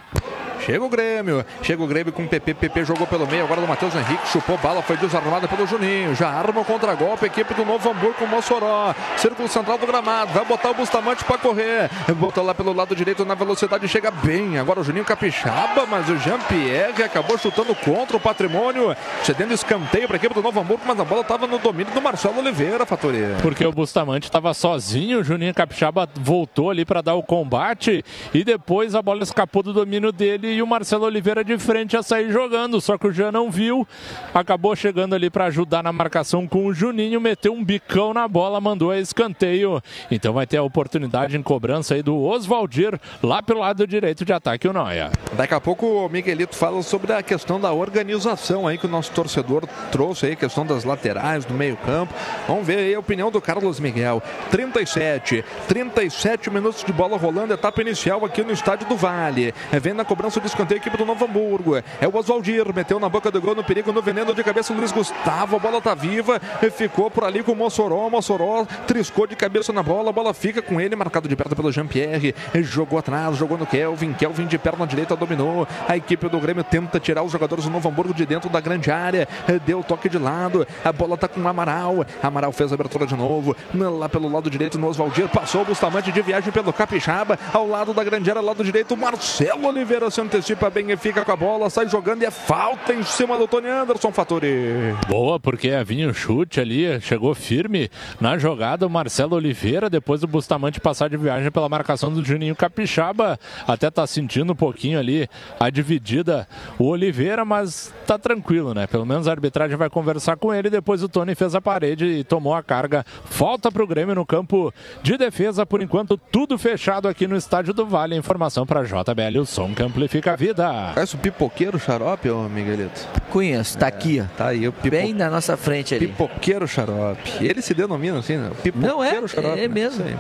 Chega o Grêmio, chega o Grêmio com o PP, PP jogou pelo meio, agora do Matheus Henrique, chupou bala, foi desarmada pelo Juninho, já arma o contra-golpe, equipe do Novo Hamburgo com o Mossoró, círculo central do gramado, vai botar o Bustamante para correr, bota lá pelo lado direito na velocidade, chega bem, agora o Juninho capixaba, mas o Jean-Pierre acabou chutando contra o patrimônio, cedendo escanteio para a equipe do Novo Hamburgo, mas a bola estava no domínio do Marcelo Oliveira, Fatoria. Porque o Bustamante estava sozinho, o Juninho Capixaba voltou ali para dar o combate e depois a bola escapou do domínio dele e o Marcelo Oliveira de frente a sair jogando. Só que o Jean não viu, acabou chegando ali para ajudar na marcação com o Juninho, meteu um bicão na bola, mandou a escanteio. Então vai ter a oportunidade em cobrança aí do Oswaldir lá pelo lado direito de ataque o Noia. Daqui a pouco o Miguelito fala sobre a questão da organização aí que o nosso torcedor trouxe aí, questão das laterais, do meio campo. Vamos ver aí a opinião do Carlos Miguel. 37, 37 minutos de bola rolando, etapa inicial aqui no Estádio do Vale. É, Vem na cobrança de escanteio, equipe do Novo Hamburgo. É o Oswaldir, meteu na boca do gol, no perigo, no veneno de cabeça, o Luiz Gustavo. A bola tá viva, ficou por ali com o Mossoró. Mossoró triscou de cabeça na bola, a bola fica com ele, marcado de perto pelo Jean-Pierre. Jogou atrás, jogou no Kelvin. Kelvin de perna direita dominou. A equipe do Grêmio tenta tirar os jogadores do Novo Hamburgo de dentro da grande área. Deu toque de lado. A bola tá com o Amaral. Amaral fez a abertura de novo. Lá pelo lado direito no Oswaldir. Passou o Bustamante de viagem pelo Capixaba. Ao lado da grande área, lado direito, Marcelo Oliveira se antecipa bem e fica com a bola. Sai jogando e é falta em cima do Tony Anderson Fatori. Boa, porque havia um chute ali, chegou firme na jogada o Marcelo Oliveira, depois do Bustamante passar de viagem pela marcação do Juninho Capixaba, até tá sentindo um pouquinho ali a dividida o Oliveira, mas tá tranquilo, né? Pelo menos a arbitragem vai conversar com ele, depois o Tony fez a parede e tomou a carga. Falta pro Grêmio no campo de defesa, por enquanto tudo fechado aqui no Estádio do Vale. Informação para JBL, o som que amplifica a vida. Conhece o pipoqueiro xarope, ô Miguelito? Conheço, tá aqui, ó. Tá aí, o pipo... Bem na nossa frente ali. Pipoqueiro xarope. Ele se denomina assim, né? Não é, Pipoqueiro xarope. é né? mesmo. Aí.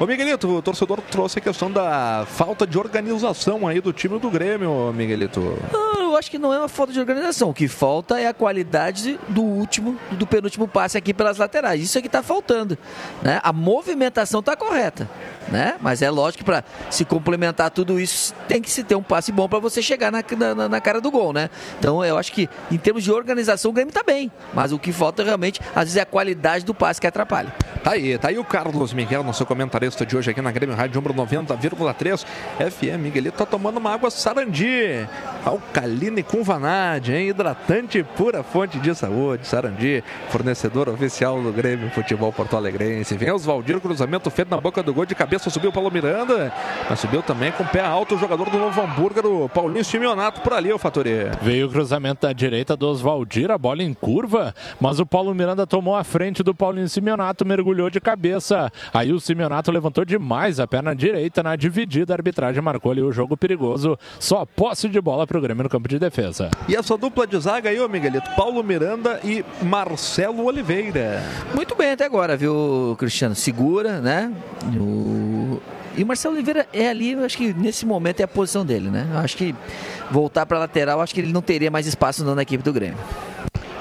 Ô Miguelito, o torcedor trouxe a questão da falta de organização aí do time do Grêmio, ô Miguelito. Ah, Eu acho que não é uma falta de organização. O que falta é a qualidade do último, do penúltimo passe aqui pelas laterais. Isso é que está faltando. Né? A movimentação está correta. Né? Mas é lógico que para se complementar tudo isso, tem que se ter um passe bom para você chegar na, na, na cara do gol. Né? Então eu acho que em termos de organização o Grêmio está bem. Mas o que falta realmente, às vezes, é a qualidade do passe que atrapalha. Tá aí, tá aí o Carlos Miguel, nosso comentarista de hoje aqui na Grêmio Rádio número 90,3 FM. Miguelito tá tomando uma água Sarandi, alcalina e com vanade, hein? Hidratante pura fonte de saúde. Sarandi, fornecedor oficial do Grêmio Futebol Porto Alegrense. Vem Oswaldir, cruzamento feito na boca do gol de cabeça, subiu o Paulo Miranda, mas subiu também com o pé alto o jogador do Novo Hamburgo, o Paulinho Simeonato por ali, o Fatori. Veio o cruzamento da direita do Oswaldir, a bola em curva, mas o Paulo Miranda tomou a frente do Paulinho Simeonato, mergulhou de cabeça. Aí o Simeonato levantou demais a perna direita na dividida, a arbitragem marcou ali o jogo perigoso. Só posse de bola para o Grêmio no campo de defesa. E essa dupla de zaga aí, ô Miguelito, Paulo Miranda e Marcelo Oliveira. Muito bem até agora, viu, Cristiano? Segura, né? O... E o Marcelo Oliveira é ali, eu acho que nesse momento é a posição dele, né? Eu acho que voltar para lateral, acho que ele não teria mais espaço na equipe do Grêmio.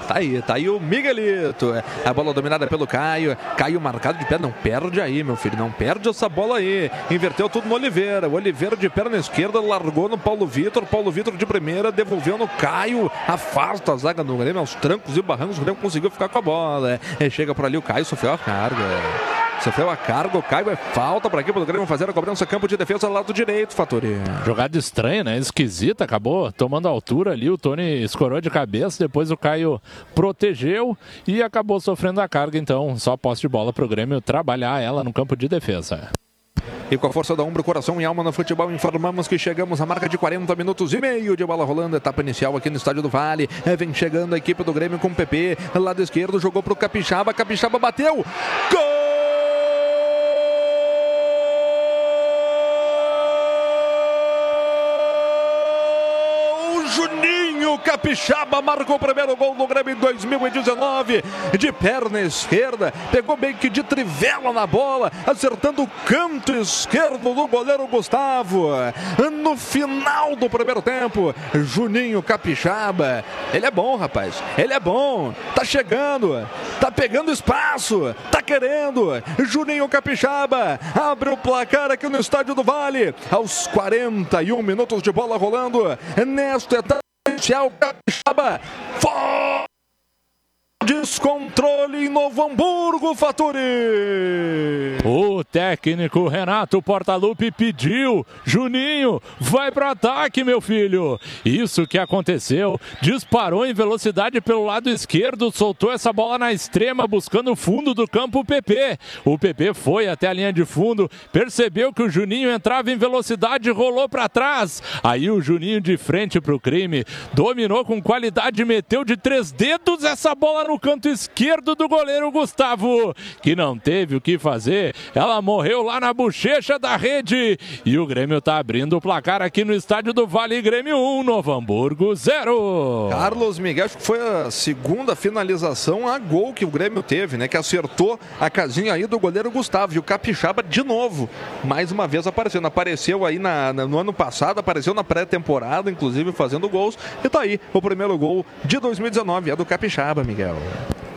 Tá aí, tá aí o Miguelito. A bola dominada pelo Caio. Caio marcado de pé. Não perde aí, meu filho. Não perde essa bola aí. Inverteu tudo no Oliveira. O Oliveira de perna esquerda largou no Paulo Vitor. Paulo Vitor de primeira devolveu no Caio. Afasta a zaga do Grêmio aos trancos e barrancos. O Grêmio conseguiu ficar com a bola. É, chega por ali o Caio, sofreu a carga. Sofreu a carga, o Caio é falta para a equipe do Grêmio fazer a cobrança campo de defesa lado direito, Fatori. Jogada estranha, né? Esquisita, acabou tomando altura ali, o Tony escorou de cabeça, depois o Caio protegeu e acabou sofrendo a carga, então só posse de bola para o Grêmio trabalhar ela no campo de defesa. E com a força da ombro, coração e alma no futebol, informamos que chegamos à marca de 40 minutos e meio de bola rolando. Etapa inicial aqui no Estádio do Vale. É, vem chegando a equipe do Grêmio com o PP. Lado esquerdo, jogou pro Capixaba. Capixaba bateu. Gol! Capixaba marcou o primeiro gol do Grêmio em 2019. De perna esquerda, pegou bem que de trivela na bola, acertando o canto esquerdo do goleiro Gustavo. No final do primeiro tempo, Juninho Capixaba. Ele é bom, rapaz. Ele é bom. Tá chegando, tá pegando espaço, tá querendo. Juninho Capixaba abre o placar aqui no Estádio do Vale. Aos 41 minutos de bola rolando. Nesta etapa inicial, Capixaba. For... Descontrole em Novo Hamburgo, Faturi. O técnico Renato Portaluppi pediu, Juninho, vai para ataque, meu filho. Isso que aconteceu, disparou em velocidade pelo lado esquerdo, soltou essa bola na extrema, buscando o fundo do campo o PP. O PP foi até a linha de fundo, percebeu que o Juninho entrava em velocidade, rolou para trás. Aí o Juninho de frente para o crime, dominou com qualidade, meteu de três dedos essa bola no no canto esquerdo do goleiro Gustavo, que não teve o que fazer. Ela morreu lá na bochecha da rede. E o Grêmio tá abrindo o placar aqui no estádio do Vale Grêmio 1, Novo Hamburgo 0. Carlos Miguel, acho que foi a segunda finalização a gol que o Grêmio teve, né? Que acertou a casinha aí do goleiro Gustavo. E o Capixaba, de novo, mais uma vez aparecendo. Apareceu aí na, na- no ano passado, apareceu na pré-temporada, inclusive fazendo gols. E tá aí o primeiro gol de 2019, é do Capixaba, Miguel.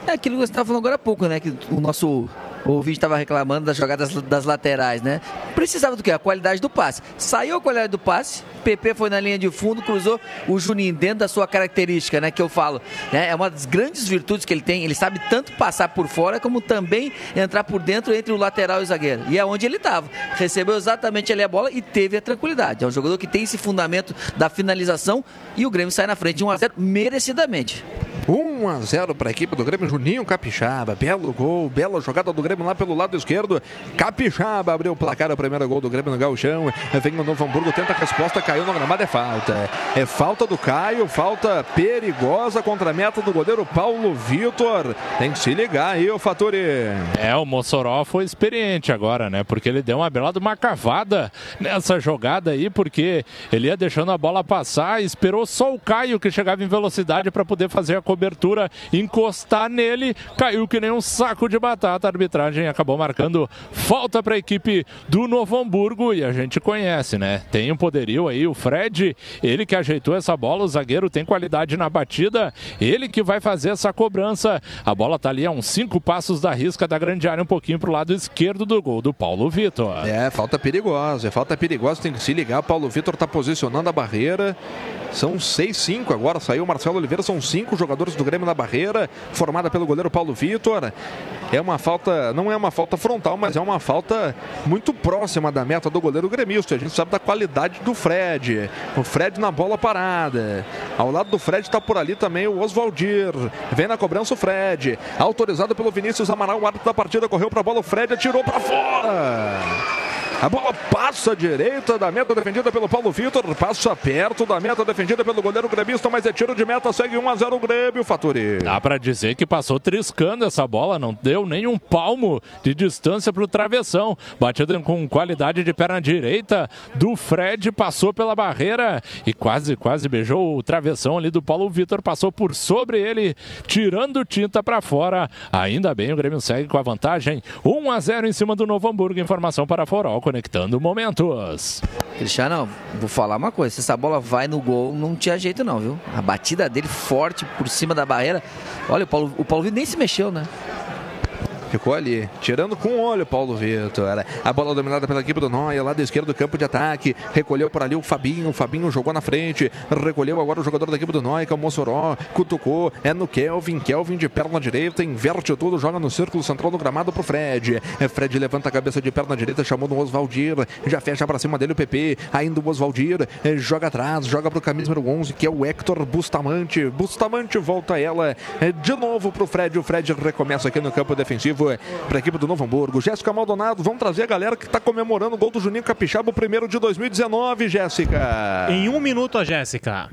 É aquilo que você estava falando agora há pouco, né? Que o nosso ouvinte estava reclamando das jogadas das laterais, né? Precisava do quê? A qualidade do passe. Saiu a qualidade do passe, PP foi na linha de fundo, cruzou o Juninho dentro da sua característica, né? Que eu falo. Né? É uma das grandes virtudes que ele tem. Ele sabe tanto passar por fora, como também entrar por dentro entre o lateral e o zagueiro. E é onde ele estava. Recebeu exatamente ali a bola e teve a tranquilidade. É um jogador que tem esse fundamento da finalização e o Grêmio sai na frente 1 a 0 merecidamente. 1 a 0 para a equipe do Grêmio, Juninho Capixaba, belo gol, bela jogada do Grêmio lá pelo lado esquerdo. Capixaba abriu o placar, o primeiro gol do Grêmio no Gauchão. Vem o Novo Hamburgo, tenta a resposta, caiu no gramado, é falta. É falta do Caio, falta perigosa contra a meta do goleiro Paulo Vitor. Tem que se ligar aí, o Faturi. É, o Mossoró foi experiente agora, né? Porque ele deu uma belada, uma cavada nessa jogada aí, porque ele ia deixando a bola passar, esperou só o Caio que chegava em velocidade para poder fazer a cobertura, encostar nele, caiu que nem um saco de batata. A arbitragem acabou marcando falta para a equipe do Novo Hamburgo e a gente conhece, né? Tem um poderio aí, o Fred, ele que ajeitou essa bola, o zagueiro tem qualidade na batida, ele que vai fazer essa cobrança. A bola tá ali a uns cinco passos da risca da grande área, um pouquinho pro lado esquerdo do gol do Paulo Vitor. É, falta perigosa, é falta perigosa, tem que se ligar. Paulo Vitor está posicionando a barreira. São 6-5 agora, saiu o Marcelo Oliveira, são cinco jogadores do Grêmio na barreira, formada pelo goleiro Paulo Vitor. É uma falta, não é uma falta frontal, mas é uma falta muito próxima da meta do goleiro gremista. A gente sabe da qualidade do Fred. O Fred na bola parada. Ao lado do Fred está por ali também o Oswaldir. Vem na cobrança o Fred. Autorizado pelo Vinícius Amaral, o árbitro da partida correu para a bola, o Fred atirou para fora. A bola passa à direita da meta defendida pelo Paulo Vitor, passa perto da meta defendida pelo goleiro gremista, mas é tiro de meta, segue 1 a 0 o Grêmio, Faturi. Dá pra dizer que passou triscando essa bola, não deu nem um palmo de distância pro travessão. Batida com qualidade de perna direita do Fred, passou pela barreira e quase, quase beijou o travessão ali do Paulo Vitor, passou por sobre ele, tirando tinta pra fora. Ainda bem, o Grêmio segue com a vantagem. 1 a 0 em cima do Novo Hamburgo. Informação para Forol, conectando momentos. Cristiano, vou falar uma coisa: se essa bola vai no gol, não tinha jeito, não, viu? A batida dele forte por cima da barreira. Olha, o Paulo, o Paulo nem se mexeu, né? Ficou ali, tirando com o olho Paulo Vitor. A bola dominada pela equipe do Noia, lado esquerdo do campo de ataque. Recolheu por ali o Fabinho. O Fabinho jogou na frente. Recolheu agora o jogador da equipe do Noia, que é o Mossoró. Cutucou. É no Kelvin. Kelvin de perna direita. Inverte tudo. Joga no círculo central do gramado pro Fred. É Fred levanta a cabeça de perna direita. Chamou no Oswaldir. Já fecha pra cima dele o PP. Ainda o Oswaldir. é, Joga atrás. Joga pro camisa número 11, que é o Hector Bustamante. Bustamante volta ela. é, De novo pro Fred. O Fred recomeça aqui no campo defensivo para a equipe do Novo Hamburgo. Jéssica Maldonado, vamos trazer a galera que está comemorando o gol do Juninho Capixaba, o primeiro de 2019, Jéssica. Em um minuto, a Jéssica.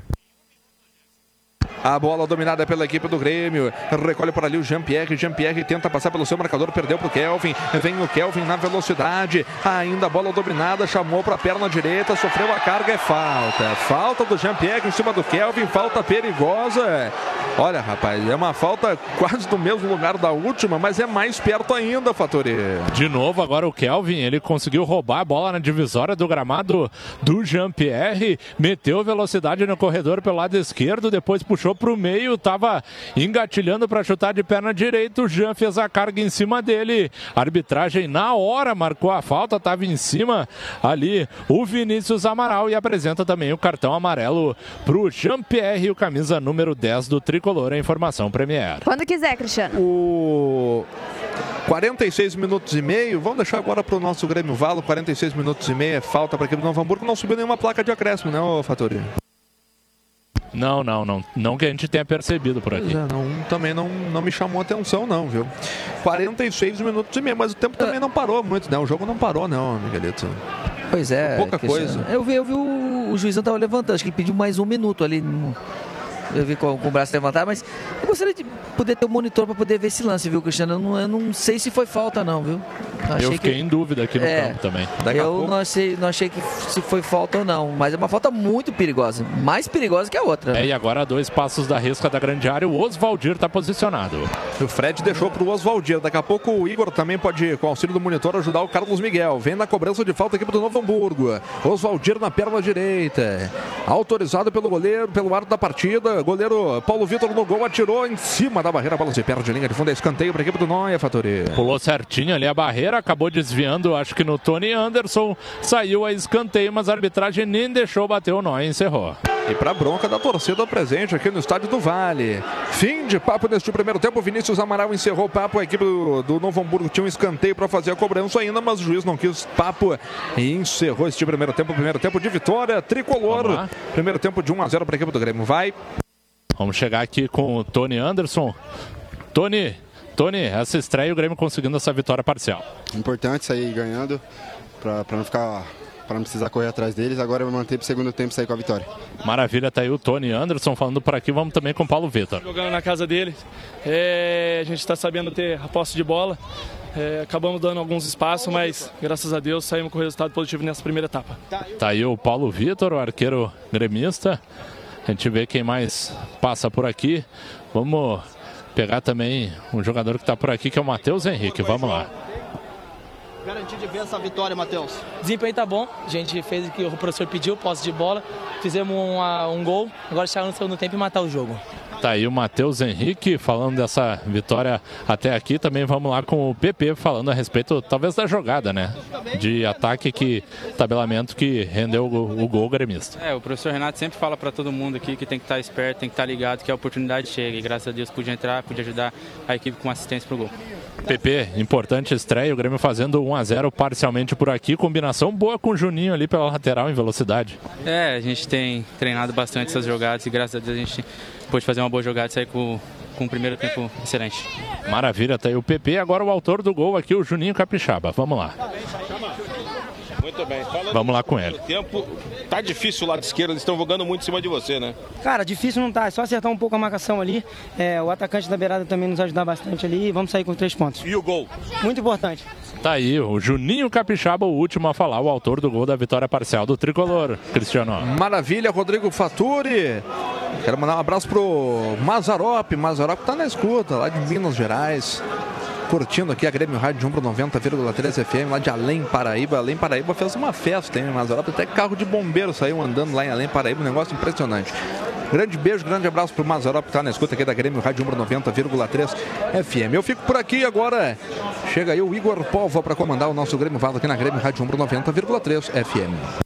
A bola dominada pela equipe do Grêmio. Recolhe por ali o Jean-Pierre. Jean-Pierre tenta passar pelo seu marcador, perdeu para o Kelvin. Vem o Kelvin na velocidade. Ainda a bola dominada, chamou para a perna direita, sofreu a carga, é falta. Falta do Jean-Pierre em cima do Kelvin, falta perigosa. Olha, rapaz, é uma falta quase do mesmo lugar da última, mas é mais perto ainda, Fatori. De novo, agora o Kelvin, ele conseguiu roubar a bola na divisória do gramado do Jean-Pierre, meteu velocidade no corredor pelo lado esquerdo, depois puxou para o meio, estava engatilhando para chutar de perna direita, o Jean fez a carga em cima dele, a arbitragem na hora marcou a falta, estava em cima ali o Vinícius Amaral e apresenta também o cartão amarelo para o Jean-Pierre, o camisa número 10 do Tricolor, a informação Premier. Quando quiser, Cristiano. O 46 minutos e meio, vamos deixar agora para o nosso Grêmio Valo, 46 minutos e meio, é falta para a equipe do Novo Hamburgo, não subiu nenhuma placa de acréscimo, né, ô Fatori? Não, não, não. Não que a gente tenha percebido por aqui. É, não, também não, não me chamou atenção, não, viu? 46 minutos e meio, mas o tempo também não parou muito, né? O jogo não parou, não, Miguelito. Pois é. Pouca coisa. Eu vi, eu vi o, o juizão tava levantando, acho que ele pediu mais um minuto ali. Eu vi com, com o braço levantado, mas eu gostaria de poder ter um monitor para poder ver esse lance, viu, Cristiano? Eu não, eu não sei se foi falta, não, viu? Eu fiquei em dúvida aqui no É. campo também. eu não achei, não achei que se foi falta ou não, mas é uma falta muito perigosa. Mais perigosa que a outra. né? É, e agora a dois passos da risca da grande área, o Oswaldir está posicionado. O Fred deixou para o Oswaldir. Daqui a pouco o Igor também pode, com o auxílio do monitor, ajudar o Carlos Miguel. Vem na cobrança de falta aqui do Novo Hamburgo. Oswaldir na perna direita. Autorizado pelo goleiro, pelo árbitro da partida. Goleiro Paulo Vitor no gol atirou em cima da barreira. A bola se perde linha de fundo. É escanteio para a equipe do Noia, Fatori. Pulou certinho ali a barreira, acabou desviando, acho que no Tony Anderson. Saiu a escanteio, mas a arbitragem nem deixou bater o e encerrou. E para bronca da torcida presente aqui no estádio do Vale. Fim de papo neste primeiro tempo. Vinícius Amaral encerrou o papo. A equipe do, do Novo Hamburgo tinha um escanteio para fazer a cobrança ainda, mas o juiz não quis papo e encerrou este primeiro tempo. Primeiro tempo de vitória tricolor. Primeiro tempo de 1 a 0 para a equipe do Grêmio. Vai. Vamos chegar aqui com o Tony Anderson. Tony, Tony, essa estreia o Grêmio conseguindo essa vitória parcial. Importante sair ganhando para não ficar para não precisar correr atrás deles. Agora eu manter para o segundo tempo sair com a vitória. Maravilha, tá aí o Tony Anderson falando por aqui. Vamos também com o Paulo Vitor. jogando na casa dele. É, a gente está sabendo ter a posse de bola. É, acabamos dando alguns espaços, mas graças a Deus saímos com resultado positivo nessa primeira etapa. Tá aí o Paulo Vitor, o arqueiro gremista. A gente vê quem mais passa por aqui. Vamos pegar também um jogador que está por aqui, que é o Matheus Henrique. Vamos lá. Garantir de ver essa vitória, Matheus. desempenho tá bom, a gente fez o que o professor pediu, posse de bola, fizemos uma- um gol, agora chegar no segundo tempo e matar o jogo. Tá aí o Matheus Henrique falando dessa vitória até aqui. Também vamos lá com o PP falando a respeito, talvez, da jogada, né? De ataque que. tabelamento que rendeu o, gol- o gol gremista. É, o professor Renato sempre fala para todo mundo aqui que tem que estar esperto, tem que estar ligado que a oportunidade chega. E graças a Deus pude entrar, pude ajudar a equipe com assistência pro gol. PP, importante estreia, o Grêmio fazendo 1 a 0 parcialmente por aqui. Combinação boa com o Juninho ali pela lateral em velocidade. É, a gente tem treinado bastante essas jogadas e graças a Deus a gente pôde fazer uma boa jogada e sair com, com um primeiro tempo excelente. Maravilha, tá aí o PP. Agora o autor do gol aqui, o Juninho Capixaba. Vamos lá. Muito bem. Falando Vamos lá com ele. Tempo, tá difícil o lado esquerdo, eles estão jogando muito em cima de você, né? Cara, difícil não tá, é só acertar um pouco a marcação ali. É, o atacante da beirada também nos ajudar bastante ali e vamos sair com três pontos. E o gol? Muito importante. Tá aí o Juninho Capixaba, o último a falar, o autor do gol da vitória parcial do tricolor. Cristiano. Maravilha, Rodrigo Faturi. Quero mandar um abraço pro Mazarop. Mazarop tá na escuta, lá de Minas Gerais. Curtindo aqui a Grêmio Rádio 1 pro 90,3 FM, lá de Além Paraíba. Além Paraíba fez uma festa, hein, Mazarop? Até carro de bombeiro saiu andando lá em Além Paraíba, um negócio impressionante. Grande beijo, grande abraço pro Mazarop que tá na escuta aqui da Grêmio Rádio 1 pro 90,3 FM. Eu fico por aqui agora. Chega aí o Igor Polva para comandar o nosso Grêmio Valo aqui na Grêmio Rádio 1 pro 90,3 FM.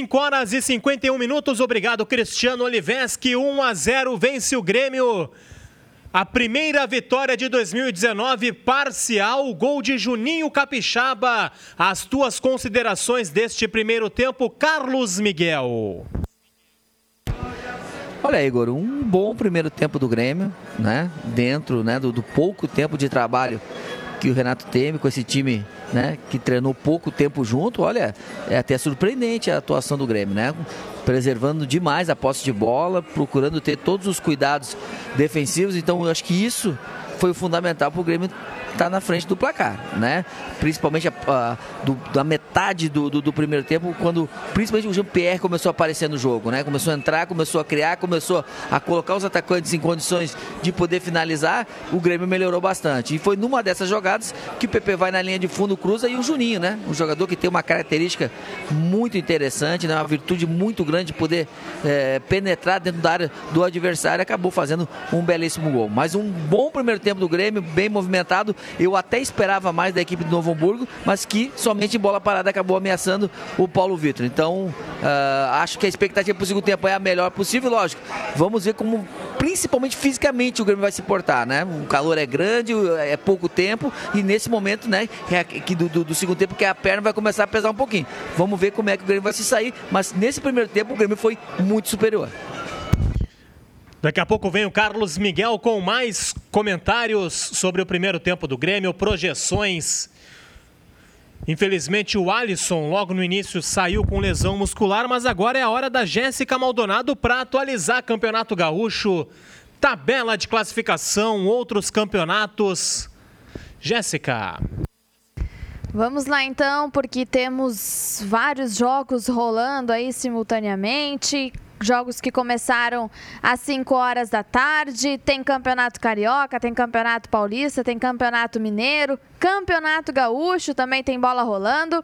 5 horas e 51 minutos. Obrigado, Cristiano Oliveski. 1 a 0 vence o Grêmio. A primeira vitória de 2019, parcial, gol de Juninho Capixaba. As tuas considerações deste primeiro tempo, Carlos Miguel. Olha, Igor, um bom primeiro tempo do Grêmio, né? Dentro né, do, do pouco tempo de trabalho que o Renato teve com esse time, né? Que treinou pouco tempo junto. Olha, é até surpreendente a atuação do Grêmio, né? Preservando demais a posse de bola, procurando ter todos os cuidados defensivos. Então, eu acho que isso foi fundamental para o Grêmio estar na frente do placar, né? Principalmente a, a- do- da metade do, do- do primeiro tempo, quando principalmente o Jean-Pierre começou a aparecer no jogo, né? Começou a entrar, começou a criar, começou a colocar os atacantes em condições de poder finalizar, o Grêmio melhorou bastante. E foi numa dessas jogadas que o PP vai na linha de fundo, cruza e o Juninho, né? Um jogador que tem uma característica muito interessante, né? Uma virtude muito grande de poder eh, penetrar dentro da área do adversário, acabou fazendo um belíssimo gol. Mas um bom primeiro tempo do Grêmio, bem movimentado, eu até esperava mais da equipe do Novo Hamburgo, mas que somente em bola parada acabou ameaçando o Paulo Vitor. Então, uh, acho que a expectativa para o segundo tempo é a melhor possível, lógico. Vamos ver como, principalmente fisicamente, o Grêmio vai se portar, né? O calor é grande, é pouco tempo e nesse momento, né, que do, do, do segundo tempo que a perna vai começar a pesar um pouquinho. Vamos ver como é que o Grêmio vai se sair, mas nesse primeiro tempo o Grêmio foi muito superior. Daqui a pouco vem o Carlos Miguel com mais comentários sobre o primeiro tempo do Grêmio, projeções. Infelizmente, o Alisson, logo no início, saiu com lesão muscular, mas agora é a hora da Jéssica Maldonado para atualizar Campeonato Gaúcho, tabela de classificação, outros campeonatos. Jéssica. Vamos lá então, porque temos vários jogos rolando aí simultaneamente jogos que começaram às 5 horas da tarde. Tem Campeonato Carioca, tem Campeonato Paulista, tem Campeonato Mineiro, Campeonato Gaúcho, também tem bola rolando.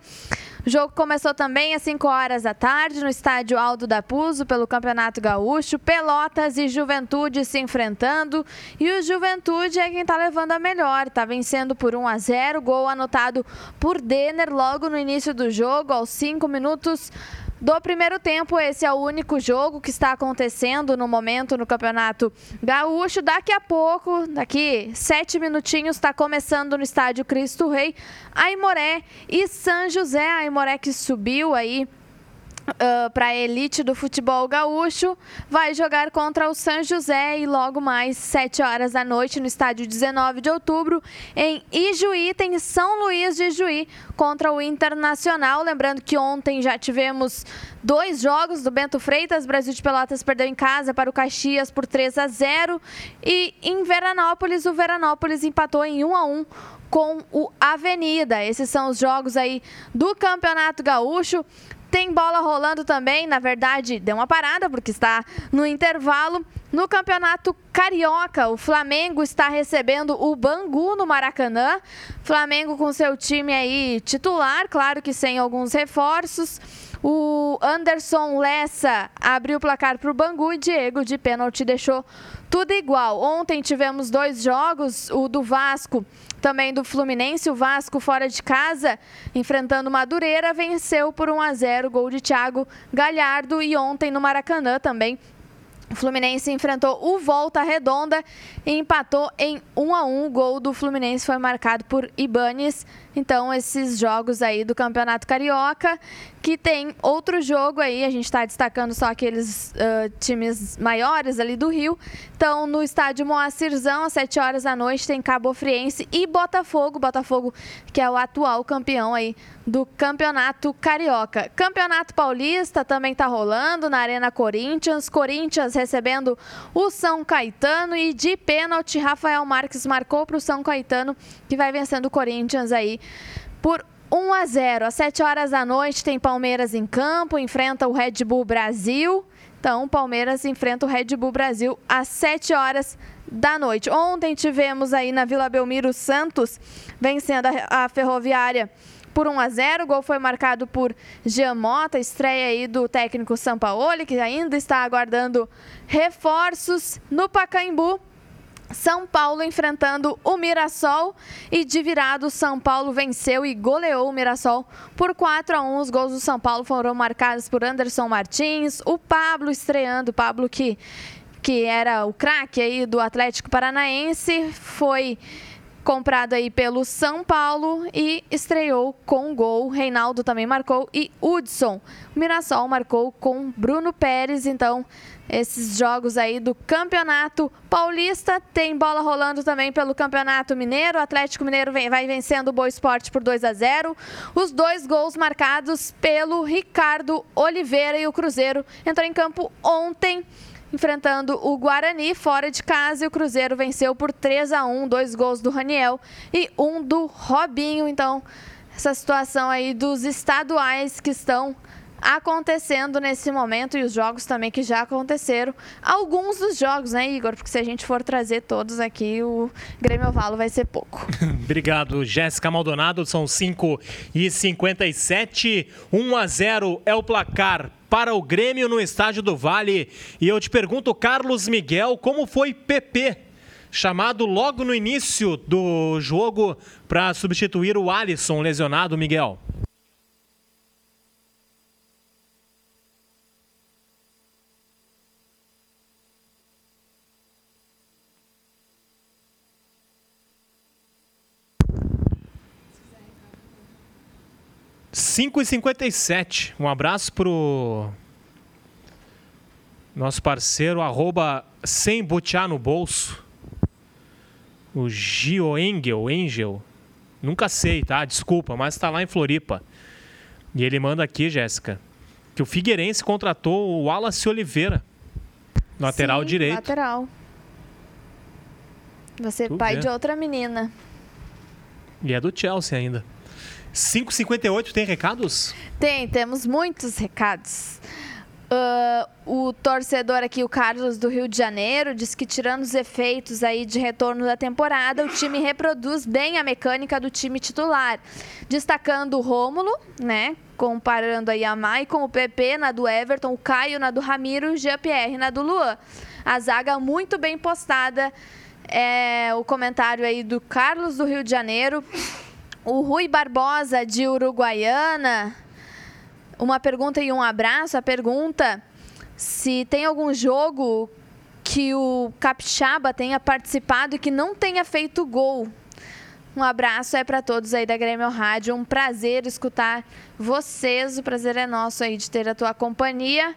O jogo começou também às 5 horas da tarde no estádio Aldo da Puso pelo Campeonato Gaúcho. Pelotas e Juventude se enfrentando. E o Juventude é quem está levando a melhor. Está vencendo por 1 a 0. Gol anotado por Denner logo no início do jogo, aos 5 minutos do primeiro tempo. Esse é o único jogo que está acontecendo no momento no Campeonato Gaúcho. Daqui a pouco, daqui sete minutinhos, está começando no estádio Cristo Rei, Aimoré e São José. Aimoré que subiu aí uh, ah, para a elite do futebol gaúcho, vai jogar contra o São José e logo mais 7 horas da noite no estádio 19 de outubro em Ijuí, tem São Luís de Ijuí contra o Internacional. Lembrando que ontem já tivemos dois jogos do Bento Freitas, Brasil de Pelotas perdeu em casa para o Caxias por 3 a 0 e em Veranópolis o Veranópolis empatou em 1 a 1 com o Avenida. Esses são os jogos aí do Campeonato Gaúcho. Tem bola rolando também, na verdade, deu uma parada porque está no intervalo. No Campeonato Carioca, o Flamengo está recebendo o Bangu no Maracanã. Flamengo com seu time aí titular, claro que sem alguns reforços. O Anderson Lessa abriu o placar para o Bangu e Diego de pênalti deixou tudo igual. Ontem tivemos dois jogos, o do Vasco também do Fluminense. O Vasco fora de casa, enfrentando Madureira, venceu por 1 a 0, gol de Thiago Galhardo e ontem no Maracanã também o Fluminense enfrentou o Volta Redonda e empatou em 1 a 1. O gol do Fluminense foi marcado por Ibanes. Então, esses jogos aí do Campeonato Carioca, que tem outro jogo aí, a gente está destacando só aqueles uh, times maiores ali do Rio. Então, no estádio Moacirzão, às 7 horas da noite, tem Cabo Friense e Botafogo. Botafogo, que é o atual campeão aí do Campeonato Carioca. Campeonato Paulista também está rolando na Arena Corinthians. Corinthians recebendo o São Caetano e de pênalti, Rafael Marques marcou para o São Caetano, que vai vencendo o Corinthians aí por 1 a 0. Às 7 horas da noite tem Palmeiras em campo, enfrenta o Red Bull Brasil. Então, Palmeiras enfrenta o Red Bull Brasil às 7 horas da noite. Ontem tivemos aí na Vila Belmiro Santos vencendo a, a Ferroviária por 1 a 0. O gol foi marcado por Jean Mota, estreia aí do técnico Sampaoli, que ainda está aguardando reforços no Pacaembu. São Paulo enfrentando o Mirassol e de virado São Paulo venceu e goleou o Mirassol por 4 a 1. Os gols do São Paulo foram marcados por Anderson Martins, o Pablo estreando, Pablo que que era o craque aí do Atlético Paranaense, foi comprado aí pelo São Paulo e estreou com gol. Reinaldo também marcou e Hudson. O Mirassol marcou com Bruno Pérez, então esses jogos aí do Campeonato Paulista. Tem bola rolando também pelo Campeonato Mineiro. O Atlético Mineiro vem, vai vencendo o Boa Esporte por 2 a 0. Os dois gols marcados pelo Ricardo Oliveira e o Cruzeiro entrou em campo ontem enfrentando o Guarani fora de casa e o Cruzeiro venceu por 3 a 1, dois gols do Raniel e um do Robinho. Então, essa situação aí dos estaduais que estão acontecendo nesse momento e os jogos também que já aconteceram. Alguns dos jogos, né, Igor? Porque se a gente for trazer todos aqui, o Grêmio Ovalo vai ser pouco. Obrigado, Jéssica Maldonado. São 5 e 57. 1 a 0 é o placar para o Grêmio no estádio do Vale. E eu te pergunto, Carlos Miguel, como foi PP chamado logo no início do jogo para substituir o Alisson lesionado, Miguel. Cinco e cinquenta e sete. Um abraço pro nosso parceiro, arroba sem botear no bolso. O Gio Engel, Angel. Nunca sei, tá? Desculpa, mas tá lá em Floripa. E ele manda aqui, Jéssica, que o Figueirense contratou o Wallace Oliveira, lateral Sim, direito. Lateral. Você Tu pai vê. de outra menina. E é do Chelsea ainda. 5h58, tem recados? Tem, temos muitos recados. Ah, o torcedor aqui, o Carlos do Rio de Janeiro, diz que tirando os efeitos aí de retorno da temporada, o time reproduz bem a mecânica do time titular. Destacando o Rômulo, né? Comparando aí a Mai com o PP na do Everton, o Caio na do Ramiro o Jean-Pierre na do Luan. A zaga muito bem postada. É o comentário aí do Carlos do Rio de Janeiro. O Rui Barbosa de Uruguaiana. Uma pergunta e um abraço. A pergunta se tem algum jogo que o Capixaba tenha participado e que não tenha feito gol. Um abraço é para todos aí da Grêmio Rádio. Um prazer escutar vocês. O prazer é nosso aí de ter a tua companhia.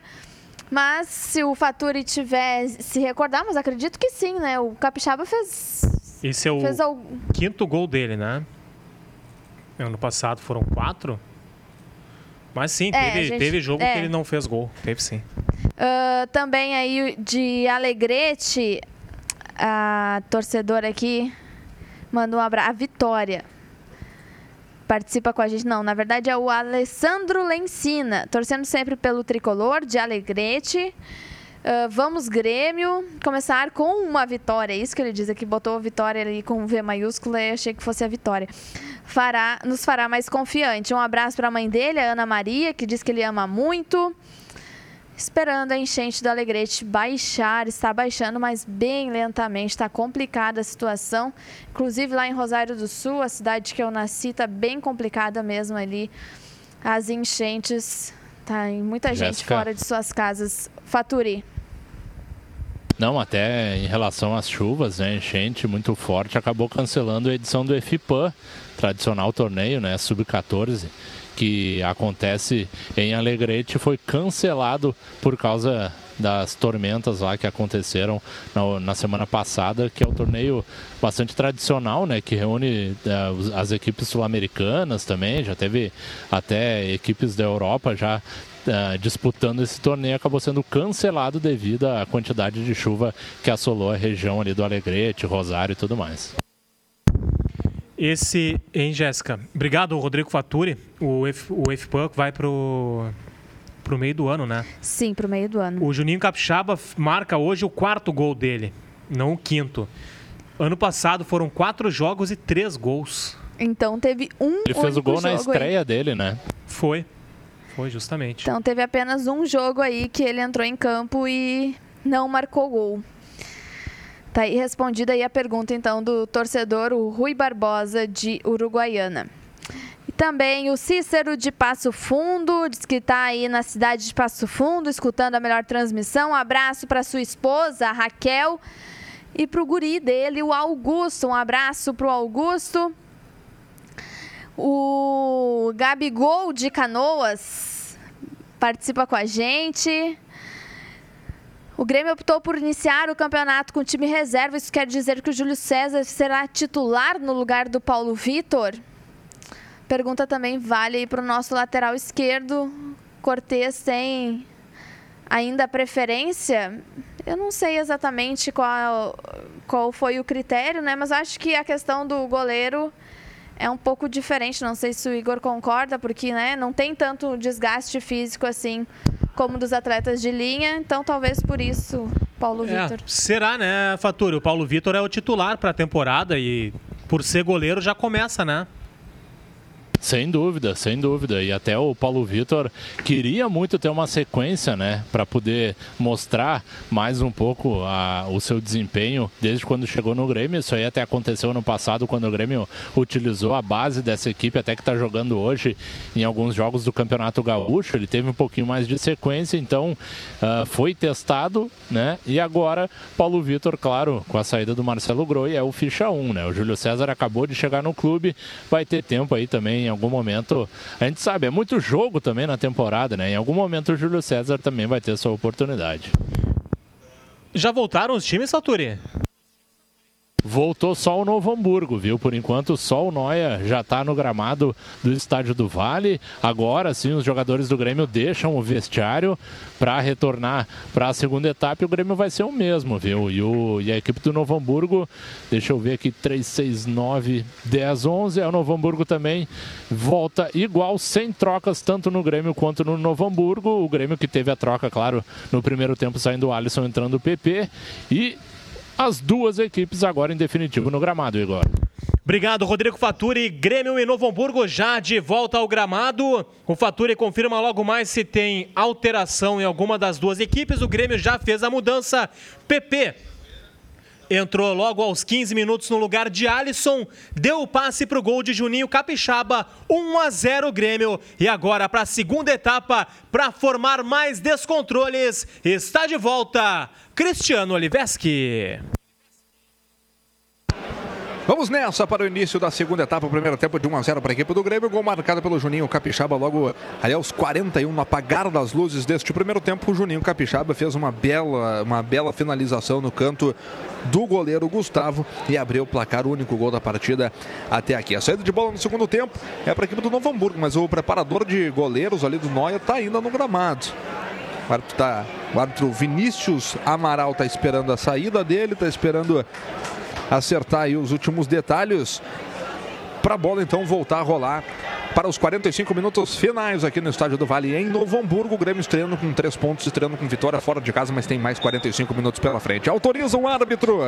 Mas se o Faturi tiver se recordar, mas acredito que sim, né? O Capixaba fez Esse é o Fez quinto gol dele, né? Ano passado foram quatro. Mas sim, É, teve, gente- teve jogo é. que ele não fez gol. Teve sim. Ah, também aí de Alegrete, a torcedora aqui mandou um abraço. A Vitória participa com a gente. Não, na verdade é o Alessandro Lencina, torcendo sempre pelo tricolor de Alegrete. Ah, vamos, Grêmio, começar com uma vitória. É isso que ele diz aqui, botou vitória ali com V maiúscula e achei que fosse a vitória. Fará, nos fará mais confiante. Um abraço para a mãe dele, a Ana Maria, que diz que ele ama muito. Esperando a enchente do Alegrete baixar, está baixando, mas bem lentamente, está complicada a situação. Inclusive lá em Rosário do Sul, a cidade que eu nasci, está bem complicada mesmo ali. As enchentes, tá em muita gente Jéssica. fora de suas casas. Faturi. Não, até em relação às chuvas, né, enchente muito forte, acabou cancelando a edição do EFIPAN, tradicional torneio, né, sub-14, que acontece em Alegrete, foi cancelado por causa das tormentas lá que aconteceram na, na semana passada, que é um torneio bastante tradicional, né, que reúne os- as equipes sul-americanas também, já teve até equipes da Europa já eh, disputando esse torneio, acabou sendo cancelado devido à quantidade de chuva que assolou a região ali do Alegrete, Rosário e tudo mais. Esse, hein, Jéssica? Obrigado, Rodrigo Faturi. O, F, o vai pro, pro meio do ano, né? Sim, pro meio do ano. O Juninho Capixaba marca hoje o quarto gol dele, não o quinto. Ano passado foram quatro jogos e três gols. Então teve um Ele fez o gol na jogo aí. estreia dele, né? Foi. Foi, justamente. Então teve apenas um jogo aí que ele entrou em campo e não marcou gol. Tá aí respondida aí a pergunta então do torcedor o Rui Barbosa de Uruguaiana. E também o Cícero de Passo Fundo, diz que está aí na cidade de Passo Fundo, escutando a melhor transmissão. Um abraço para sua esposa, a Raquel, e para o guri dele, o Augusto. Um abraço para o Augusto. O Gabigol de Canoas participa com a gente. O Grêmio optou por iniciar o campeonato com time reserva. Isso quer dizer que o Júlio César será titular no lugar do Paulo Vitor? Pergunta também vale aí para o nosso lateral esquerdo. Cortez tem ainda preferência? Eu não sei exatamente qual, qual foi o critério, né? Mas acho que a questão do goleiro é um pouco diferente. Não sei se o Igor concorda, porque né, não tem tanto desgaste físico assim como dos atletas de linha. Então, talvez por isso, Paulo É, Vitor. será, né, Faturi? O Paulo Vitor é o titular para a temporada e por ser goleiro já começa, né? Sem dúvida, sem dúvida. E até o Paulo Vitor queria muito ter uma sequência, né, para poder mostrar mais um pouco a, o seu desempenho desde quando chegou no Grêmio. Isso aí até aconteceu no passado quando o Grêmio utilizou a base dessa equipe, até que está jogando hoje em alguns jogos do Campeonato Gaúcho. Ele teve um pouquinho mais de sequência, então uh, foi testado, né? E agora Paulo Vitor, claro, com a saída do Marcelo Groi, é o ficha 1, né? O Júlio César acabou de chegar no clube, vai ter tempo aí também algum momento. A gente sabe, é muito jogo também na temporada, né? Em algum momento o Júlio César também vai ter sua oportunidade. Já voltaram os times, Saturi? Voltou só o Novo Hamburgo, viu? Por enquanto, só o Noia já está no gramado do Estádio do Vale. Agora sim, os jogadores do Grêmio deixam o vestiário para retornar para a segunda etapa e o Grêmio vai ser o mesmo, viu? E, o, e a equipe do Novo Hamburgo, deixa eu ver aqui, 3, 6, 9, 10, 11. É o Novo Hamburgo também volta igual, sem trocas, tanto no Grêmio quanto no Novo Hamburgo. O Grêmio que teve a troca, claro, no primeiro tempo saindo o Alisson, entrando o PP. E as duas equipes agora em definitivo no gramado, Igor. Obrigado, Rodrigo Faturi. Grêmio e Novo Hamburgo já de volta ao gramado. O Faturi confirma logo mais se tem alteração em alguma das duas equipes. O Grêmio já fez a mudança. PP entrou logo aos 15 minutos no lugar de Alisson, deu o passe para o gol de Juninho Capixaba, 1 a 0 Grêmio. E agora para a segunda etapa, para formar mais descontroles, está de volta Cristiano Oliveski. Vamos nessa para o início da segunda etapa, o primeiro tempo de 1 a 0 para a equipe do Grêmio, gol marcado pelo Juninho Capixaba logo ali aos 41, no apagar das luzes deste primeiro tempo, o Juninho Capixaba fez uma bela, uma bela finalização no canto do goleiro Gustavo e abriu o placar, o único gol da partida até aqui. A saída de bola no segundo tempo é para a equipe do Novo Hamburgo, mas o preparador de goleiros ali do Noia está ainda no gramado. O árbitro, tá, o árbitro Vinícius Amaral está esperando a saída dele, está esperando acertar aí os últimos detalhes. Para a bola então voltar a rolar para os 45 minutos finais aqui no Estádio do Vale em Novo Hamburgo. O Grêmio estreando com três pontos, estreando com vitória fora de casa, mas tem mais 45 minutos pela frente. Autoriza o árbitro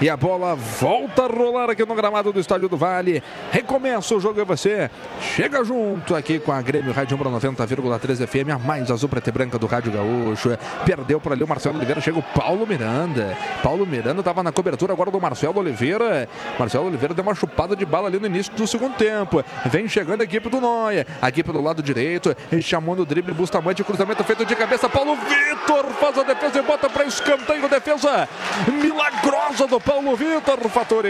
e a bola volta a rolar aqui no gramado do Estádio do Vale. Recomeça o jogo e você chega junto aqui com a Grêmio Rádio Umbra 90,3 FM, a mais azul preta e branca do Rádio Gaúcho. Perdeu por ali o Marcelo Oliveira, chega o Paulo Miranda. Paulo Miranda estava na cobertura agora do Marcelo Oliveira. Marcelo Oliveira deu uma chupada de bala ali no início do segundo tempo. Vem chegando a do Noia. Aqui pelo lado direito, chamou no drible Bustamante, cruzamento feito de cabeça. Paulo Vitor faz a defesa e bota para escanteio. Defesa milagrosa do Paulo Vitor, Fatore.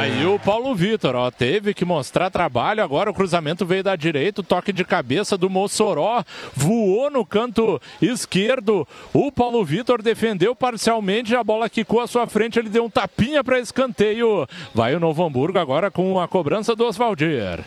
Aí o Paulo Vitor, ó, teve que mostrar trabalho. Agora o cruzamento veio da direita, o toque de cabeça do Mossoró voou no canto esquerdo. O Paulo Vitor defendeu parcialmente, a bola quicou à sua frente, ele deu um tapinha para escanteio. Vai o Novo Hamburgo agora com a cobrança do Oswaldir.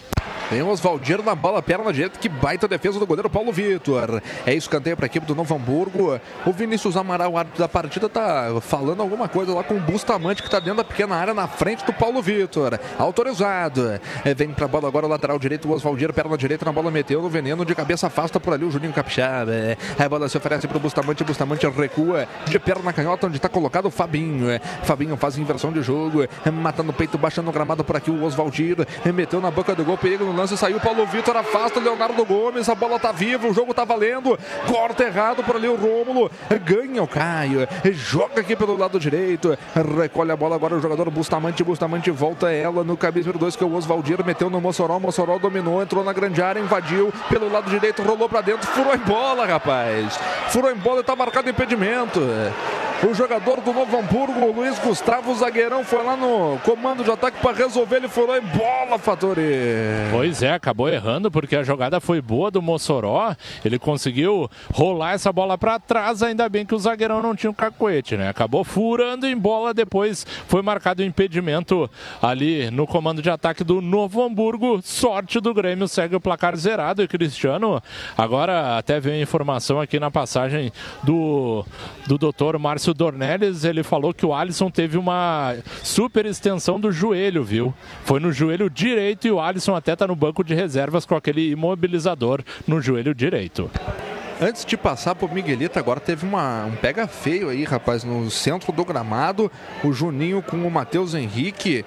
Tem o Oswaldir na bola, perna direita, que baita defesa do goleiro Paulo Vitor. É escanteio para a equipe do Novo Hamburgo. O Vinícius Amaral, árbitro da partida, tá falando alguma coisa lá com o Bustamante, que está dentro da pequena área na frente do Paulo Vitor. Autorizado. É, vem para a bola agora o lateral direito, o Oswaldir, perna direita na bola, meteu no veneno, de cabeça afasta por ali o Juninho Capixaba. É, a bola se oferece para o Bustamante, Bustamante recua de perna canhota, onde está colocado o Fabinho. Fabinho faz inversão de jogo, matando o peito, baixando o gramado por aqui o Oswaldir. É, meteu na boca do gol, perigo no lance, saiu Paulo Vitor, afasta Leonardo Gomes, a bola tá viva, o jogo tá valendo, corta errado por ali o Rômulo, ganha o Caio, joga aqui pelo lado direito, recolhe a bola agora o jogador Bustamante, Bustamante volta ela no cabeça número 2 que é o Oswaldir, meteu no Mossoró, Mossoró dominou, entrou na grande área, invadiu pelo lado direito, rolou pra dentro, furou em bola, rapaz, furou em bola e tá marcado impedimento. O jogador do Novo Hamburgo, Luiz Gustavo Zagueirão, foi lá no comando de ataque para resolver. Ele furou em bola, Fatori. Pois é, acabou errando porque a jogada foi boa do Mossoró. Ele conseguiu rolar essa bola para trás. Ainda bem que o zagueirão não tinha um cacoete, né? Acabou furando em bola. Depois foi marcado o impedimento ali no comando de ataque do Novo Hamburgo. Sorte do Grêmio, segue o placar zerado. E Cristiano, agora até veio a informação aqui na passagem do, do doutor Márcio Dornelles. Ele falou que o Alisson teve uma super extensão do joelho, viu? Foi no joelho direito e o Alisson até tá no banco de reservas com aquele imobilizador no joelho direito. Antes de passar pro Miguelito, agora teve uma, um pega feio aí, rapaz, no centro do gramado. O Juninho com o Matheus Henrique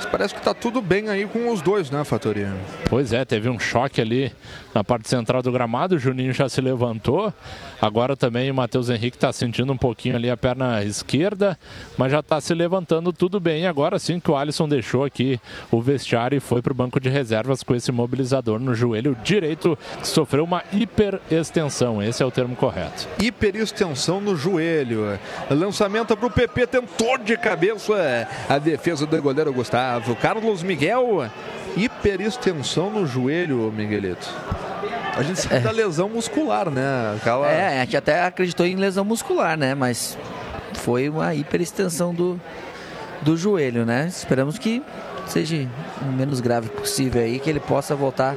Mas parece que tá tudo bem aí com os dois, né, Fatoria? Pois é, teve um choque ali na parte central do gramado, o Juninho já se levantou. Agora também o Matheus Henrique está sentindo um pouquinho ali a perna esquerda, mas já está se levantando tudo bem. Agora sim que o Alisson deixou aqui o vestiário e foi para o banco de reservas com esse mobilizador no joelho direito, que sofreu uma hiperextensão. Esse é o termo correto. Hiperextensão no joelho. Lançamento para o PP, tentou de cabeça a defesa do goleiro Gustavo. Carlos Miguel, hiperextensão no joelho, Miguelito. A gente sabe da lesão muscular, né? Aquela... É, a gente até acreditou em lesão muscular, né? Mas foi uma hiperextensão do, do joelho, né? Esperamos que seja o menos grave possível aí, que ele possa voltar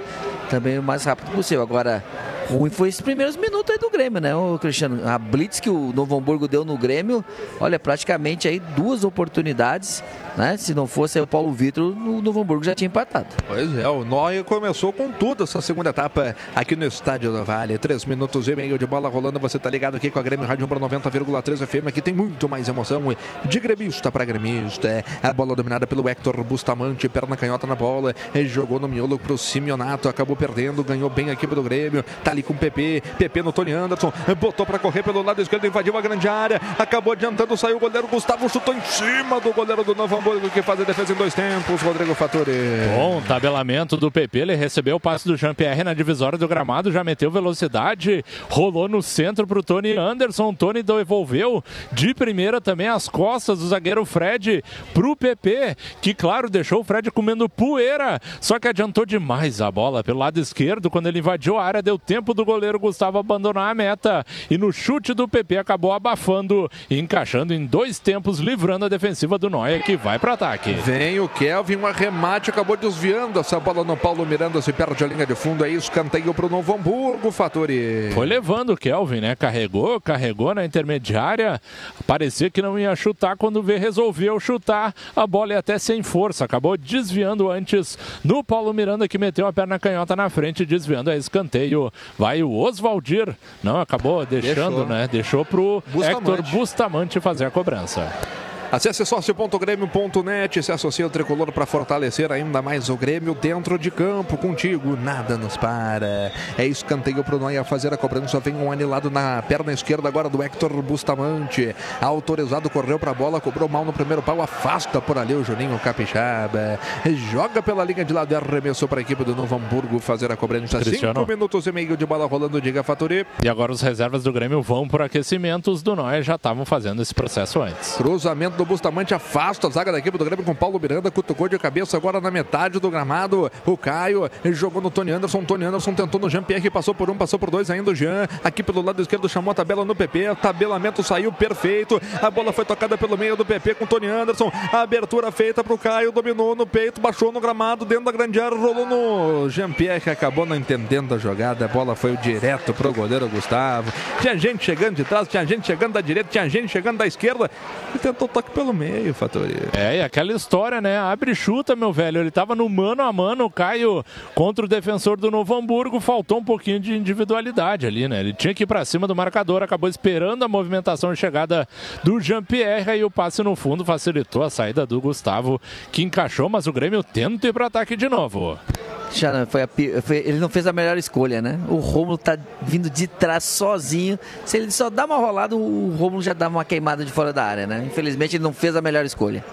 também o mais rápido possível. Agora, ruim foi esses primeiros minutos aí do Grêmio, né, ô Cristiano? A blitz que o Novo Hamburgo deu no Grêmio, olha, praticamente aí duas oportunidades, né? Se não fosse o Paulo Vitor, o Novo Hamburgo já tinha empatado. Pois é, o Noia começou com tudo essa segunda etapa aqui no Estádio do Vale. Três minutos e meio de bola rolando. Você tá ligado aqui com a Grêmio Rádio para 90,3 FM. Aqui tem muito mais emoção de gremista para gremista. É a bola dominada pelo Hector Bustamante, perna canhota na bola. Jogou no miolo pro Simeonato, acabou perdendo, ganhou bem a equipe do Grêmio. Tá ali com o PP, PP no Tony Anderson, botou para correr pelo lado esquerdo, invadiu a grande área, acabou adiantando, saiu o goleiro Gustavo, chutou em cima do goleiro do Novo Hamburgo que faz a defesa em dois tempos, Rodrigo Fattori. Bom tabelamento do PP, ele recebeu o passe do Jean-Pierre na divisória do gramado, já meteu velocidade, rolou no centro pro Tony Anderson, Tony devolveu de primeira também as costas do zagueiro Fred pro PP, que claro, deixou o Fred comendo poeira, só que adiantou demais a bola pelo lado esquerdo, quando ele invadiu a área, deu tempo do goleiro Gustavo abandonar a meta, e no chute do PP acabou abafando e encaixando em dois tempos, livrando a defensiva do Noia, que vai para ataque. Vem o Kelvin, um arremate, acabou desviando essa bola no Paulo Miranda, se perde a linha de fundo, é isso, canteio pro Novo Hamburgo, Fattori. Foi levando o Kelvin, né? Carregou, carregou na intermediária. Parecia que não ia chutar quando vê, resolveu chutar. A bola ia até sem força. Acabou desviando antes no Paulo Miranda, que meteu a perna canhota na frente, desviando a escanteio. Vai o Oswaldir. Não, acabou deixando, Deixou. né? Deixou pro Bustamante. Hector Bustamante fazer a cobrança. Acesse sócio.grêmio.net, se associa ao tricolor para fortalecer ainda mais o Grêmio dentro de campo. Contigo, nada nos para. É escanteio pro Noia fazer a cobrança. Vem um anilado na perna esquerda agora do Hector Bustamante. Autorizado, correu para a bola, cobrou mal no primeiro pau, afasta por ali o Juninho Capixaba. Joga pela linha de lado arremessou para a equipe do Novo Hamburgo fazer a cobrança. Cristiano. Cinco minutos e meio de bola rolando, diga Faturi. E agora os reservas do Grêmio vão por aquecimento. Os do Noia já estavam fazendo esse processo antes. Cruzamento do Bustamante afasta a zaga da equipe do Grêmio com Paulo Miranda, cutucou de cabeça agora na metade do gramado. O Caio jogou no Tony Anderson. Tony Anderson tentou no Jean-Pierre, passou por um, passou por dois ainda o Jean. Aqui pelo lado esquerdo chamou a tabela no PP. Tabelamento saiu perfeito. A bola foi tocada pelo meio do PP com Tony Anderson. A abertura feita para o Caio, dominou no peito, baixou no gramado, dentro da grande área, rolou no Jean-Pierre, acabou não entendendo a jogada. A bola foi direto pro goleiro Gustavo. Tinha gente chegando de trás, tinha gente chegando da direita, tinha gente chegando da esquerda. E tentou toque pelo meio, Fatori. É, e aquela história, né? Abre e chuta, meu velho. Ele tava no mano a mano, o Caio contra o defensor do Novo Hamburgo. Faltou um pouquinho de individualidade ali, né? Ele tinha que ir pra cima do marcador, acabou esperando a movimentação de chegada do Jean-Pierre e o passe no fundo facilitou a saída do Gustavo, que encaixou, mas o Grêmio tenta ir pro ataque de novo. Foi a foi- ele não fez a melhor escolha, né? O Romulo tá vindo de trás sozinho. Se ele só dá uma rolada, o Romulo já dá uma queimada de fora da área, né? Infelizmente ele não fez a melhor escolha.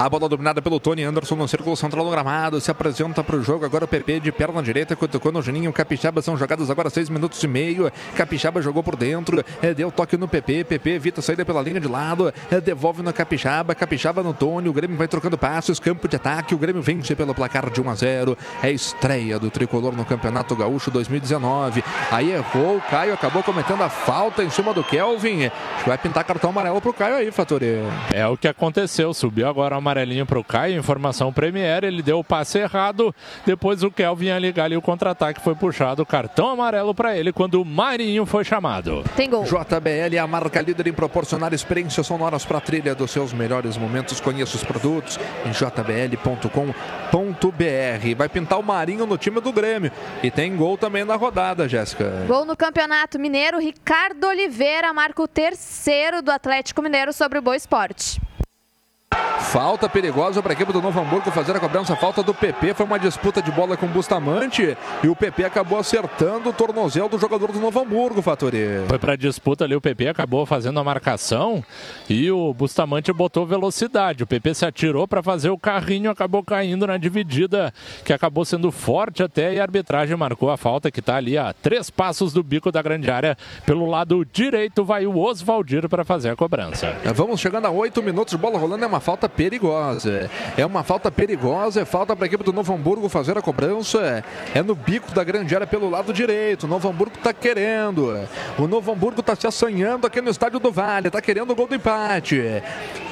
A bola dominada pelo Tony Anderson no círculo central do gramado. Se apresenta para o jogo. Agora o PP de perna direita. Cutucou no Juninho. Capixaba são jogadas agora seis minutos e meio. Capixaba jogou por dentro. é, deu toque no PP. PP evita a saída pela linha de lado. é, devolve no Capixaba. Capixaba no Tony. O Grêmio vai trocando passos. Campo de ataque. O Grêmio vence pelo placar de 1 a 0. É a estreia do tricolor no Campeonato Gaúcho 2019. Aí errou. O Caio acabou cometendo a falta em cima do Kelvin. Vai pintar cartão amarelo pro Caio aí, Fatori. É o que aconteceu. Subiu agora o amarelinho pro Caio. Informação Premier. Ele deu o passe errado. Depois o Kelvin ia ligar ali o contra-ataque. Foi puxado. Cartão amarelo para ele quando o Marinho foi chamado. Tem gol. JBL é a marca líder em proporcionar experiências sonoras para a trilha dos seus melhores momentos. Conheça os produtos em jbl.com.br. Vai pintar o Marinho no time do Grêmio. E tem gol também na rodada, Jéssica. Gol no Campeonato Mineiro, Ricardo Oliveira marca o terceiro do Atlético Mineiro sobre o Boa Esporte. Falta perigosa para a equipe do Novo Hamburgo fazer a cobrança. Falta do PP. Foi uma disputa de bola com o Bustamante. E o PP acabou acertando o tornozelo do jogador do Novo Hamburgo, Fatori. Foi para disputa ali, o PP acabou fazendo a marcação e o Bustamante botou velocidade. O PP se atirou para fazer o carrinho, acabou caindo na dividida, que acabou sendo forte até e a arbitragem marcou a falta que está ali a três passos do bico da grande área. Pelo lado direito vai o Oswaldir para fazer a cobrança. Vamos chegando a oito minutos, bola rolando, é uma falta perigosa. É uma falta perigosa, é falta para a equipe do Novo Hamburgo fazer a cobrança. É no bico da grande área pelo lado direito. O Novo Hamburgo está querendo. O Novo Hamburgo está se assanhando aqui no estádio do Vale, está querendo o gol do empate.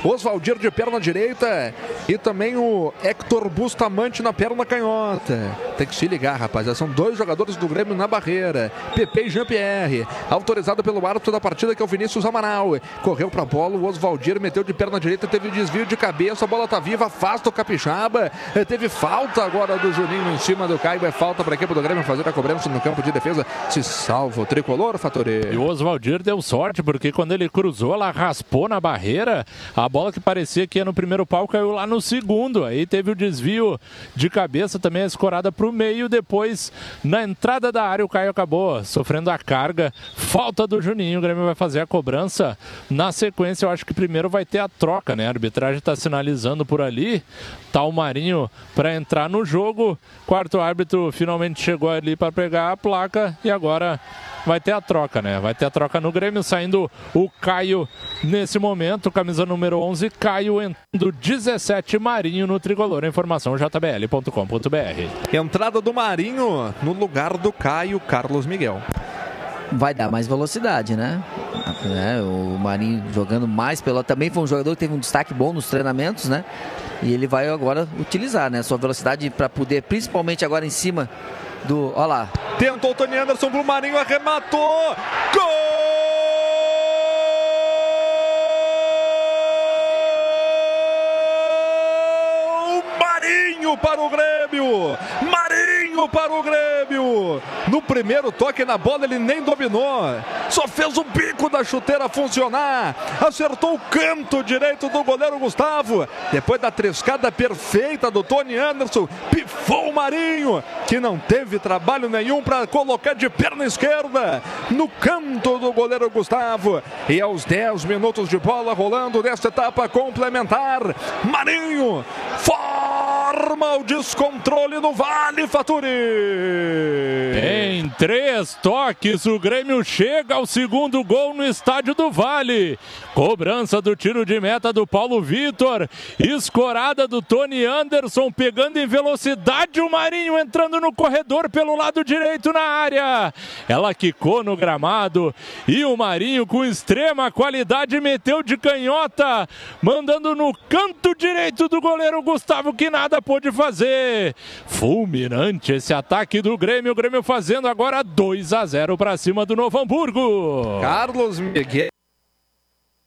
Oswaldir de perna direita e também o Hector Bustamante na perna canhota. Tem que se ligar, rapaziada. São dois jogadores do Grêmio na barreira. PP e Jean-Pierre. Autorizado pelo árbitro da partida, que é o Vinícius Amaral. Correu para a bola, o Oswaldir meteu de perna direita, teve desvio de cabeça, a bola tá viva, afasta o Capixaba. Eh, Teve falta agora do Juninho em cima do Caio. É falta para a equipe do Grêmio fazer a cobrança no campo de defesa. Se salva o tricolor, Fatorê. E o Oswaldir deu sorte, porque quando ele cruzou, ela raspou na barreira. A bola que parecia que ia no primeiro pau caiu lá no segundo. Aí teve o desvio de cabeça, também escorada para o meio. Depois, na entrada da área, o Caio acabou sofrendo a carga. Falta do Juninho. O Grêmio vai fazer a cobrança. Na sequência, eu acho que primeiro vai ter a troca, né? A arbitragem está sinalizando por ali. Tá o Marinho para entrar no jogo. Quarto árbitro finalmente chegou ali para pegar a placa e agora vai ter a troca, né? Vai ter a troca no Grêmio, saindo o Caio nesse momento, camisa número 11, Caio entrando 17, Marinho no tricolor. Informação jbl.com.br. Entrada do Marinho no lugar do Caio Carlos Miguel. vai dar mais velocidade, né? Né, O Marinho jogando mais pela também foi um jogador que teve um destaque bom nos treinamentos, né? E ele vai agora utilizar, né, sua velocidade para poder, principalmente agora em cima do, olha lá. Tentou o Tony Anderson pro Marinho, arrematou. Gol! Marinho para o Grêmio! Marinho para o Grêmio! No primeiro toque na bola ele nem dominou, só fez o bico da chuteira funcionar, acertou o canto direito do goleiro Gustavo. Depois da trescada perfeita do Tony Anderson, pifou o Marinho, que não teve trabalho nenhum para colocar de perna esquerda no canto do goleiro Gustavo. E aos 10 minutos de bola rolando nesta etapa complementar, Marinho forma o descontrole no Vale Faturi. Em três toques, o Grêmio chega ao segundo gol no estádio do Vale. Cobrança do tiro de meta do Paulo Vitor. Escorada do Tony Anderson, pegando em velocidade o Marinho entrando no corredor pelo lado direito na área. Ela quicou no gramado e o Marinho, com extrema qualidade, meteu de canhota, mandando no canto direito do goleiro Gustavo, que nada pôde fazer. Fulminante esse ataque do Grêmio. O Grêmio fazendo agora 2 a 0 para cima do Novo Hamburgo. Carlos Miguel.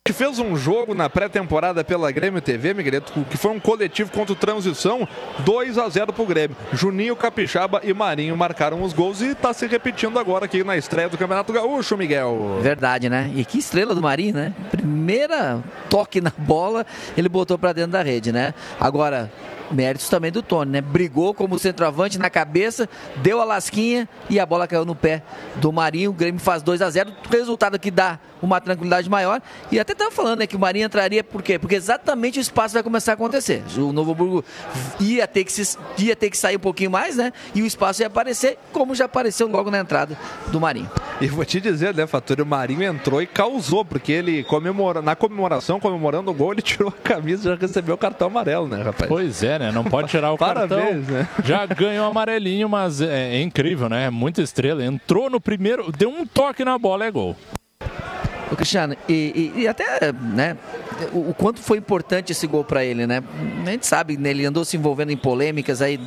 Gente fez um jogo na pré-temporada pela Grêmio TV, Miguelito, que foi um coletivo contra o Transição, 2 a 0 pro Grêmio. Juninho, Capixaba e Marinho marcaram os gols e tá se repetindo agora aqui na estreia do Campeonato Gaúcho, Miguel. Verdade, né? E que estrela do Marinho, né? Primeira toque na bola, ele botou pra dentro da rede, né? Agora, méritos também do Tony, né? Brigou como centroavante na cabeça, deu a lasquinha e a bola caiu no pé do Marinho. O Grêmio faz 2 a 0 resultado que dá uma tranquilidade maior. E até estava falando né, que o Marinho entraria, por quê? Porque exatamente o espaço vai começar a acontecer. O Novo Hamburgo ia ter, que se- ia ter que sair um pouquinho mais, né? E o espaço ia aparecer, como já apareceu logo na entrada do Marinho. E vou te dizer, né, Faturi, o Marinho entrou e causou, porque ele comemora, na comemoração, comemorando o gol, ele tirou a camisa e já recebeu o cartão amarelo, né, rapaz? Pois é, né? Não pode tirar o Parabéns, cartão. né? Já ganhou amarelinho, mas é, é incrível, né? É muita estrela. Entrou no primeiro, deu um toque na bola, é gol. Ô, Cristiano, e, e- e até, né, o, o quanto foi importante esse gol para ele, né? A gente sabe, né, ele andou se envolvendo em polêmicas aí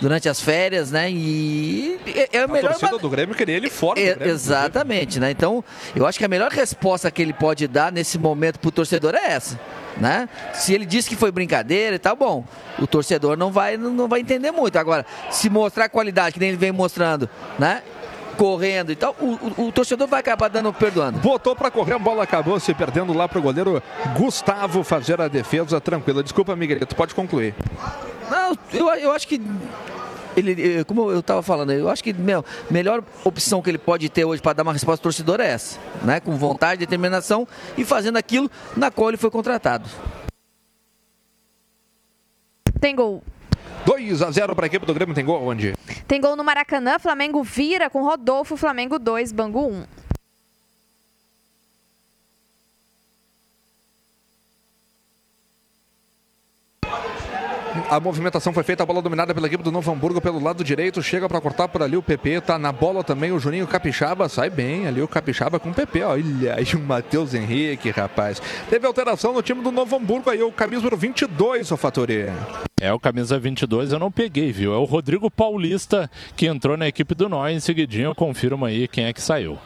durante as férias, né? E é, é a A melhor torcida do Grêmio queria ele fora do É, Grêmio. exatamente, né? Então, eu acho que a melhor resposta que ele pode dar nesse momento pro torcedor é essa, né? Se ele disse que foi brincadeira e tal, bom, o torcedor não vai não vai entender muito. Agora, se mostrar a qualidade que nem ele vem mostrando, né? correndo e tal, o, o- o torcedor vai acabar dando perdoando. Botou pra correr, a bola acabou se perdendo lá pro goleiro Gustavo fazer a defesa tranquila. Desculpa, Miguelito, pode concluir. Não, eu, eu acho que. Ele, eh, como eu estava falando, eu acho que meu, melhor opção que ele pode ter hoje para dar uma resposta ao torcedor é essa, né? Com vontade, determinação e fazendo aquilo na qual ele foi contratado. Tem gol. 2 a 0 para a equipe do Grêmio, tem gol onde? Tem gol no Maracanã, Flamengo vira com Rodolfo, Flamengo 2, Bangu 1. A movimentação foi feita, a bola dominada pela equipe do Novo Hamburgo pelo lado direito, chega para cortar por ali o PP, tá na bola também o Juninho Capixaba, sai bem ali o Capixaba com o PP, olha aí o Matheus Henrique, rapaz. Teve alteração no time do Novo Hamburgo aí, o camisa número 22, o Fatori. É o camisa 22, eu não peguei, viu? É o Rodrigo Paulista que entrou na equipe do Nó. Em seguidinho, confirma aí quem é que saiu.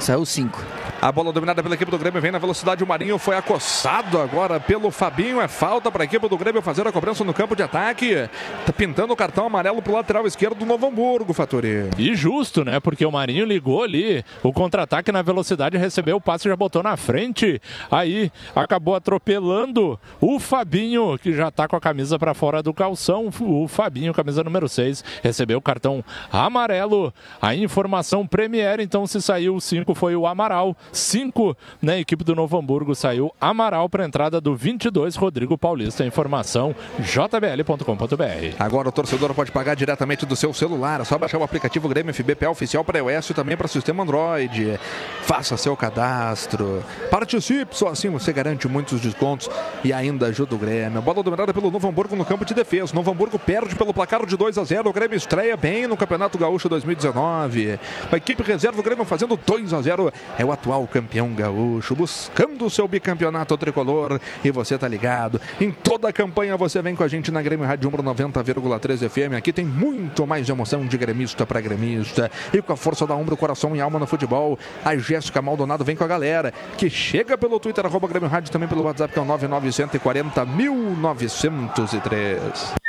Saiu 5. A bola dominada pela equipe do Grêmio vem na velocidade. O Marinho foi acossado agora pelo Fabinho. É falta para a equipe do Grêmio fazer a cobrança no campo de ataque. Tá pintando o cartão amarelo pro lateral esquerdo do Novo Hamburgo, Fatori. E justo, né? Porque o Marinho ligou ali o contra-ataque na velocidade, recebeu o passe e já botou na frente. Aí acabou atropelando o Fabinho, que já tá com a camisa para fora do calção. O Fabinho, camisa número 6, recebeu o cartão amarelo. A informação Premier, então se saiu o 5 foi o Amaral. 5 na equipe do Novo Hamburgo saiu Amaral para entrada do 22 Rodrigo Paulista. Informação jbl.com.br. Agora o torcedor pode pagar diretamente do seu celular. É só baixar o aplicativo Grêmio FBPA oficial para iOS e também para sistema Android. Faça seu cadastro. Participe, só assim você garante muitos descontos e ainda ajuda o Grêmio. Bola dominada pelo Novo Hamburgo no campo de defesa. Novo Hamburgo perde pelo placar de 2 a 0. O Grêmio estreia bem no Campeonato Gaúcho 2019. A equipe reserva do Grêmio fazendo 2 a 0. É o atual campeão gaúcho, buscando o seu bicampeonato tricolor. E você tá ligado. Em toda a campanha você vem com a gente na Grêmio Rádio Umbro 90,3 FM. Aqui tem muito mais emoção de gremista para gremista. E com a força da Umbro, coração e alma no futebol. A Jéssica Maldonado vem com a galera que chega pelo Twitter, arroba Grêmio Rádio, também pelo WhatsApp, que é o 9940 1903.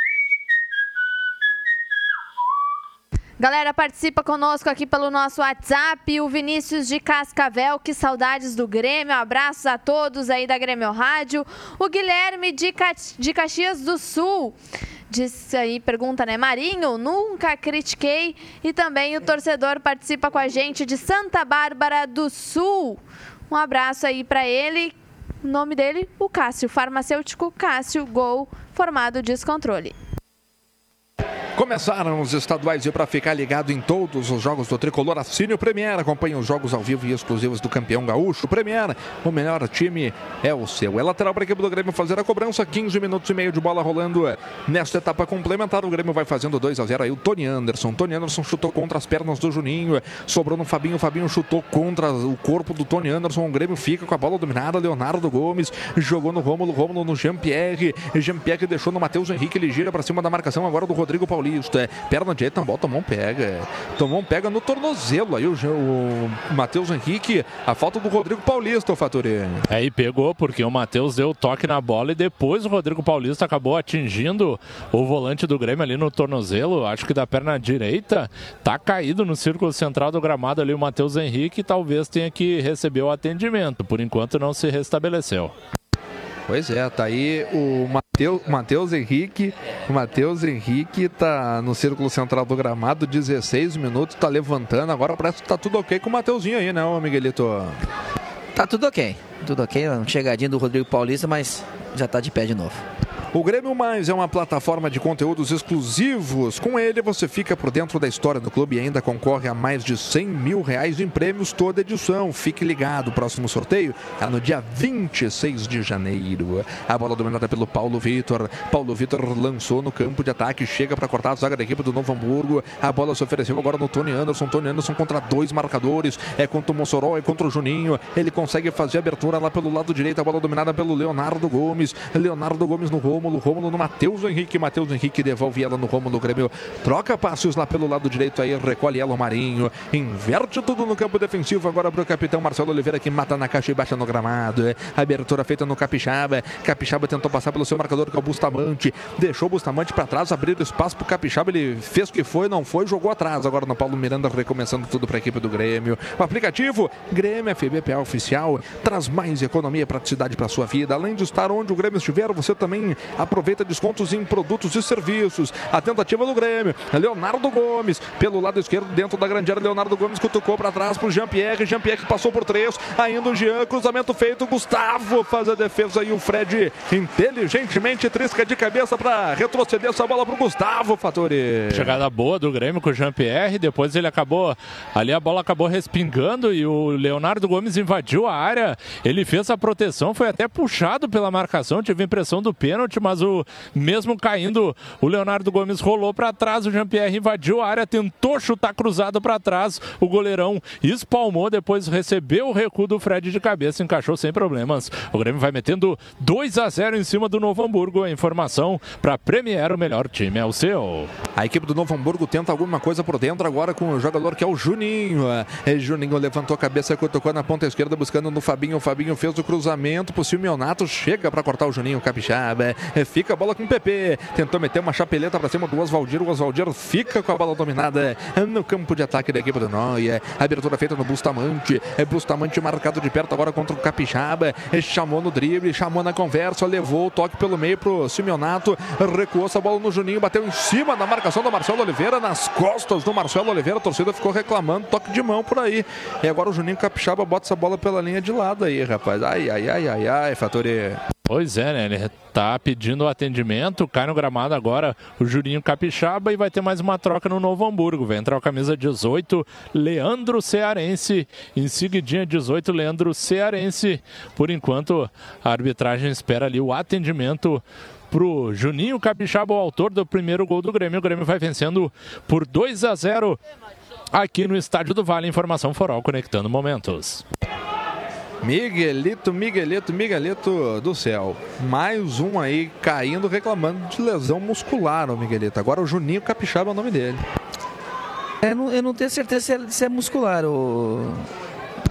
Galera, participa conosco aqui pelo nosso WhatsApp. O Vinícius de Cascavel, que saudades do Grêmio. Abraços a todos aí da Grêmio Rádio. O Guilherme de, Ca... de Caxias do Sul. Disse aí, pergunta, né? Marinho, nunca critiquei. E também o torcedor participa com a gente de Santa Bárbara do Sul. Um abraço aí para ele. O nome dele, o Cássio, farmacêutico Cássio Gol, formado descontrole. Começaram os estaduais e para ficar ligado em todos os jogos do Tricolor, assine o Premier. Acompanhe os jogos ao vivo e exclusivos do campeão gaúcho. Premier, o melhor time é o seu. É lateral para a equipe do Grêmio fazer a cobrança. 15 minutos e meio de bola rolando nesta etapa complementar. O Grêmio vai fazendo 2 a 0 aí o Tony Anderson. Tony Anderson chutou contra as pernas do Juninho. Sobrou no Fabinho. O Fabinho chutou contra o corpo do Tony Anderson. O Grêmio fica com a bola dominada. Leonardo Gomes jogou no Rômulo. Rômulo no Jean-Pierre. Jean-Pierre deixou no Matheus Henrique. Ele gira para cima da marcação agora do Rodrigo Paulista. Perna direita, bola, tomou um pega. Tomou um pega no tornozelo. Aí o, o Matheus Henrique, a falta do Rodrigo Paulista, o Fatori. Aí É, pegou, porque o Matheus deu toque na bola e depois o Rodrigo Paulista acabou atingindo o volante do Grêmio ali no tornozelo, acho que da perna direita. Tá caído no círculo central do gramado ali o Matheus Henrique, talvez tenha que receber o atendimento. Por enquanto não se restabeleceu. Pois é, tá aí o Matheus, Matheus Henrique. O Matheus Henrique tá no círculo central do gramado, 16 minutos, tá levantando. Agora parece que tá tudo ok com o Mateuzinho aí, né, Miguelito? Tá tudo ok. Tudo ok. Uma chegadinha do Rodrigo Paulista, mas já tá de pé de novo. O Grêmio Mais é uma plataforma de conteúdos exclusivos. Com ele você fica por dentro da história do clube e ainda concorre a mais de 100 mil reais em prêmios toda edição. Fique ligado, o próximo sorteio é no dia 26 de janeiro. A bola dominada pelo Paulo Vitor. Paulo Vitor lançou no campo de ataque, chega para cortar a zaga da equipe do Novo Hamburgo. A bola se ofereceu agora no Tony Anderson. Tony Anderson contra dois marcadores. É contra o Mossoró, é contra o Juninho. Ele consegue fazer a abertura lá pelo lado direito. A bola dominada pelo Leonardo Gomes. Leonardo Gomes no gol Rômulo, Rômulo no Matheus Henrique, Matheus Henrique devolve ela no Rômulo, o Grêmio troca passos lá pelo lado direito aí, recolhe ela o Marinho, inverte tudo no campo defensivo agora pro capitão Marcelo Oliveira que mata na caixa e baixa no gramado. É, Abertura feita no Capixaba, Capixaba tentou passar pelo seu marcador que é o Bustamante, deixou o Bustamante para trás, abriu espaço pro Capixaba, ele fez o que foi, não foi, jogou atrás. Agora no Paulo Miranda recomeçando tudo para a equipe do Grêmio. O aplicativo Grêmio FBPA oficial traz mais economia e praticidade para sua vida. Além de estar onde o Grêmio estiver, você também aproveita descontos em produtos e serviços. A tentativa do Grêmio, Leonardo Gomes, pelo lado esquerdo, dentro da grande área, Leonardo Gomes cutucou para trás pro Jean-Pierre, Jean-Pierre passou por três, ainda o Jean, cruzamento feito, Gustavo faz a defesa e o Fred inteligentemente trisca de cabeça para retroceder essa bola pro Gustavo, Fatori. Chegada boa do Grêmio com o Jean-Pierre, depois ele acabou, ali a bola acabou respingando e o Leonardo Gomes invadiu a área, ele fez a proteção, foi até puxado pela marcação, tive a impressão do pênalti, mas o mesmo caindo, o Leonardo Gomes rolou para trás, o Jean-Pierre invadiu a área, tentou chutar cruzado para trás, o goleirão espalmou, depois recebeu o recuo do Fred de cabeça, encaixou sem problemas. O Grêmio vai metendo 2 a 0 em cima do Novo Hamburgo. A informação para Premier, o melhor time é o seu. A equipe do Novo Hamburgo tenta alguma coisa por dentro agora com o jogador que é o Juninho. É, Juninho levantou a cabeça, tocou na ponta esquerda buscando no Fabinho. O Fabinho fez o cruzamento pro Simeonato, chega para cortar o Juninho Capixaba. É, fica a bola com o PP. Tentou meter uma chapeleta para cima do Oswaldir. O Oswaldir fica com a bola dominada é, no campo de ataque da equipe do Noia. Abertura feita no Bustamante. É Bustamante marcado de perto agora contra o Capixaba. É, chamou no drible, chamou na conversa, levou o toque pelo meio pro Simeonato. Recuou essa bola no Juninho, bateu em cima da marcação do Marcelo Oliveira, nas costas do Marcelo Oliveira. A torcida ficou reclamando, toque de mão por aí. E agora o Juninho Capixaba bota essa bola pela linha de lado aí, rapaz. Ai, ai, ai, ai, ai, Fatori. Pois é, né? Ele tá pedindo atendimento, cai no gramado agora o Juninho Capixaba e vai ter mais uma troca no Novo Hamburgo. Vai entrar o camisa 18, Leandro Cearense. Em seguidinha, 18, Leandro Cearense. Por enquanto, a arbitragem espera ali o atendimento pro Juninho Capixaba, o autor do primeiro gol do Grêmio. O Grêmio vai vencendo por 2 a 0 aqui no Estádio do Vale. Informação Forol conectando momentos. Miguelito, Miguelito, Miguelito do céu. Mais um aí caindo, reclamando de lesão muscular, o Miguelito. Agora o Juninho Capixaba é o nome dele. É, não- eu não tenho certeza se é, se é muscular. O...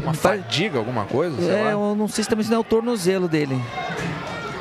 Uma fadiga, alguma coisa? sei É, lá. eu não sei se também se não é o tornozelo dele.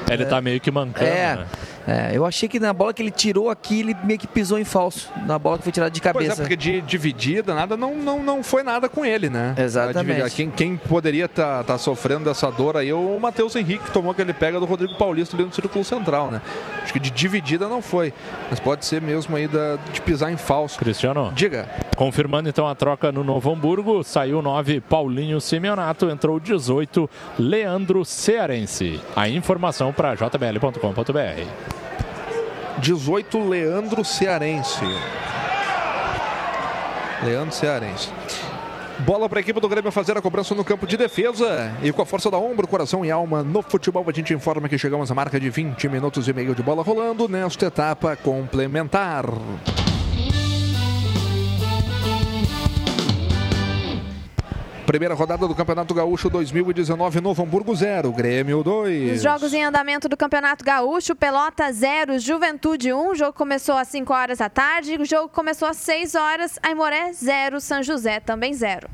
Ele tá meio que mancando, É, né? É, eu achei que na bola que ele tirou aqui, ele meio que pisou em falso. Na bola que foi tirada de Pois cabeça. é, porque de dividida, nada, não, não, não foi nada com ele, né? Exatamente. Quem, quem poderia estar sofrendo essa dor aí é o Matheus Henrique, que tomou aquele pega do Rodrigo Paulista ali no círculo central, né? Acho que de dividida não foi. Mas pode ser mesmo aí da, de pisar em falso. Cristiano. Diga. Confirmando então a troca no Novo Hamburgo, saiu o 9 Paulinho Simeonato, entrou o 18 Leandro Cearense. A informação para jbl.com.br. 18, Leandro Cearense. Leandro Cearense. Bola para a equipe do Grêmio fazer a cobrança no campo de defesa. E com a força da ombro, coração e alma no futebol, a gente informa que chegamos à marca de 20 minutos e meio de bola rolando nesta etapa complementar. Primeira rodada do Campeonato Gaúcho 2019, Novo Hamburgo 0, Grêmio 2. Os jogos em andamento do Campeonato Gaúcho, Pelota 0, Juventude 1. O jogo começou às 5 horas da tarde. O jogo começou às 6 horas. Aimoré 0, São José também 0.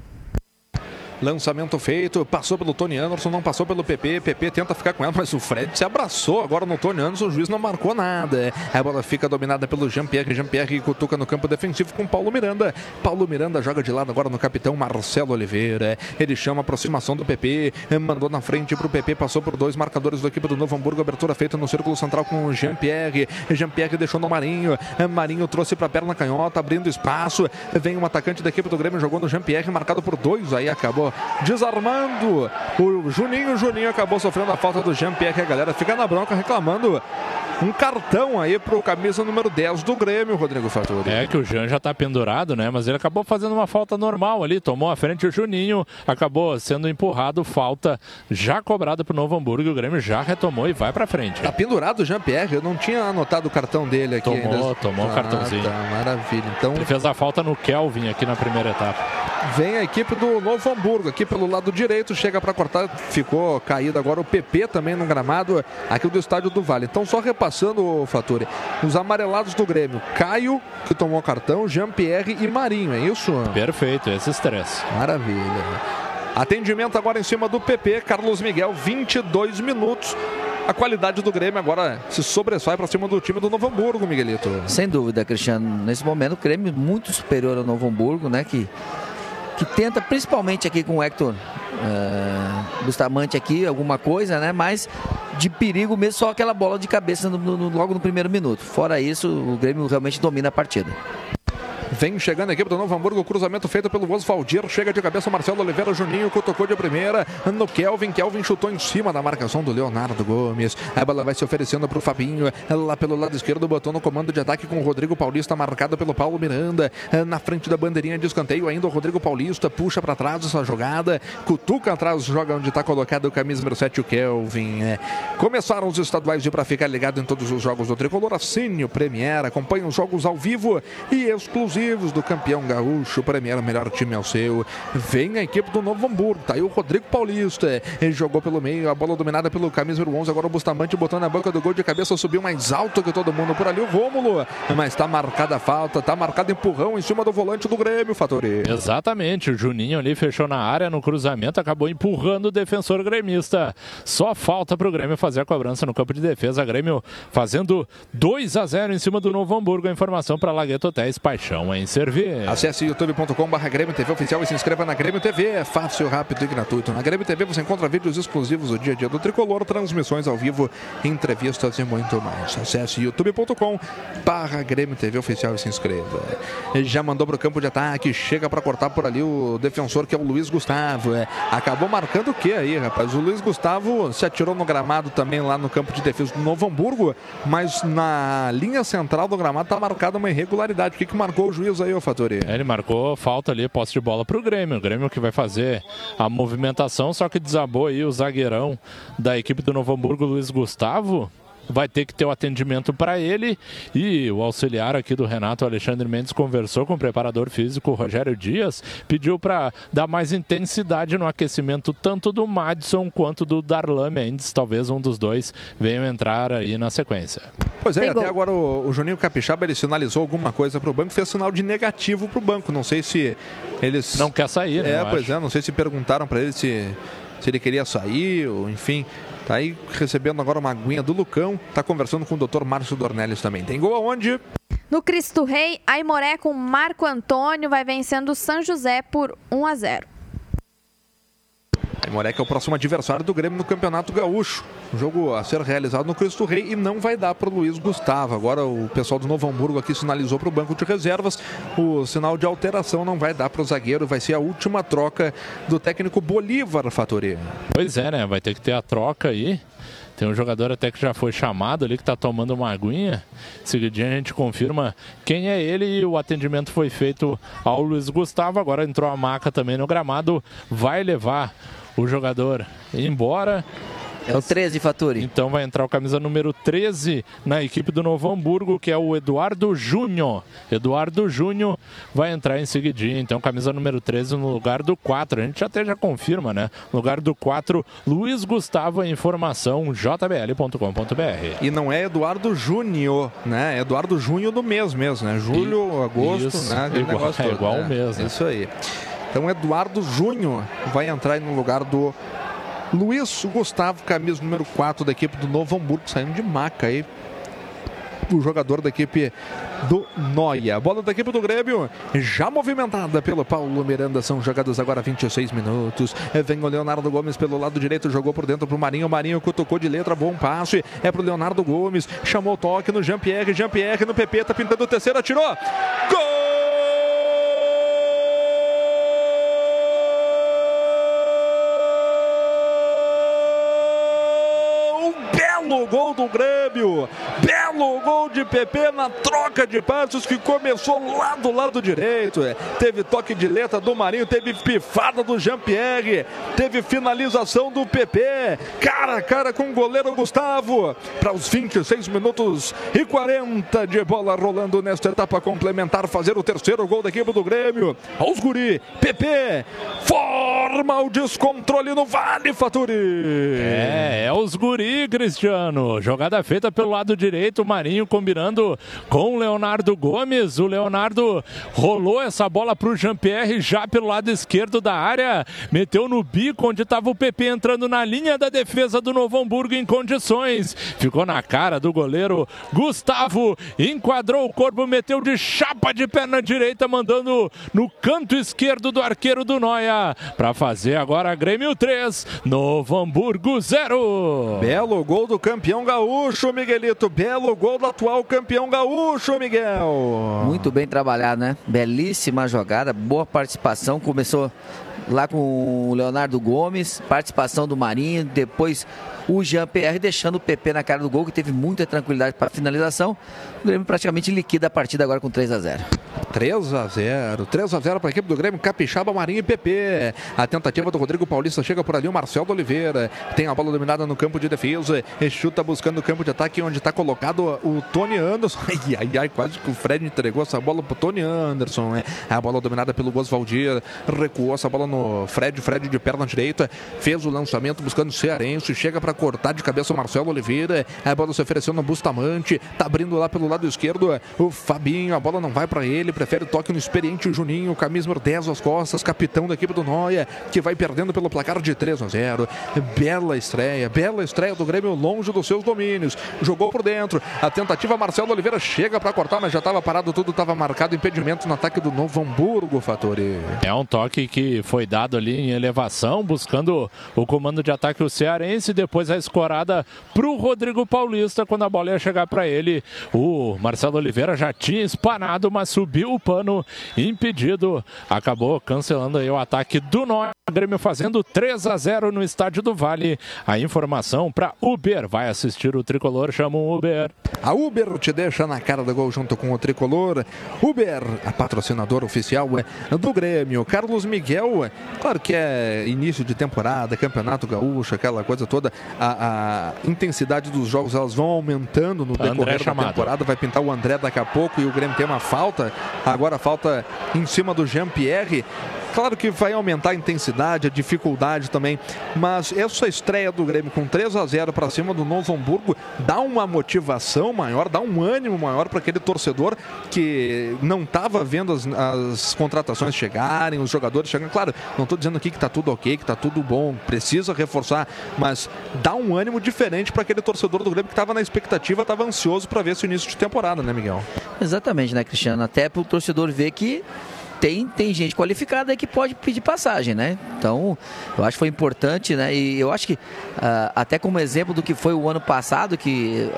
Lançamento feito, passou pelo Tony Anderson, não passou pelo PP. PP tenta ficar com ela, mas o Fred se abraçou agora no Tony Anderson. O juiz não marcou nada. A bola fica dominada pelo Jean-Pierre. Jean-Pierre cutuca no campo defensivo com Paulo Miranda. Paulo Miranda joga de lado agora no capitão Marcelo Oliveira. Ele chama a aproximação do PP, mandou na frente pro PP, passou por dois marcadores da equipe do Novo Hamburgo. Abertura feita no círculo central com o Jean-Pierre. Jean-Pierre deixou no Marinho. Marinho trouxe para a perna canhota, abrindo espaço. Vem um atacante da equipe do Grêmio jogou no Jean-Pierre, marcado por dois. Aí acabou desarmando o Juninho. O Juninho acabou sofrendo a falta do Jean-Pierre. A galera fica na bronca reclamando um cartão aí pro camisa número 10 do Grêmio, Rodrigo Faturi. É que o Jean já tá pendurado, né? Mas ele acabou fazendo uma falta normal ali, tomou a frente o Juninho, acabou sendo empurrado, falta já cobrada pro Novo Hamburgo, o Grêmio já retomou e vai pra frente. Tá pendurado o Jean-Pierre, eu não tinha anotado o cartão dele aqui Tomou, ainda. tomou o Ah, cartãozinho. tá, maravilha. Então, Ele fez a falta no Kelvin aqui na primeira etapa. Vem a equipe do Novo Hamburgo aqui pelo lado direito, chega para cortar, ficou caído agora o PP também no gramado aqui do estádio do Vale. Então só repassando, Faturi, os amarelados do Grêmio, Caio, que tomou cartão, Jean-Pierre e Marinho, é isso? Perfeito, esses três. Maravilha. Atendimento agora em cima do PP, Carlos Miguel, 22 minutos. A qualidade do Grêmio agora se sobressai para cima do time do Novo Hamburgo, Miguelito. Sem dúvida, Cristiano. Nesse momento, o Grêmio muito superior ao Novo Hamburgo, né? Que, que tenta, principalmente aqui com o Hector uh, Bustamante aqui, alguma coisa, né? Mas de perigo mesmo, só aquela bola de cabeça no, no, logo no primeiro minuto. Fora isso, o Grêmio realmente domina a partida. Vem chegando a equipe do Novo Hamburgo, cruzamento feito pelo Osvaldir, chega de cabeça o Marcelo Oliveira, Juninho tocou de primeira no Kelvin, Kelvin chutou em cima da marcação do Leonardo Gomes, a bola vai se oferecendo para o Fabinho, lá pelo lado esquerdo botou no comando de ataque com o Rodrigo Paulista, marcado pelo Paulo Miranda, na frente da bandeirinha de escanteio ainda o Rodrigo Paulista, puxa para trás essa jogada, cutuca atrás, joga onde está colocado o camisa número 7, o Kelvin. É. Começaram os estaduais de para ficar ligado em todos os jogos do Tricolor, assine o Premier, acompanhe os jogos ao vivo e do campeão gaúcho, o Premier, o melhor time é o seu. Vem a equipe do Novo Hamburgo, tá aí o Rodrigo Paulista, ele jogou pelo meio, a bola dominada pelo camisa número 11, agora o Bustamante botando na banca do gol de cabeça, subiu mais alto que todo mundo por ali, o Rômulo, mas tá marcada a falta, tá marcado empurrão em cima do volante do Grêmio, Fatori. Exatamente, o Juninho ali fechou na área no cruzamento, acabou empurrando o defensor gremista. Só falta pro Grêmio fazer a cobrança no campo de defesa, Grêmio fazendo 2 a 0 em cima do Novo Hamburgo. A informação para Lagueto Hotéis Paixão em servir. Acesse youtube.com.br Grêmio TV Oficial e se inscreva na Grêmio TV. É fácil, rápido e gratuito. Na Grêmio TV você encontra vídeos exclusivos do dia a dia do Tricolor, transmissões ao vivo, entrevistas e muito mais. Acesse youtube.com.br Grêmio TV Oficial e se inscreva. Já mandou para o campo de ataque, chega para cortar por ali o defensor que é o Luiz Gustavo. É, acabou marcando o que aí, rapaz? O Luiz Gustavo se atirou no gramado também lá no campo de defesa do Novo Hamburgo, mas na linha central do gramado está marcada uma irregularidade. O que, que marcou o juiz aí, ô Fatori? Ele marcou falta ali, posse de bola para o Grêmio. O Grêmio que vai fazer a movimentação, só que desabou aí o zagueirão da equipe do Novo Hamburgo, Luiz Gustavo vai ter que ter o atendimento para ele. E o auxiliar aqui do Renato, Alexandre Mendes, conversou com o preparador físico Rogério Dias, pediu para dar mais intensidade no aquecimento, tanto do Madison quanto do Darlan Mendes. Talvez um dos dois venham entrar aí na sequência. Pois é, até agora o, o Juninho Capixaba ele sinalizou alguma coisa para o banco, fez sinal de negativo para o banco. Não sei se eles. Não quer sair, né? É, pois é, não sei se perguntaram para ele se, se ele queria sair, ou enfim. Tá aí recebendo agora uma aguinha do Lucão. Tá conversando com o Dr. Márcio Dornelles também. Tem gol aonde? No Cristo Rei, Aimoré com Marco Antônio vai vencendo o São José por 1 a 0. Aimoré que é o próximo adversário do Grêmio no Campeonato Gaúcho. Um jogo a ser realizado no Cristo Rei e não vai dar para o Luiz Gustavo. Agora o pessoal do Novo Hamburgo aqui sinalizou para o banco de reservas. O sinal de alteração não vai dar para o zagueiro. Vai ser a última troca do técnico Bolívar Fatori. Pois é, né? Vai ter que ter a troca aí. Tem um jogador até que já foi chamado ali, que está tomando uma aguinha. Seguidinho a gente confirma quem é ele e o atendimento foi feito ao Luiz Gustavo. Agora entrou a maca também no gramado. Vai levar o jogador embora. É o 13, Faturi. Então vai entrar o camisa número 13 na equipe do Novo Hamburgo, que é o Eduardo Júnior. Eduardo Júnior vai entrar em seguidinho. Então, camisa número 13 no lugar do 4. A gente até já confirma, né? No lugar do 4, Luiz Gustavo, informação jbl.com.br. E não é Eduardo Júnior, né? É Eduardo Júnior do mês mesmo, né? Julho, agosto, Isso, né? Igual- negócio é igual né? mesmo. Isso aí. Então, Eduardo Júnior vai entrar no lugar do Luiz Gustavo, camisa número 4 da equipe do Novo Hamburgo, saindo de maca aí. O jogador da equipe do Noia. Bola da equipe do Grêmio, já movimentada pelo Paulo Miranda. São jogados agora 26 minutos. Vem o Leonardo Gomes pelo lado direito, jogou por dentro pro Marinho. Marinho cutucou de letra, bom passe. É pro Leonardo Gomes. Chamou o toque no Jean-Pierre. Jean-Pierre no PP, tá pintando o terceiro, atirou. Gol! Belo gol do Grêmio. Belo gol de PP na troca de passos que começou lá do lado direito. É, Teve toque de letra do Marinho, teve pifada do Jean-Pierre, teve finalização do PP. Cara a cara com o goleiro Gustavo. Para os 26 minutos e 40 de bola rolando nesta etapa complementar, fazer o terceiro gol da equipe do Grêmio. Aos guri, PP forma o descontrole no Vale Faturi. É, é os guri, Cristiano. Jogada feita pelo lado direito, o Marinho combinando com o Leonardo Gomes. O Leonardo rolou essa bola pro Jean-Pierre já pelo lado esquerdo da área. Meteu no bico onde estava o PP entrando na linha da defesa do Novo Hamburgo em condições. Ficou na cara do goleiro Gustavo. Enquadrou o corpo, meteu de chapa de perna direita, mandando no canto esquerdo do arqueiro do Noia. Para fazer agora Grêmio 3, Novo Hamburgo 0. Belo gol do campeão gaúcho, Miguelito. Belo gol do atual campeão gaúcho, Miguel. Muito bem trabalhado, né? Belíssima jogada, boa participação. Começou lá com o Leonardo Gomes, participação do Marinho, depois o Jean-Pierre deixando o PP na cara do gol, que teve muita tranquilidade para finalização. O Grêmio praticamente liquida a partida agora com 3 a 0 3 a 0 3 a 0 para a equipe do Grêmio, Capixaba, Marinho e PP. A tentativa do Rodrigo Paulista chega por ali, o Marcelo Oliveira. Tem a bola dominada no campo de defesa e chuta buscando o campo de ataque, onde está colocado o Tony Anderson. Ai, ai, ai, quase que o Fred entregou essa bola pro Tony Anderson. É. A bola dominada pelo Oswaldir, recuou essa bola no Fred, Fred de perna direita, fez o lançamento buscando o Cearense, chega para cortar de cabeça o Marcelo Oliveira. A bola se ofereceu no Bustamante, tá abrindo lá pelo lado esquerdo o Fabinho. A bola não vai para ele, prefere toque no experiente Juninho, camisa número 10 às costas, capitão da equipe do Noia, que vai perdendo pelo placar de 3 a 0. Bela estreia, bela estreia do Grêmio longe dos seus domínios. Jogou por dentro. A tentativa Marcelo Oliveira chega para cortar, mas já estava parado tudo, estava marcado impedimento no ataque do Novo Hamburgo, Fatori. É um toque que foi dado ali em elevação, buscando o comando de ataque o cearense, depois a escorada para o Rodrigo Paulista, quando a bola ia chegar para ele. O Marcelo Oliveira já tinha espanado, mas subiu o pano, impedido. Acabou cancelando aí o ataque do Norte. Grêmio fazendo 3 a 0 no estádio do Vale. A informação para Uber. Vai assistir o tricolor, chama um Uber. A Uber te deixa na cara do gol junto com o tricolor. Uber, a patrocinadora oficial é, do Grêmio. Carlos Miguel, claro que é início de temporada, campeonato gaúcho, aquela coisa toda. A, a intensidade dos jogos elas vão aumentando no decorrer da temporada. Vai pintar o André daqui a pouco e o Grêmio tem uma falta. Agora falta em cima do Jean-Pierre. Claro que vai aumentar a intensidade, a dificuldade também, mas essa estreia do Grêmio com 3 a 0 para cima do Novo Hamburgo dá uma motivação maior, dá um ânimo maior para aquele torcedor que não estava vendo as, as contratações chegarem, os jogadores chegarem. Claro, não estou dizendo aqui que está tudo ok, que está tudo bom, precisa reforçar, mas dá um ânimo diferente para aquele torcedor do Grêmio que estava na expectativa, estava ansioso para ver esse início de temporada, né, Miguel? Exatamente, né, Cristiano? Até para o torcedor ver que tem, tem gente qualificada que pode pedir passagem, né? Então, eu acho que foi importante, né? E eu acho que, ah, até como exemplo do que foi o ano passado, que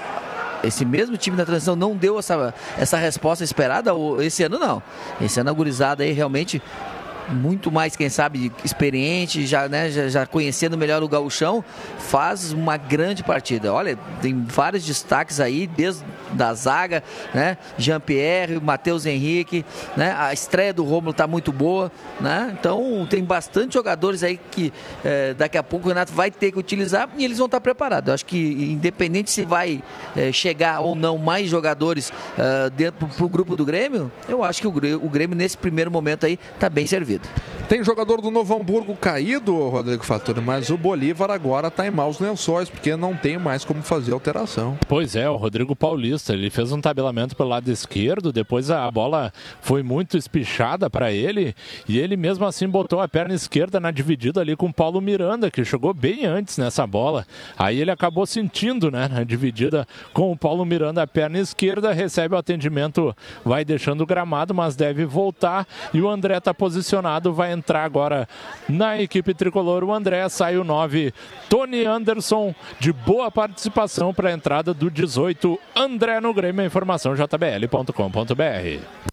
esse mesmo time da transição não deu essa, essa resposta esperada, esse ano não. Esse ano a gurizada aí realmente muito mais, quem sabe, experiente, já, né, já, já conhecendo melhor o gauchão, faz uma grande partida. Olha, tem vários destaques aí, desde da zaga, né, Jean-Pierre, Matheus Henrique, né, a estreia do Romulo está muito boa, né, então tem bastante jogadores aí que eh, daqui a pouco o Renato vai ter que utilizar e eles vão estar preparados. Eu acho que independente se vai eh, chegar ou não mais jogadores eh, dentro pro grupo do Grêmio, eu acho que o o Grêmio nesse primeiro momento aí está bem servido. Tem jogador do Novo Hamburgo caído, Rodrigo Faturi, mas o Bolívar agora está em maus lençóis, porque não tem mais como fazer alteração. Pois é, o Rodrigo Paulista, ele fez um tabelamento pelo lado esquerdo, depois a bola foi muito espichada para ele, e ele mesmo assim botou a perna esquerda na dividida ali com o Paulo Miranda, que chegou bem antes nessa bola. Aí ele acabou sentindo, né, na dividida com o Paulo Miranda a perna esquerda, recebe o atendimento, vai deixando o gramado, mas deve voltar, e o André está posicionado, vai entrar agora na equipe tricolor. O André sai o 9, Tony Anderson, de boa participação para a entrada do 18, André no Grêmio. Informação jbl.com.br.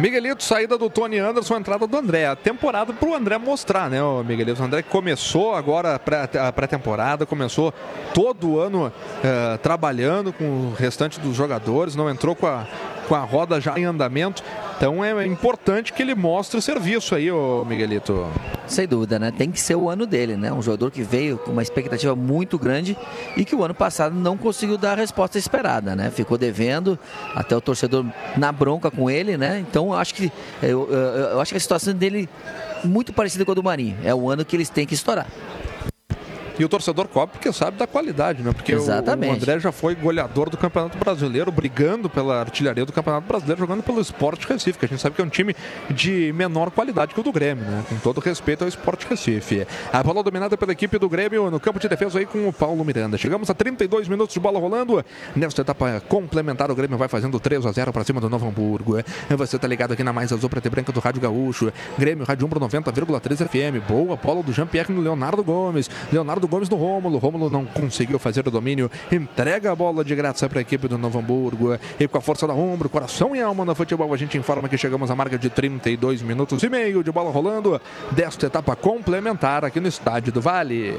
Miguelito, saída do Tony Anderson, entrada do André. A temporada pro André mostrar, né, o Miguelito? O André começou agora a pré-temporada, começou todo o ano eh, trabalhando com o restante dos jogadores, não entrou com a, com a roda já em andamento. Então é importante que ele mostre o serviço aí, ô Miguelito. Sem dúvida, né? Tem que ser o ano dele, né? Um jogador que veio com uma expectativa muito grande e que o ano passado não conseguiu dar a resposta esperada, né? Ficou devendo, até o torcedor na bronca com ele, né? Então acho que eu, eu, eu acho que a situação dele muito parecida com a do Marinho. É o ano que eles têm que estourar. E o torcedor cobra porque sabe da qualidade, né? Porque Exatamente. o André já foi goleador do Campeonato Brasileiro, brigando pela artilharia do Campeonato Brasileiro, jogando pelo Sport Recife, que a gente sabe que é um time de menor qualidade que o do Grêmio, né? Com todo respeito ao Sport Recife. A bola dominada pela equipe do Grêmio no campo de defesa aí com o Paulo Miranda. Chegamos a 32 minutos de bola rolando. Nesta etapa complementar, o Grêmio vai fazendo 3 a 0 para cima do Novo Hamburgo. Você tá ligado aqui na Mais Azul Preta e Branca do Rádio Gaúcho. Grêmio, Rádio Umbro 90,3 FM. Boa bola do Jean-Pierre no Leonardo Gomes. Leonardo Gomes no Rômulo. Rômulo não conseguiu fazer o domínio. Entrega a bola de graça para a equipe do Novo Hamburgo. E com a força da ombro, coração e alma no futebol, a gente informa que chegamos à marca de 32 minutos e meio de bola rolando desta etapa complementar aqui no Estádio do Vale.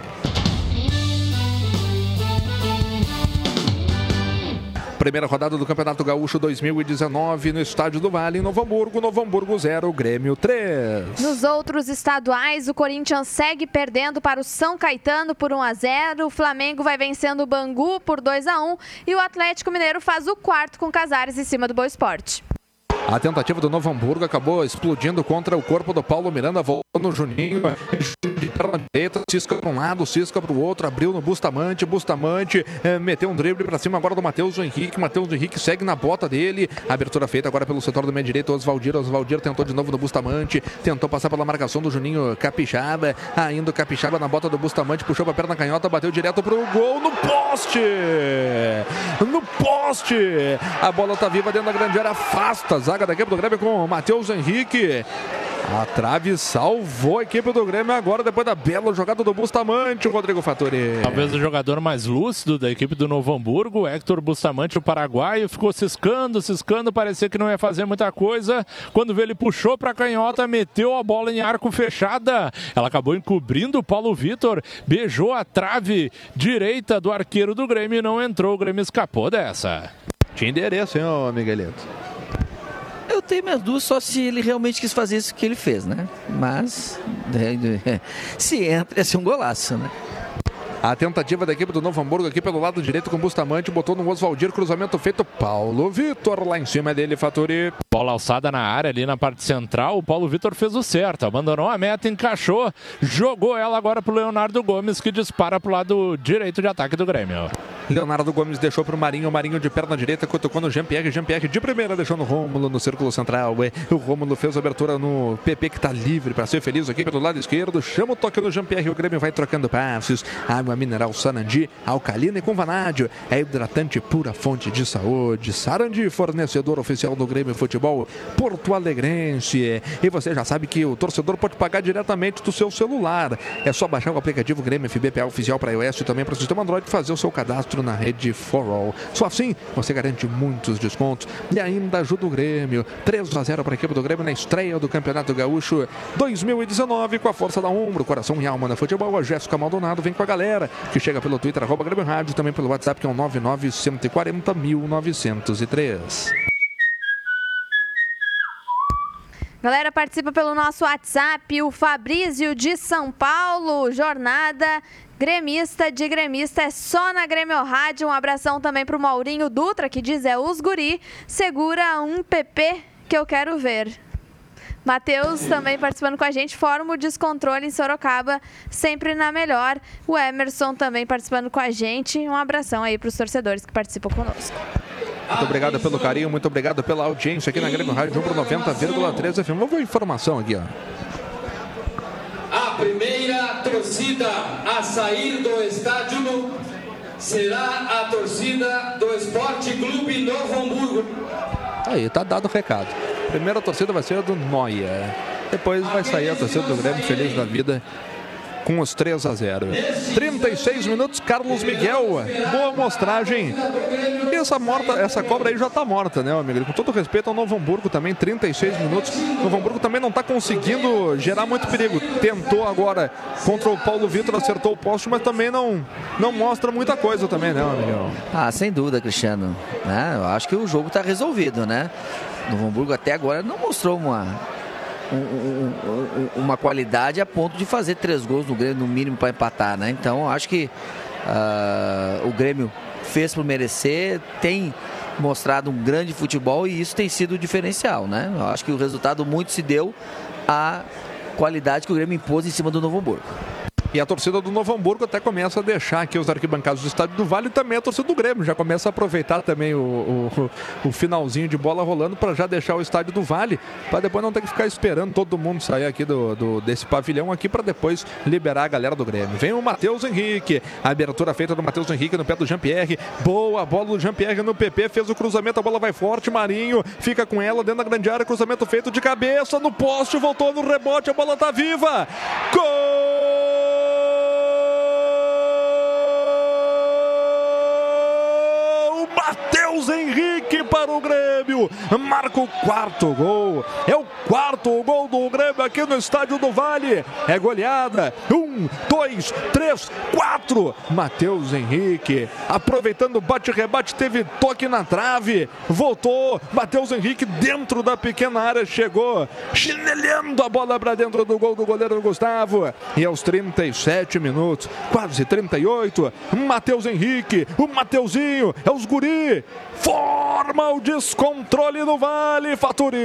Primeira rodada do Campeonato Gaúcho 2019 no Estádio do Vale, em Novo Hamburgo. Novo Hamburgo 0, Grêmio 3. Nos outros estaduais, o Corinthians segue perdendo para o São Caetano por 1 a 0. O Flamengo vai vencendo o Bangu por 2 a 1 e o Atlético Mineiro faz o quarto com Casares em cima do Boa Esporte. A tentativa do Novo Hamburgo acabou explodindo contra o corpo do Paulo Miranda, voltou no Juninho, perna direita, cisca para um lado, cisca para o outro, abriu no Bustamante, Bustamante eh, meteu um drible para cima agora do Matheus Henrique, Matheus Henrique segue na bota dele, abertura feita agora pelo setor do meio direito, Oswaldir, Oswaldir tentou de novo no Bustamante, tentou passar pela marcação do Juninho Capixaba, ainda o Capixaba na bota do Bustamante, puxou para a perna canhota, bateu direto para o gol no poste! No poste! A bola tá viva dentro da grande área, afasta a zaga da equipe do Grêmio com o Matheus Henrique. A trave salvou a equipe do Grêmio agora, depois da bela jogada do Bustamante, o Rodrigo Fattori. Talvez o jogador mais lúcido da equipe do Novo Hamburgo, Héctor Bustamante, o paraguaio, ficou ciscando, ciscando, parecia que não ia fazer muita coisa. Quando vê ele puxou para a canhota, meteu a bola em arco fechada. Ela acabou encobrindo o Paulo Vitor, beijou a trave direita do arqueiro do Grêmio e não entrou. O Grêmio escapou dessa. Tinha endereço, hein, ô Miguelito? Eu tenho minhas dúvidas só se ele realmente quis fazer isso que ele fez, né? Mas se entra, ia ser um golaço, né? A tentativa da equipe do Novo Hamburgo aqui pelo lado direito com o Bustamante, botou no Oswaldir, cruzamento feito. Paulo Vitor lá em cima dele, Faturi. Bola alçada na área ali na parte central. O Paulo Vitor fez o certo, abandonou a meta, encaixou, jogou ela agora pro Leonardo Gomes que dispara pro lado direito de ataque do Grêmio. Leonardo Gomes deixou pro Marinho, o Marinho de perna direita, cutucou no Jean-Pierre, Jean-Pierre de primeira deixou no Rômulo no círculo central. O Rômulo fez a abertura no PP que tá livre para ser feliz aqui pelo lado esquerdo. Chama o toque no Jean-Pierre, o Grêmio vai trocando passes. Água mineral Sarandi, alcalina e com vanádio. É hidratante pura fonte de saúde. Sarandi, fornecedor oficial do Grêmio Futebol Porto Alegrense. E você já sabe que o torcedor pode pagar diretamente do seu celular. É só baixar o aplicativo Grêmio FBPA oficial para iOS e também para o sistema Android fazer o seu cadastro na rede For All. Só assim você garante muitos descontos e ainda ajuda o Grêmio. 3 a 0 para a equipe do Grêmio na estreia do Campeonato Gaúcho 2019 com a força da ombro, coração e alma no futebol. A Jéssica Maldonado vem com a galera que chega pelo Twitter, arroba Grêmio Rádio, também pelo WhatsApp que é o 99140 1903. Galera, participa pelo nosso WhatsApp, o Fabrício de São Paulo, jornada gremista de gremista é só na Grêmio Rádio. Um abração também para o Maurinho Dutra, que diz é os guri, segura um PP que eu quero ver. Matheus também participando com a gente, Fórum Descontrole em Sorocaba, sempre na melhor. O Emerson também participando com a gente. Um abração aí para os torcedores que participam conosco. Muito obrigado pelo carinho, muito obrigado pela audiência aqui na Grêmio Rádio Umbro 90,3 FM. Vamos ver a informação aqui, ó. Primeira torcida a sair do estádio será a torcida do Esporte Clube Novo Hamburgo. Aí, tá dado o recado. Primeira torcida vai ser a do Noia. Depois vai sair a torcida do Grêmio Feliz da Vida com os 3 a 0. 36 minutos, Carlos Miguel. Boa mostragem. E essa, morta, essa cobra aí já tá morta, né, amigo? Com todo respeito ao Novo Hamburgo também, 36 minutos. Novo Hamburgo também não tá conseguindo gerar muito perigo. Tentou agora contra o Paulo Vitor, acertou o poste, mas também não, não mostra muita coisa também, né, amigo? Ah, sem dúvida, Cristiano. Né? Eu acho que o jogo está resolvido, né? Novo Hamburgo até agora não mostrou uma, um, um, um, uma qualidade a ponto de fazer três gols no Grêmio, no mínimo, para empatar, né? Então, acho que uh, o Grêmio fez por merecer, tem mostrado um grande futebol e isso tem sido o diferencial, né? Eu acho que o resultado muito se deu à qualidade que o Grêmio impôs em cima do Novo Hamburgo. E a torcida do Novo Hamburgo até começa a deixar aqui os arquibancados do estádio do Vale e também a torcida do Grêmio. Já começa a aproveitar também o, o, o finalzinho de bola rolando para já deixar o estádio do Vale, para depois não ter que ficar esperando todo mundo sair aqui do, do desse pavilhão aqui para depois liberar a galera do Grêmio. Vem o Matheus Henrique, a abertura feita do Matheus Henrique no pé do Jean-Pierre. Boa bola do Jean-Pierre no PP, fez o cruzamento, a bola vai forte, Marinho fica com ela dentro da grande área, cruzamento feito de cabeça no poste, voltou no rebote, a bola tá viva. Gol! Matheus Henrique para o Grêmio. Marca o quarto gol. É o quarto gol do Grêmio aqui no Estádio do Vale. É goleada. Um, dois, três, quatro. Matheus Henrique. Aproveitando o bate-rebate, teve toque na trave. Voltou. Matheus Henrique dentro da pequena área. Chegou chinelhando a bola para dentro do gol do goleiro Gustavo. E aos 37 minutos, quase 38, Matheus Henrique, o Mateuzinho, é os guri forma o descontrole no Vale, Faturi.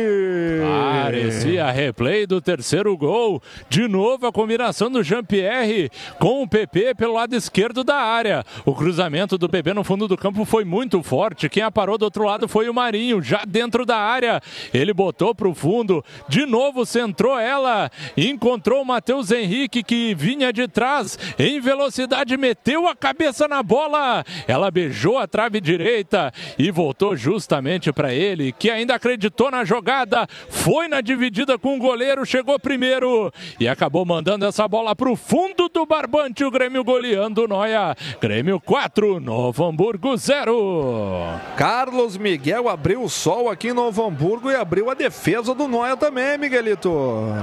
Parecia replay do terceiro gol. De novo a combinação do Jean-Pierre com o PP pelo lado esquerdo da área. O cruzamento do PP no fundo do campo foi muito forte. Quem aparou do outro lado foi o Marinho, já dentro da área. Ele botou para o fundo. De novo centrou ela. Encontrou o Matheus Henrique que vinha de trás em velocidade, meteu a cabeça na bola. Ela beijou a trave direita e voltou justamente para ele, que ainda acreditou na jogada, foi na dividida com o goleiro, chegou primeiro e acabou mandando essa bola para o fundo do barbante. O Grêmio goleando o Noia. Grêmio 4, Novo Hamburgo 0. Carlos Miguel abriu o sol aqui em Novo Hamburgo e abriu a defesa do Noia também, Miguelito.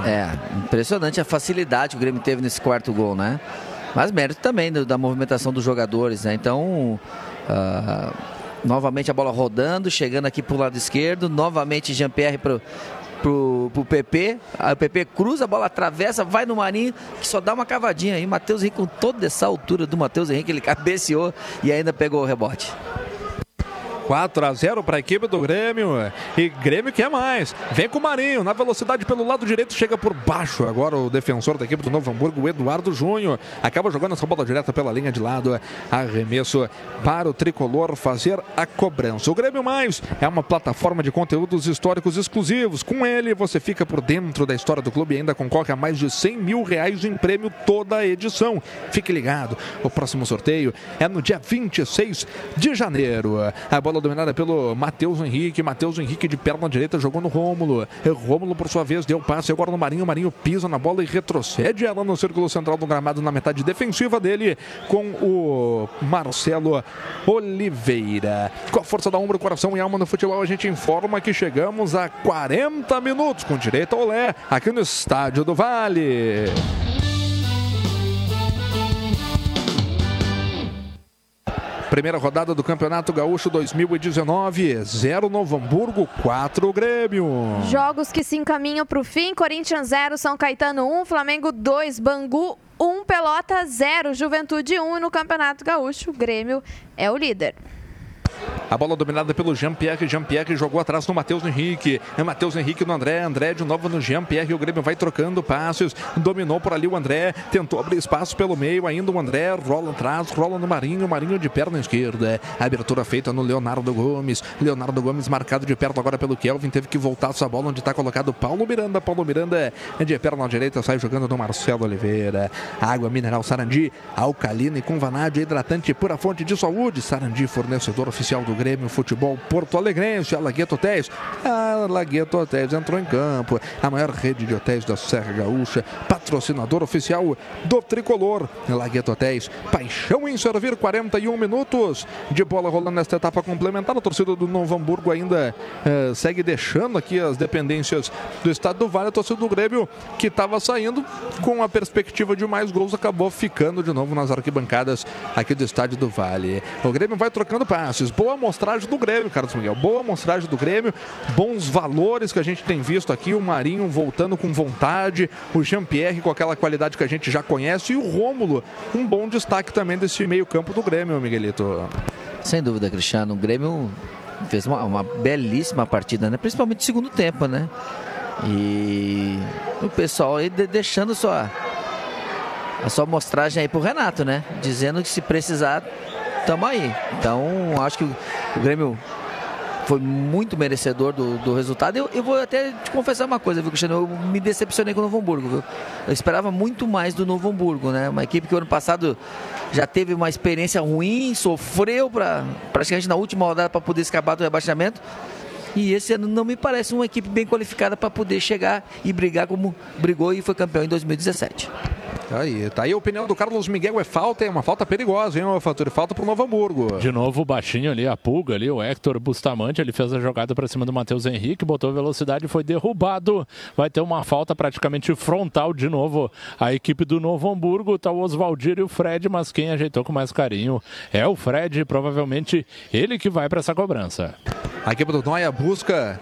É, impressionante a facilidade que o Grêmio teve nesse quarto gol, né? Mas mérito também da movimentação dos jogadores, né? Então. Uh Novamente a bola rodando, chegando aqui para o lado esquerdo. Novamente Jean-Pierre para pro, pro PP. Aí o PP cruza, a bola atravessa, vai no Marinho, que só dá uma cavadinha aí. Matheus Henrique, com toda essa altura do Matheus Henrique, ele cabeceou e ainda pegou o rebote. 4 a 0 para a equipe do Grêmio. E Grêmio quer mais. Vem com o Marinho, na velocidade pelo lado direito, chega por baixo. Agora o defensor da equipe do Novo Hamburgo, Eduardo Júnior, acaba jogando essa bola direta pela linha de lado. Arremesso para o tricolor fazer a cobrança. O Grêmio Mais é uma plataforma de conteúdos históricos exclusivos. Com ele, você fica por dentro da história do clube e ainda concorre a mais de 100 mil reais em prêmio toda a edição. Fique ligado, o próximo sorteio é no dia 26 de janeiro. A bola dominada pelo Matheus Henrique. Matheus Henrique de perna direita jogou no Rômulo. Rômulo, por sua vez, deu passe agora no Marinho. Marinho pisa na bola e retrocede ela no círculo central do gramado na metade defensiva dele com o Marcelo Oliveira. Com a força da ombro, coração e alma no futebol, a gente informa que chegamos a 40 minutos com direito ao Lé aqui no Estádio do Vale. Primeira rodada do Campeonato Gaúcho 2019. 0 Novo Hamburgo, 4 Grêmio. Jogos que se encaminham para o fim. Corinthians 0, São Caetano 1, Flamengo 2, Bangu 1, Pelota 0, Juventude 1. E no Campeonato Gaúcho, Grêmio é o líder. A bola dominada pelo Jean-Pierre. Jean-Pierre jogou atrás no Matheus Henrique. É Matheus Henrique no André. André de novo no Jean-Pierre. O Grêmio vai trocando passos. Dominou por ali o André. Tentou abrir espaço pelo meio. Ainda o André rola atrás. Rola no Marinho. Marinho de perna esquerda. Abertura feita no Leonardo Gomes. Leonardo Gomes marcado de perto agora pelo Kelvin. Teve que voltar essa bola onde está colocado Paulo Miranda. Paulo Miranda de perna direita. Sai jogando no Marcelo Oliveira. Água mineral Sarandi. Alcalina e com vanádio hidratante pura fonte de saúde. Sarandi, fornecedor oficial do Grêmio Futebol Porto Alegrense, a Lagueto Hotéis. A Lagueto Hotéis entrou em campo. A maior rede de hotéis da Serra Gaúcha, patrocinador oficial do Tricolor. Lagueto Hotéis, paixão em servir 41 minutos de bola rolando nesta etapa complementar. A torcida do Novo Hamburgo ainda eh, segue deixando aqui as dependências do estado do Vale. A torcida do Grêmio, que estava saindo com a perspectiva de mais gols, acabou ficando de novo nas arquibancadas aqui do estádio do Vale. O Grêmio vai trocando passes. Boa amostragem do Grêmio, Carlos Miguel. Boa amostragem do Grêmio. Bons valores que a gente tem visto aqui. O Marinho voltando com vontade. O Jean-Pierre com aquela qualidade que a gente já conhece. E o Rômulo, um bom destaque também desse meio-campo do Grêmio, Miguelito. Sem dúvida, Cristiano. O Grêmio fez uma, uma belíssima partida, né? Principalmente no segundo tempo, né? E o pessoal aí de- deixando sua a sua amostragem aí pro Renato, né? Dizendo que se precisar, tamo aí. Então, acho que o, Grêmio foi muito merecedor do, do resultado. Eu, eu vou até te confessar uma coisa, viu, Cristiano? Eu me decepcionei com o Novo Hamburgo, viu? Eu esperava muito mais do Novo Hamburgo, né? Uma equipe que ano passado já teve uma experiência ruim, sofreu pra, praticamente na última rodada para poder escapar do rebaixamento. E esse ano não me parece uma equipe bem qualificada para poder chegar e brigar como brigou e foi campeão em 2017. Tá aí, tá aí a opinião do Carlos Miguel. É falta, é uma falta perigosa, hein, Fatura? Falta pro Novo Hamburgo. De novo o baixinho ali, a pulga ali, o Hector Bustamante, ele fez a jogada para cima do Matheus Henrique, botou velocidade, foi derrubado. Vai ter uma falta praticamente frontal de novo. A equipe do Novo Hamburgo, tá o Oswaldir e o Fred, mas quem ajeitou com mais carinho é o Fred, provavelmente ele que vai para essa cobrança. A equipe do Noia busca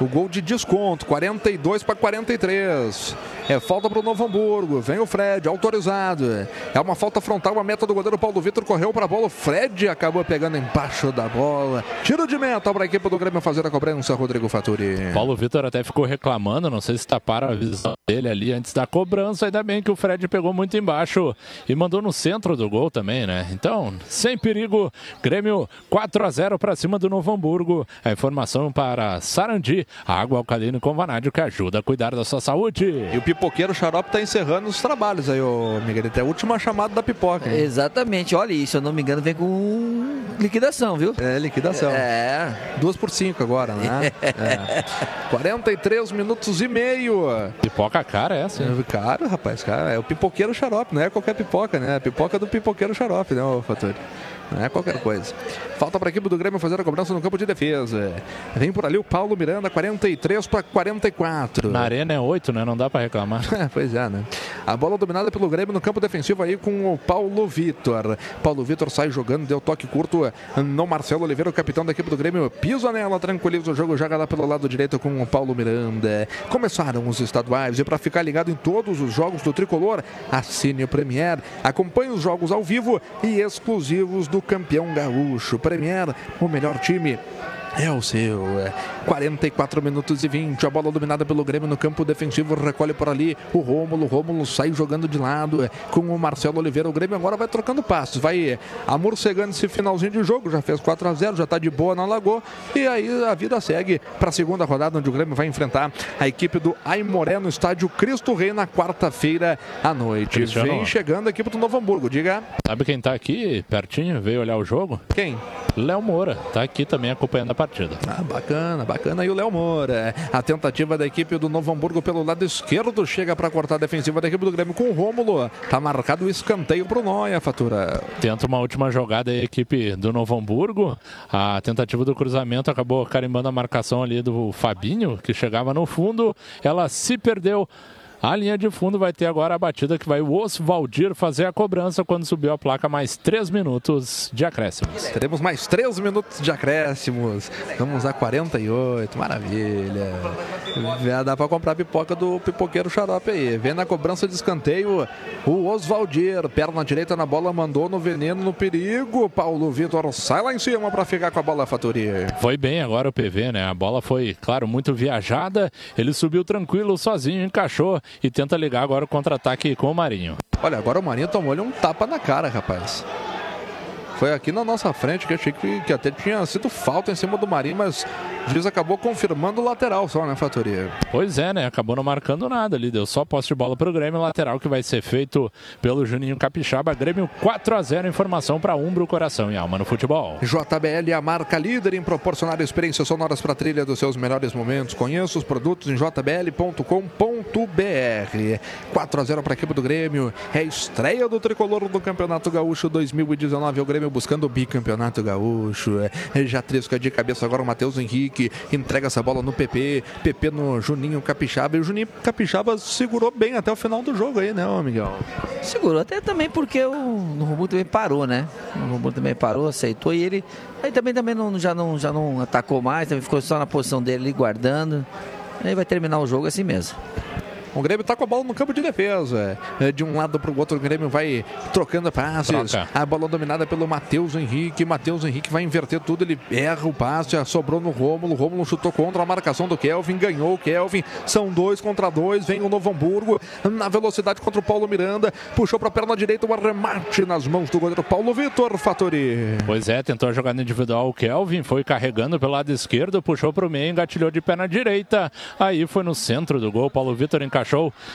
o gol de desconto, 42 para 43. É falta para o Novo Hamburgo. Vem o Fred, autorizado. É uma falta frontal, a meta do goleiro Paulo Vitor correu para a bola. O Fred acabou pegando embaixo da bola. Tiro de meta para a equipe do Grêmio fazer a cobrança, Rodrigo Faturi. Paulo Vitor até ficou reclamando, não sei se taparam a visão dele ali antes da cobrança. Ainda bem que o Fred pegou muito embaixo e mandou no centro do gol também, né? Então, sem perigo, Grêmio 4 a 0 para cima do Novo Hamburgo. A informação para Sarandi, água alcalina com vanádio que ajuda a cuidar da sua saúde. E o Pipoqueiro Xarope está encerrando os trabalhos aí, ô Miguelito. É a última chamada da pipoca. hein? Exatamente, olha isso, se eu não me engano, vem com liquidação, viu? É, liquidação. É. Duas por cinco agora, né? É. 43 minutos e meio. Pipoca cara é essa? É, Caro, rapaz, cara. É o pipoqueiro xarope, não é qualquer pipoca, né? É a pipoca do pipoqueiro xarope, né, ô Fatori? Não é qualquer coisa. Falta para a equipe do Grêmio fazer a cobrança no campo de defesa. Vem por ali o Paulo Miranda, 43 para 44. Na arena é 8, né? Não dá para reclamar. pois é, né? A bola dominada pelo Grêmio no campo defensivo aí com o Paulo Vitor. Paulo Vitor sai jogando, deu toque curto no Marcelo Oliveira, o capitão da equipe do Grêmio. Pisa nela, tranquiliza o jogo, joga lá pelo lado direito com o Paulo Miranda. Começaram os estaduais e para ficar ligado em todos os jogos do Tricolor, assine o Premier. Acompanhe os jogos ao vivo e exclusivos do campeão gaúcho. Premier, o melhor time é o seu. É. 44 minutos e 20. A bola dominada pelo Grêmio no campo defensivo. Recolhe por ali o Rômulo. O Rômulo sai jogando de lado é, com o Marcelo Oliveira. O Grêmio agora vai trocando passos. Vai amorcegando esse finalzinho de jogo. Já fez 4 a 0 já está de boa na Lagoa. E aí a vida segue para a segunda rodada, onde o Grêmio vai enfrentar a equipe do Aimoré no estádio Cristo Rei na quarta-feira à noite. Cristiano. Vem chegando a equipe do Novo Hamburgo. Diga. Sabe quem tá aqui pertinho, veio olhar o jogo? Quem? Léo Moura, tá aqui também acompanhando a partida. Ah, bacana, bacana. E o Léo Moura. A tentativa da equipe do Novo Hamburgo pelo lado esquerdo chega para cortar a defensiva da equipe do Grêmio com o Rômulo. Tá marcado o escanteio pro Noia, Fatura. Tenta uma última jogada a equipe do Novo Hamburgo. A tentativa do cruzamento acabou carimbando a marcação ali do Fabinho, que chegava no fundo. Ela se perdeu. A linha de fundo vai ter agora a batida que vai o Oswaldir fazer a cobrança quando subiu a placa mais 3 minutos de acréscimos. Teremos mais 3 minutos de acréscimos. Vamos a 48, maravilha. Já dá para comprar pipoca do pipoqueiro xarope aí. Vem na cobrança de escanteio o Oswaldir. Perna direita na bola, mandou no veneno, no perigo. Paulo Vitor sai lá em cima para ficar com a bola, Faturi. Foi bem agora o PV, né? A bola foi, claro, muito viajada. Ele subiu tranquilo, sozinho, encaixou e tenta ligar agora o contra-ataque com o Marinho. Olha, agora o Marinho tomou-lhe um tapa na cara, rapaz. Foi aqui na nossa frente que achei que, que até tinha sido falta em cima do Marinho, mas o juiz acabou confirmando o lateral só, né, Fatoria? Pois é, né? Acabou não marcando nada ali. Deu só posse de bola pro Grêmio. Lateral que vai ser feito pelo Juninho Capixaba. Grêmio 4 a 0 Informação para Umbro, coração e alma no futebol. JBL, a marca líder em proporcionar experiências sonoras para trilha dos seus melhores momentos. Conheça os produtos em jbl.com.br. 4 a 0 para a equipe do Grêmio. É estreia do tricolor do Campeonato Gaúcho 2019. É o Grêmio buscando o bicampeonato gaúcho. É, já trisca de cabeça agora o Matheus Henrique. Entrega essa bola no PP. PP no Juninho Capixaba. E o Juninho Capixaba segurou bem até o final do jogo aí, né, Miguel? Segurou até também porque o Novo também parou, né? O Novo também parou, aceitou e ele aí também, também não, já, não, já não atacou mais, também ficou só na posição dele ali, guardando. Aí vai terminar o jogo assim mesmo. O Grêmio está com a bola no campo de defesa. É, de um lado para o outro, o Grêmio vai trocando passes. Troca. A bola dominada pelo Matheus Henrique. Matheus Henrique vai inverter tudo. Ele erra o passe, sobrou no Rômulo. Rômulo chutou contra a marcação do Kelvin. Ganhou o Kelvin. São dois contra dois. Vem o Novo Hamburgo na velocidade contra o Paulo Miranda. Puxou para a perna direita. O arremate nas mãos do goleiro Paulo Vitor Fatori. Pois é, tentou a jogada individual. O Kelvin foi carregando pelo lado esquerdo. Puxou para o meio, engatilhou de perna direita. Aí foi no centro do gol. Paulo Vitor encaixou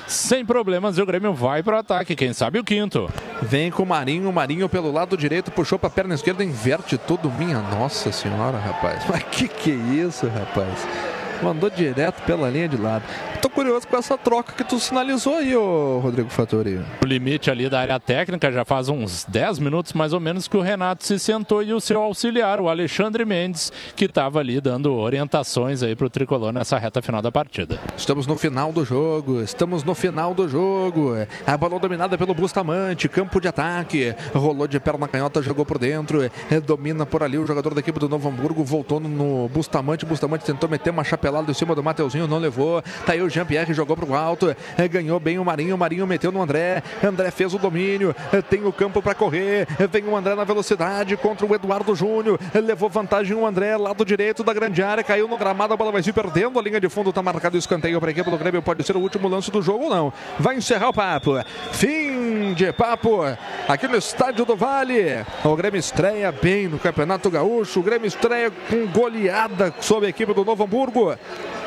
sem problemas e o Grêmio vai para o ataque. Quem sabe o quinto. Vem com o Marinho, o Marinho pelo lado direito, puxou para a perna esquerda, inverte tudo. Minha nossa senhora, rapaz. Mas que que é isso, rapaz? Mandou direto pela linha de lado. Tô curioso com essa troca que tu sinalizou aí, ô Rodrigo Fatori. O limite ali da área técnica já faz uns 10 minutos mais ou menos que o Renato se sentou e o seu auxiliar, o Alexandre Mendes, que estava ali dando orientações aí pro tricolor nessa reta final da partida. Estamos no final do jogo, estamos no final do jogo. A bola dominada pelo Bustamante, campo de ataque, rolou de perna canhota, jogou por dentro, domina por ali o jogador da equipe do Novo Hamburgo, voltou no Bustamante, Bustamante tentou meter uma chapelada em cima do Mateuzinho, não levou. Tá aí o Jean-Pierre jogou pro alto, é, ganhou bem o Marinho, o Marinho meteu no André, André fez o domínio, é, tem o campo para correr, é, vem o André na velocidade contra o Eduardo Júnior, levou vantagem o André, lado direito da grande área, caiu no gramado, a bola vai se perdendo, a linha de fundo tá marcado o escanteio para a equipe do Grêmio, pode ser o último lance do jogo ou não. Vai encerrar o papo. Fim de papo aqui no Estádio do Vale. O Grêmio estreia bem no Campeonato Gaúcho, o Grêmio estreia com goleada sobre a equipe do Novo Hamburgo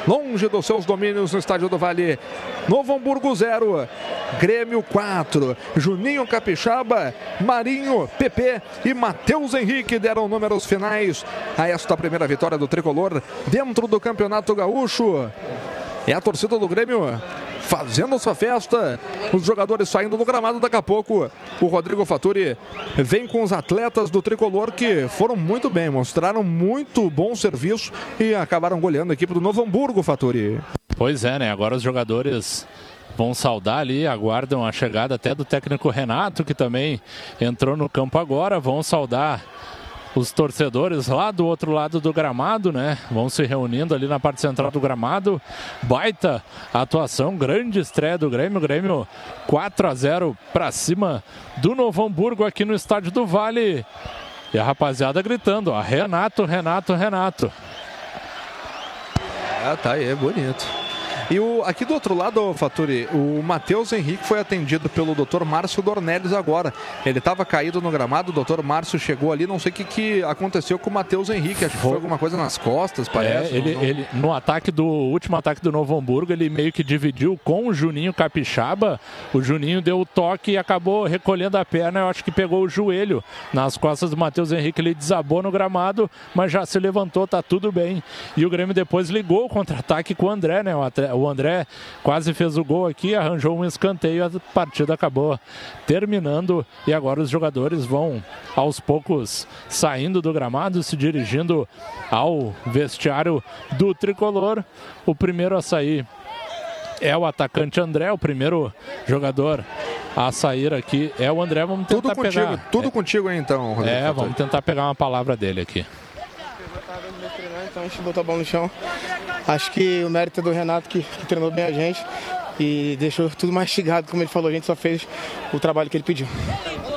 longe dos seus domínios no Estádio do Vale. Novo Hamburgo 0, Grêmio 4. Juninho Capixaba, Marinho, PP e Matheus Henrique deram números finais a esta primeira vitória do tricolor dentro do Campeonato Gaúcho. É a torcida do Grêmio fazendo sua festa. Os jogadores saindo do gramado daqui a pouco. O Rodrigo Faturi vem com os atletas do tricolor que foram muito bem, mostraram muito bom serviço e acabaram goleando a equipe do Novo Hamburgo, Faturi. Pois é, né? Agora os jogadores vão saudar ali, aguardam a chegada até do técnico Renato, que também entrou no campo agora, vão saudar os torcedores lá do outro lado do gramado, né? Vão se reunindo ali na parte central do gramado. Baita atuação, grande estreia do Grêmio. Grêmio 4 a 0 para cima do Novo Hamburgo aqui no estádio do Vale. E a rapaziada gritando, ó, Renato, Renato, Renato. Ah, tá aí, é bonito. E o, aqui do outro lado, Faturi, o Matheus Henrique foi atendido pelo Dr. Márcio Dornelles agora. Ele estava caído no gramado, o Dr. Márcio chegou ali, não sei o que, que aconteceu com o Matheus Henrique, acho que foi alguma coisa nas costas, parece. É, ele, não... ele, no ataque do último ataque do Novo Hamburgo, ele meio que dividiu com o Juninho Capixaba. O Juninho deu o toque e acabou recolhendo a perna. Eu acho que pegou o joelho nas costas do Matheus Henrique. Ele desabou no gramado, mas já se levantou, tá tudo bem. E o Grêmio depois ligou o contra-ataque com o André, né? O o André quase fez o gol aqui, arranjou um escanteio, a partida acabou terminando e agora os jogadores vão aos poucos saindo do gramado, se dirigindo ao vestiário do tricolor. O primeiro a sair é o atacante André, o primeiro jogador a sair aqui é o André. Vamos tentar tudo contigo, pegar. Tudo é, contigo aí então, Rodrigo. É, vamos tentar pegar uma palavra dele aqui. Então a gente botou a bola no chão. Acho que o mérito é do Renato que, que treinou bem a gente e deixou tudo mastigado, como ele falou, a gente só fez o trabalho que ele pediu.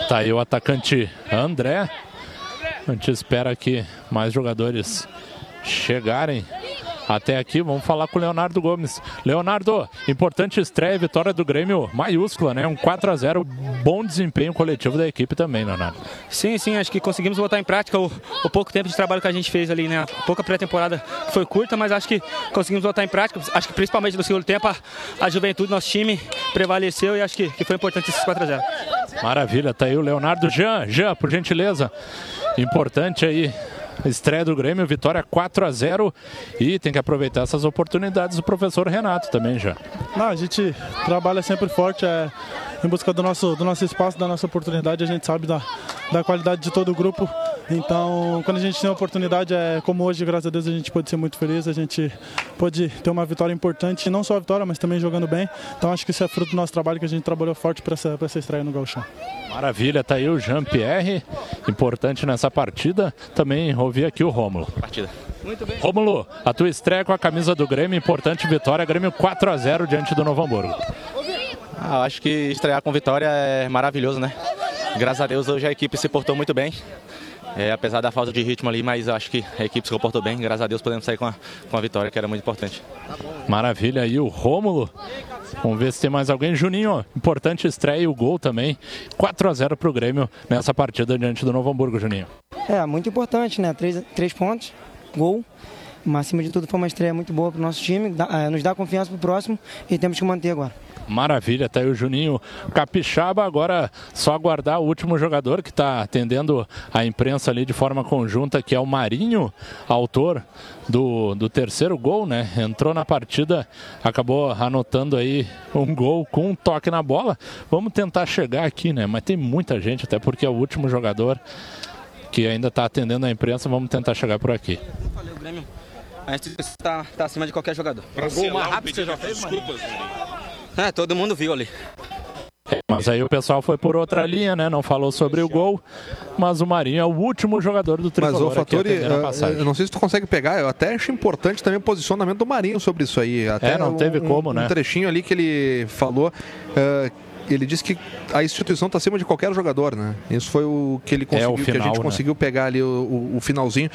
Tá aí o atacante André. A gente espera que mais jogadores chegarem até aqui. Vamos falar com o Leonardo Gomes. Leonardo, importante estreia, vitória do Grêmio maiúscula, né? Um 4 a 0 bom desempenho coletivo da equipe também, Leonardo. Sim, sim, acho que conseguimos botar em prática o, o pouco tempo de trabalho que a gente fez ali, né? A pouca pré-temporada foi curta, mas acho que conseguimos botar em prática. Acho que principalmente no segundo tempo a, a juventude, nosso time prevaleceu e acho que, que foi importante esses 4 a 0 Maravilha, tá aí o Leonardo Jean. Jean, por gentileza, importante aí estreia do Grêmio, vitória 4 a 0 e tem que aproveitar essas oportunidades do professor Renato também já. Não, a gente trabalha sempre forte é, em busca do nosso, do nosso espaço, da nossa oportunidade, a gente sabe da, da qualidade de todo o grupo. Então, quando a gente tem a oportunidade, é, como hoje, graças a Deus, a gente pode ser muito feliz, a gente pode ter uma vitória importante, não só a vitória, mas também jogando bem. Então, acho que isso é fruto do nosso trabalho, que a gente trabalhou forte para essa, essa estreia no Gauchão. Maravilha, tá aí o Jean-Pierre, importante nessa partida. Também ouvi aqui o Rômulo. Partida. Muito bem. Rômulo, a tua estreia com a camisa do Grêmio, importante vitória, Grêmio 4 a 0 diante do Novo Hamburgo. Ah, acho que estrear com vitória é maravilhoso, né? Graças a Deus hoje a equipe se portou muito bem. É, apesar da falta de ritmo ali, mas acho que a equipe se comportou bem. Graças a Deus podemos sair com a, com a vitória, que era muito importante. Maravilha aí o Rômulo. Vamos ver se tem mais alguém. Juninho, importante estreia e o gol também. 4 a 0 para o Grêmio nessa partida diante do Novo Hamburgo, Juninho. É, muito importante, né? Três, três pontos, gol. Mas acima de tudo foi uma estreia muito boa para o nosso time, dá, é, nos dá confiança para o próximo e temos que manter agora. Maravilha, tá aí o Juninho Capixaba. Agora só aguardar o último jogador que está atendendo a imprensa ali de forma conjunta, que é o Marinho, autor do, do terceiro gol, né? Entrou na partida, acabou anotando aí um gol com um toque na bola. Vamos tentar chegar aqui, né? Mas tem muita gente, até porque é o último jogador que ainda está atendendo a imprensa. Vamos tentar chegar por aqui. Valeu, Grêmio. A gente está tá acima de qualquer jogador. Pra gol mais um rápido que você já fez, mano? desculpas, né? É, todo mundo viu ali. Mas aí o pessoal foi por outra linha, né? Não falou sobre o gol, mas o Marinho é o último jogador do Mas tricolor o aqui Fatori, atendendo a eh, passagem. eu não sei se tu consegue pegar, eu até acho importante também o posicionamento do Marinho sobre isso aí. Até É, não um- teve um- como, um né? trechinho ali que ele falou. eh, ele disse que a instituição está acima de qualquer jogador, né? Isso foi o que ele É, conseguiu, que a final, gente né? conseguiu pegar ali o, o- o finalzinho.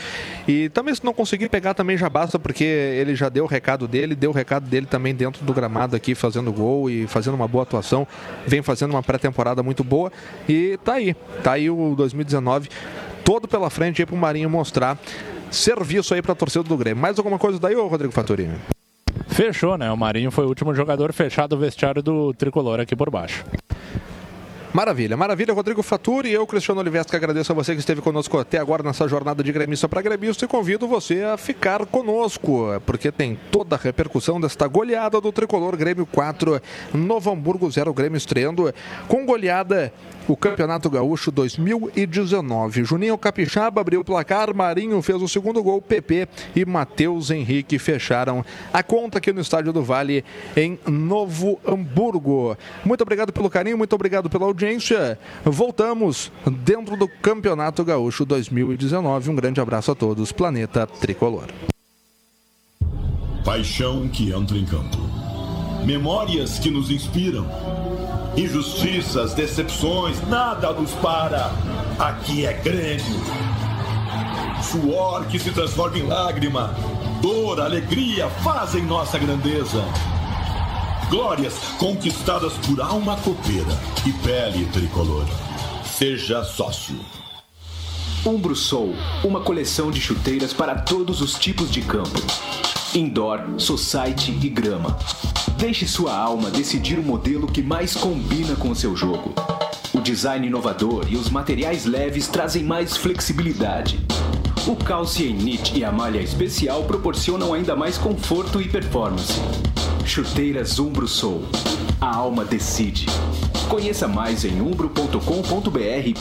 E também se não conseguir pegar também já basta, porque ele já deu o recado dele, deu o recado dele também dentro do gramado aqui, fazendo gol e fazendo uma boa atuação. Vem fazendo uma pré-temporada muito boa e tá aí, tá aí o 2019 todo pela frente aí pro Marinho mostrar serviço aí pra torcida do Grêmio. Mais alguma coisa daí, ô Rodrigo Fattori? Fechou, né? O Marinho foi o último jogador fechado o vestiário do tricolor aqui por baixo. Maravilha, maravilha, Rodrigo Faturi. Eu, Cristiano Oliveira, que agradeço a você que esteve conosco até agora nessa jornada de gremista para gremista e convido você a ficar conosco, porque tem toda a repercussão desta goleada do tricolor Grêmio 4, Novo Hamburgo 0, Grêmio estreando com goleada o Campeonato Gaúcho 2019. Juninho Capixaba abriu o placar, Marinho fez o segundo gol, PP e Matheus Henrique fecharam a conta aqui no Estádio do Vale em Novo Hamburgo. Muito obrigado pelo carinho, muito obrigado pela audiência. Voltamos dentro do Campeonato Gaúcho 2019. Um grande abraço a todos, Planeta Tricolor. Paixão que entra em campo. Memórias que nos inspiram. Injustiças, decepções, nada nos para. Aqui é Grêmio. Suor que se transforma em lágrima. Dor, alegria fazem nossa grandeza. Glórias conquistadas por alma copeira e pele tricolor. Seja sócio. Umbro Soul, uma coleção de chuteiras para todos os tipos de campo. Indoor, society e grama. Deixe sua alma decidir o modelo que mais combina com o seu jogo. O design inovador e os materiais leves trazem mais flexibilidade. O calce em knit e a malha especial proporcionam ainda mais conforto e performance. Chuteiras Umbro Soul. A alma decide. Conheça mais em umbro.com.br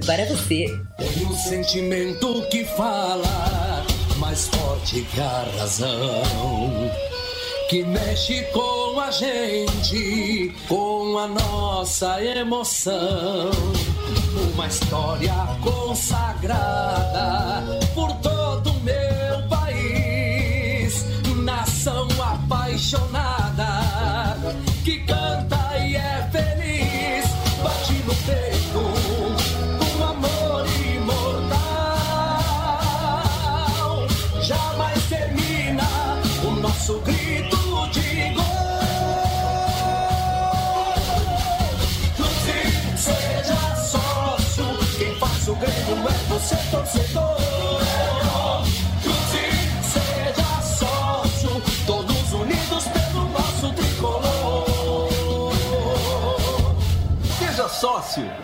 para você. Um sentimento que fala mais forte que a razão. Que mexe com a gente, com a nossa emoção. Uma história consagrada por todo o meu país. Nação apaixonada você torcedor. Cruze, seja sócio, todos unidos pelo nosso tricolor. Seja sócio.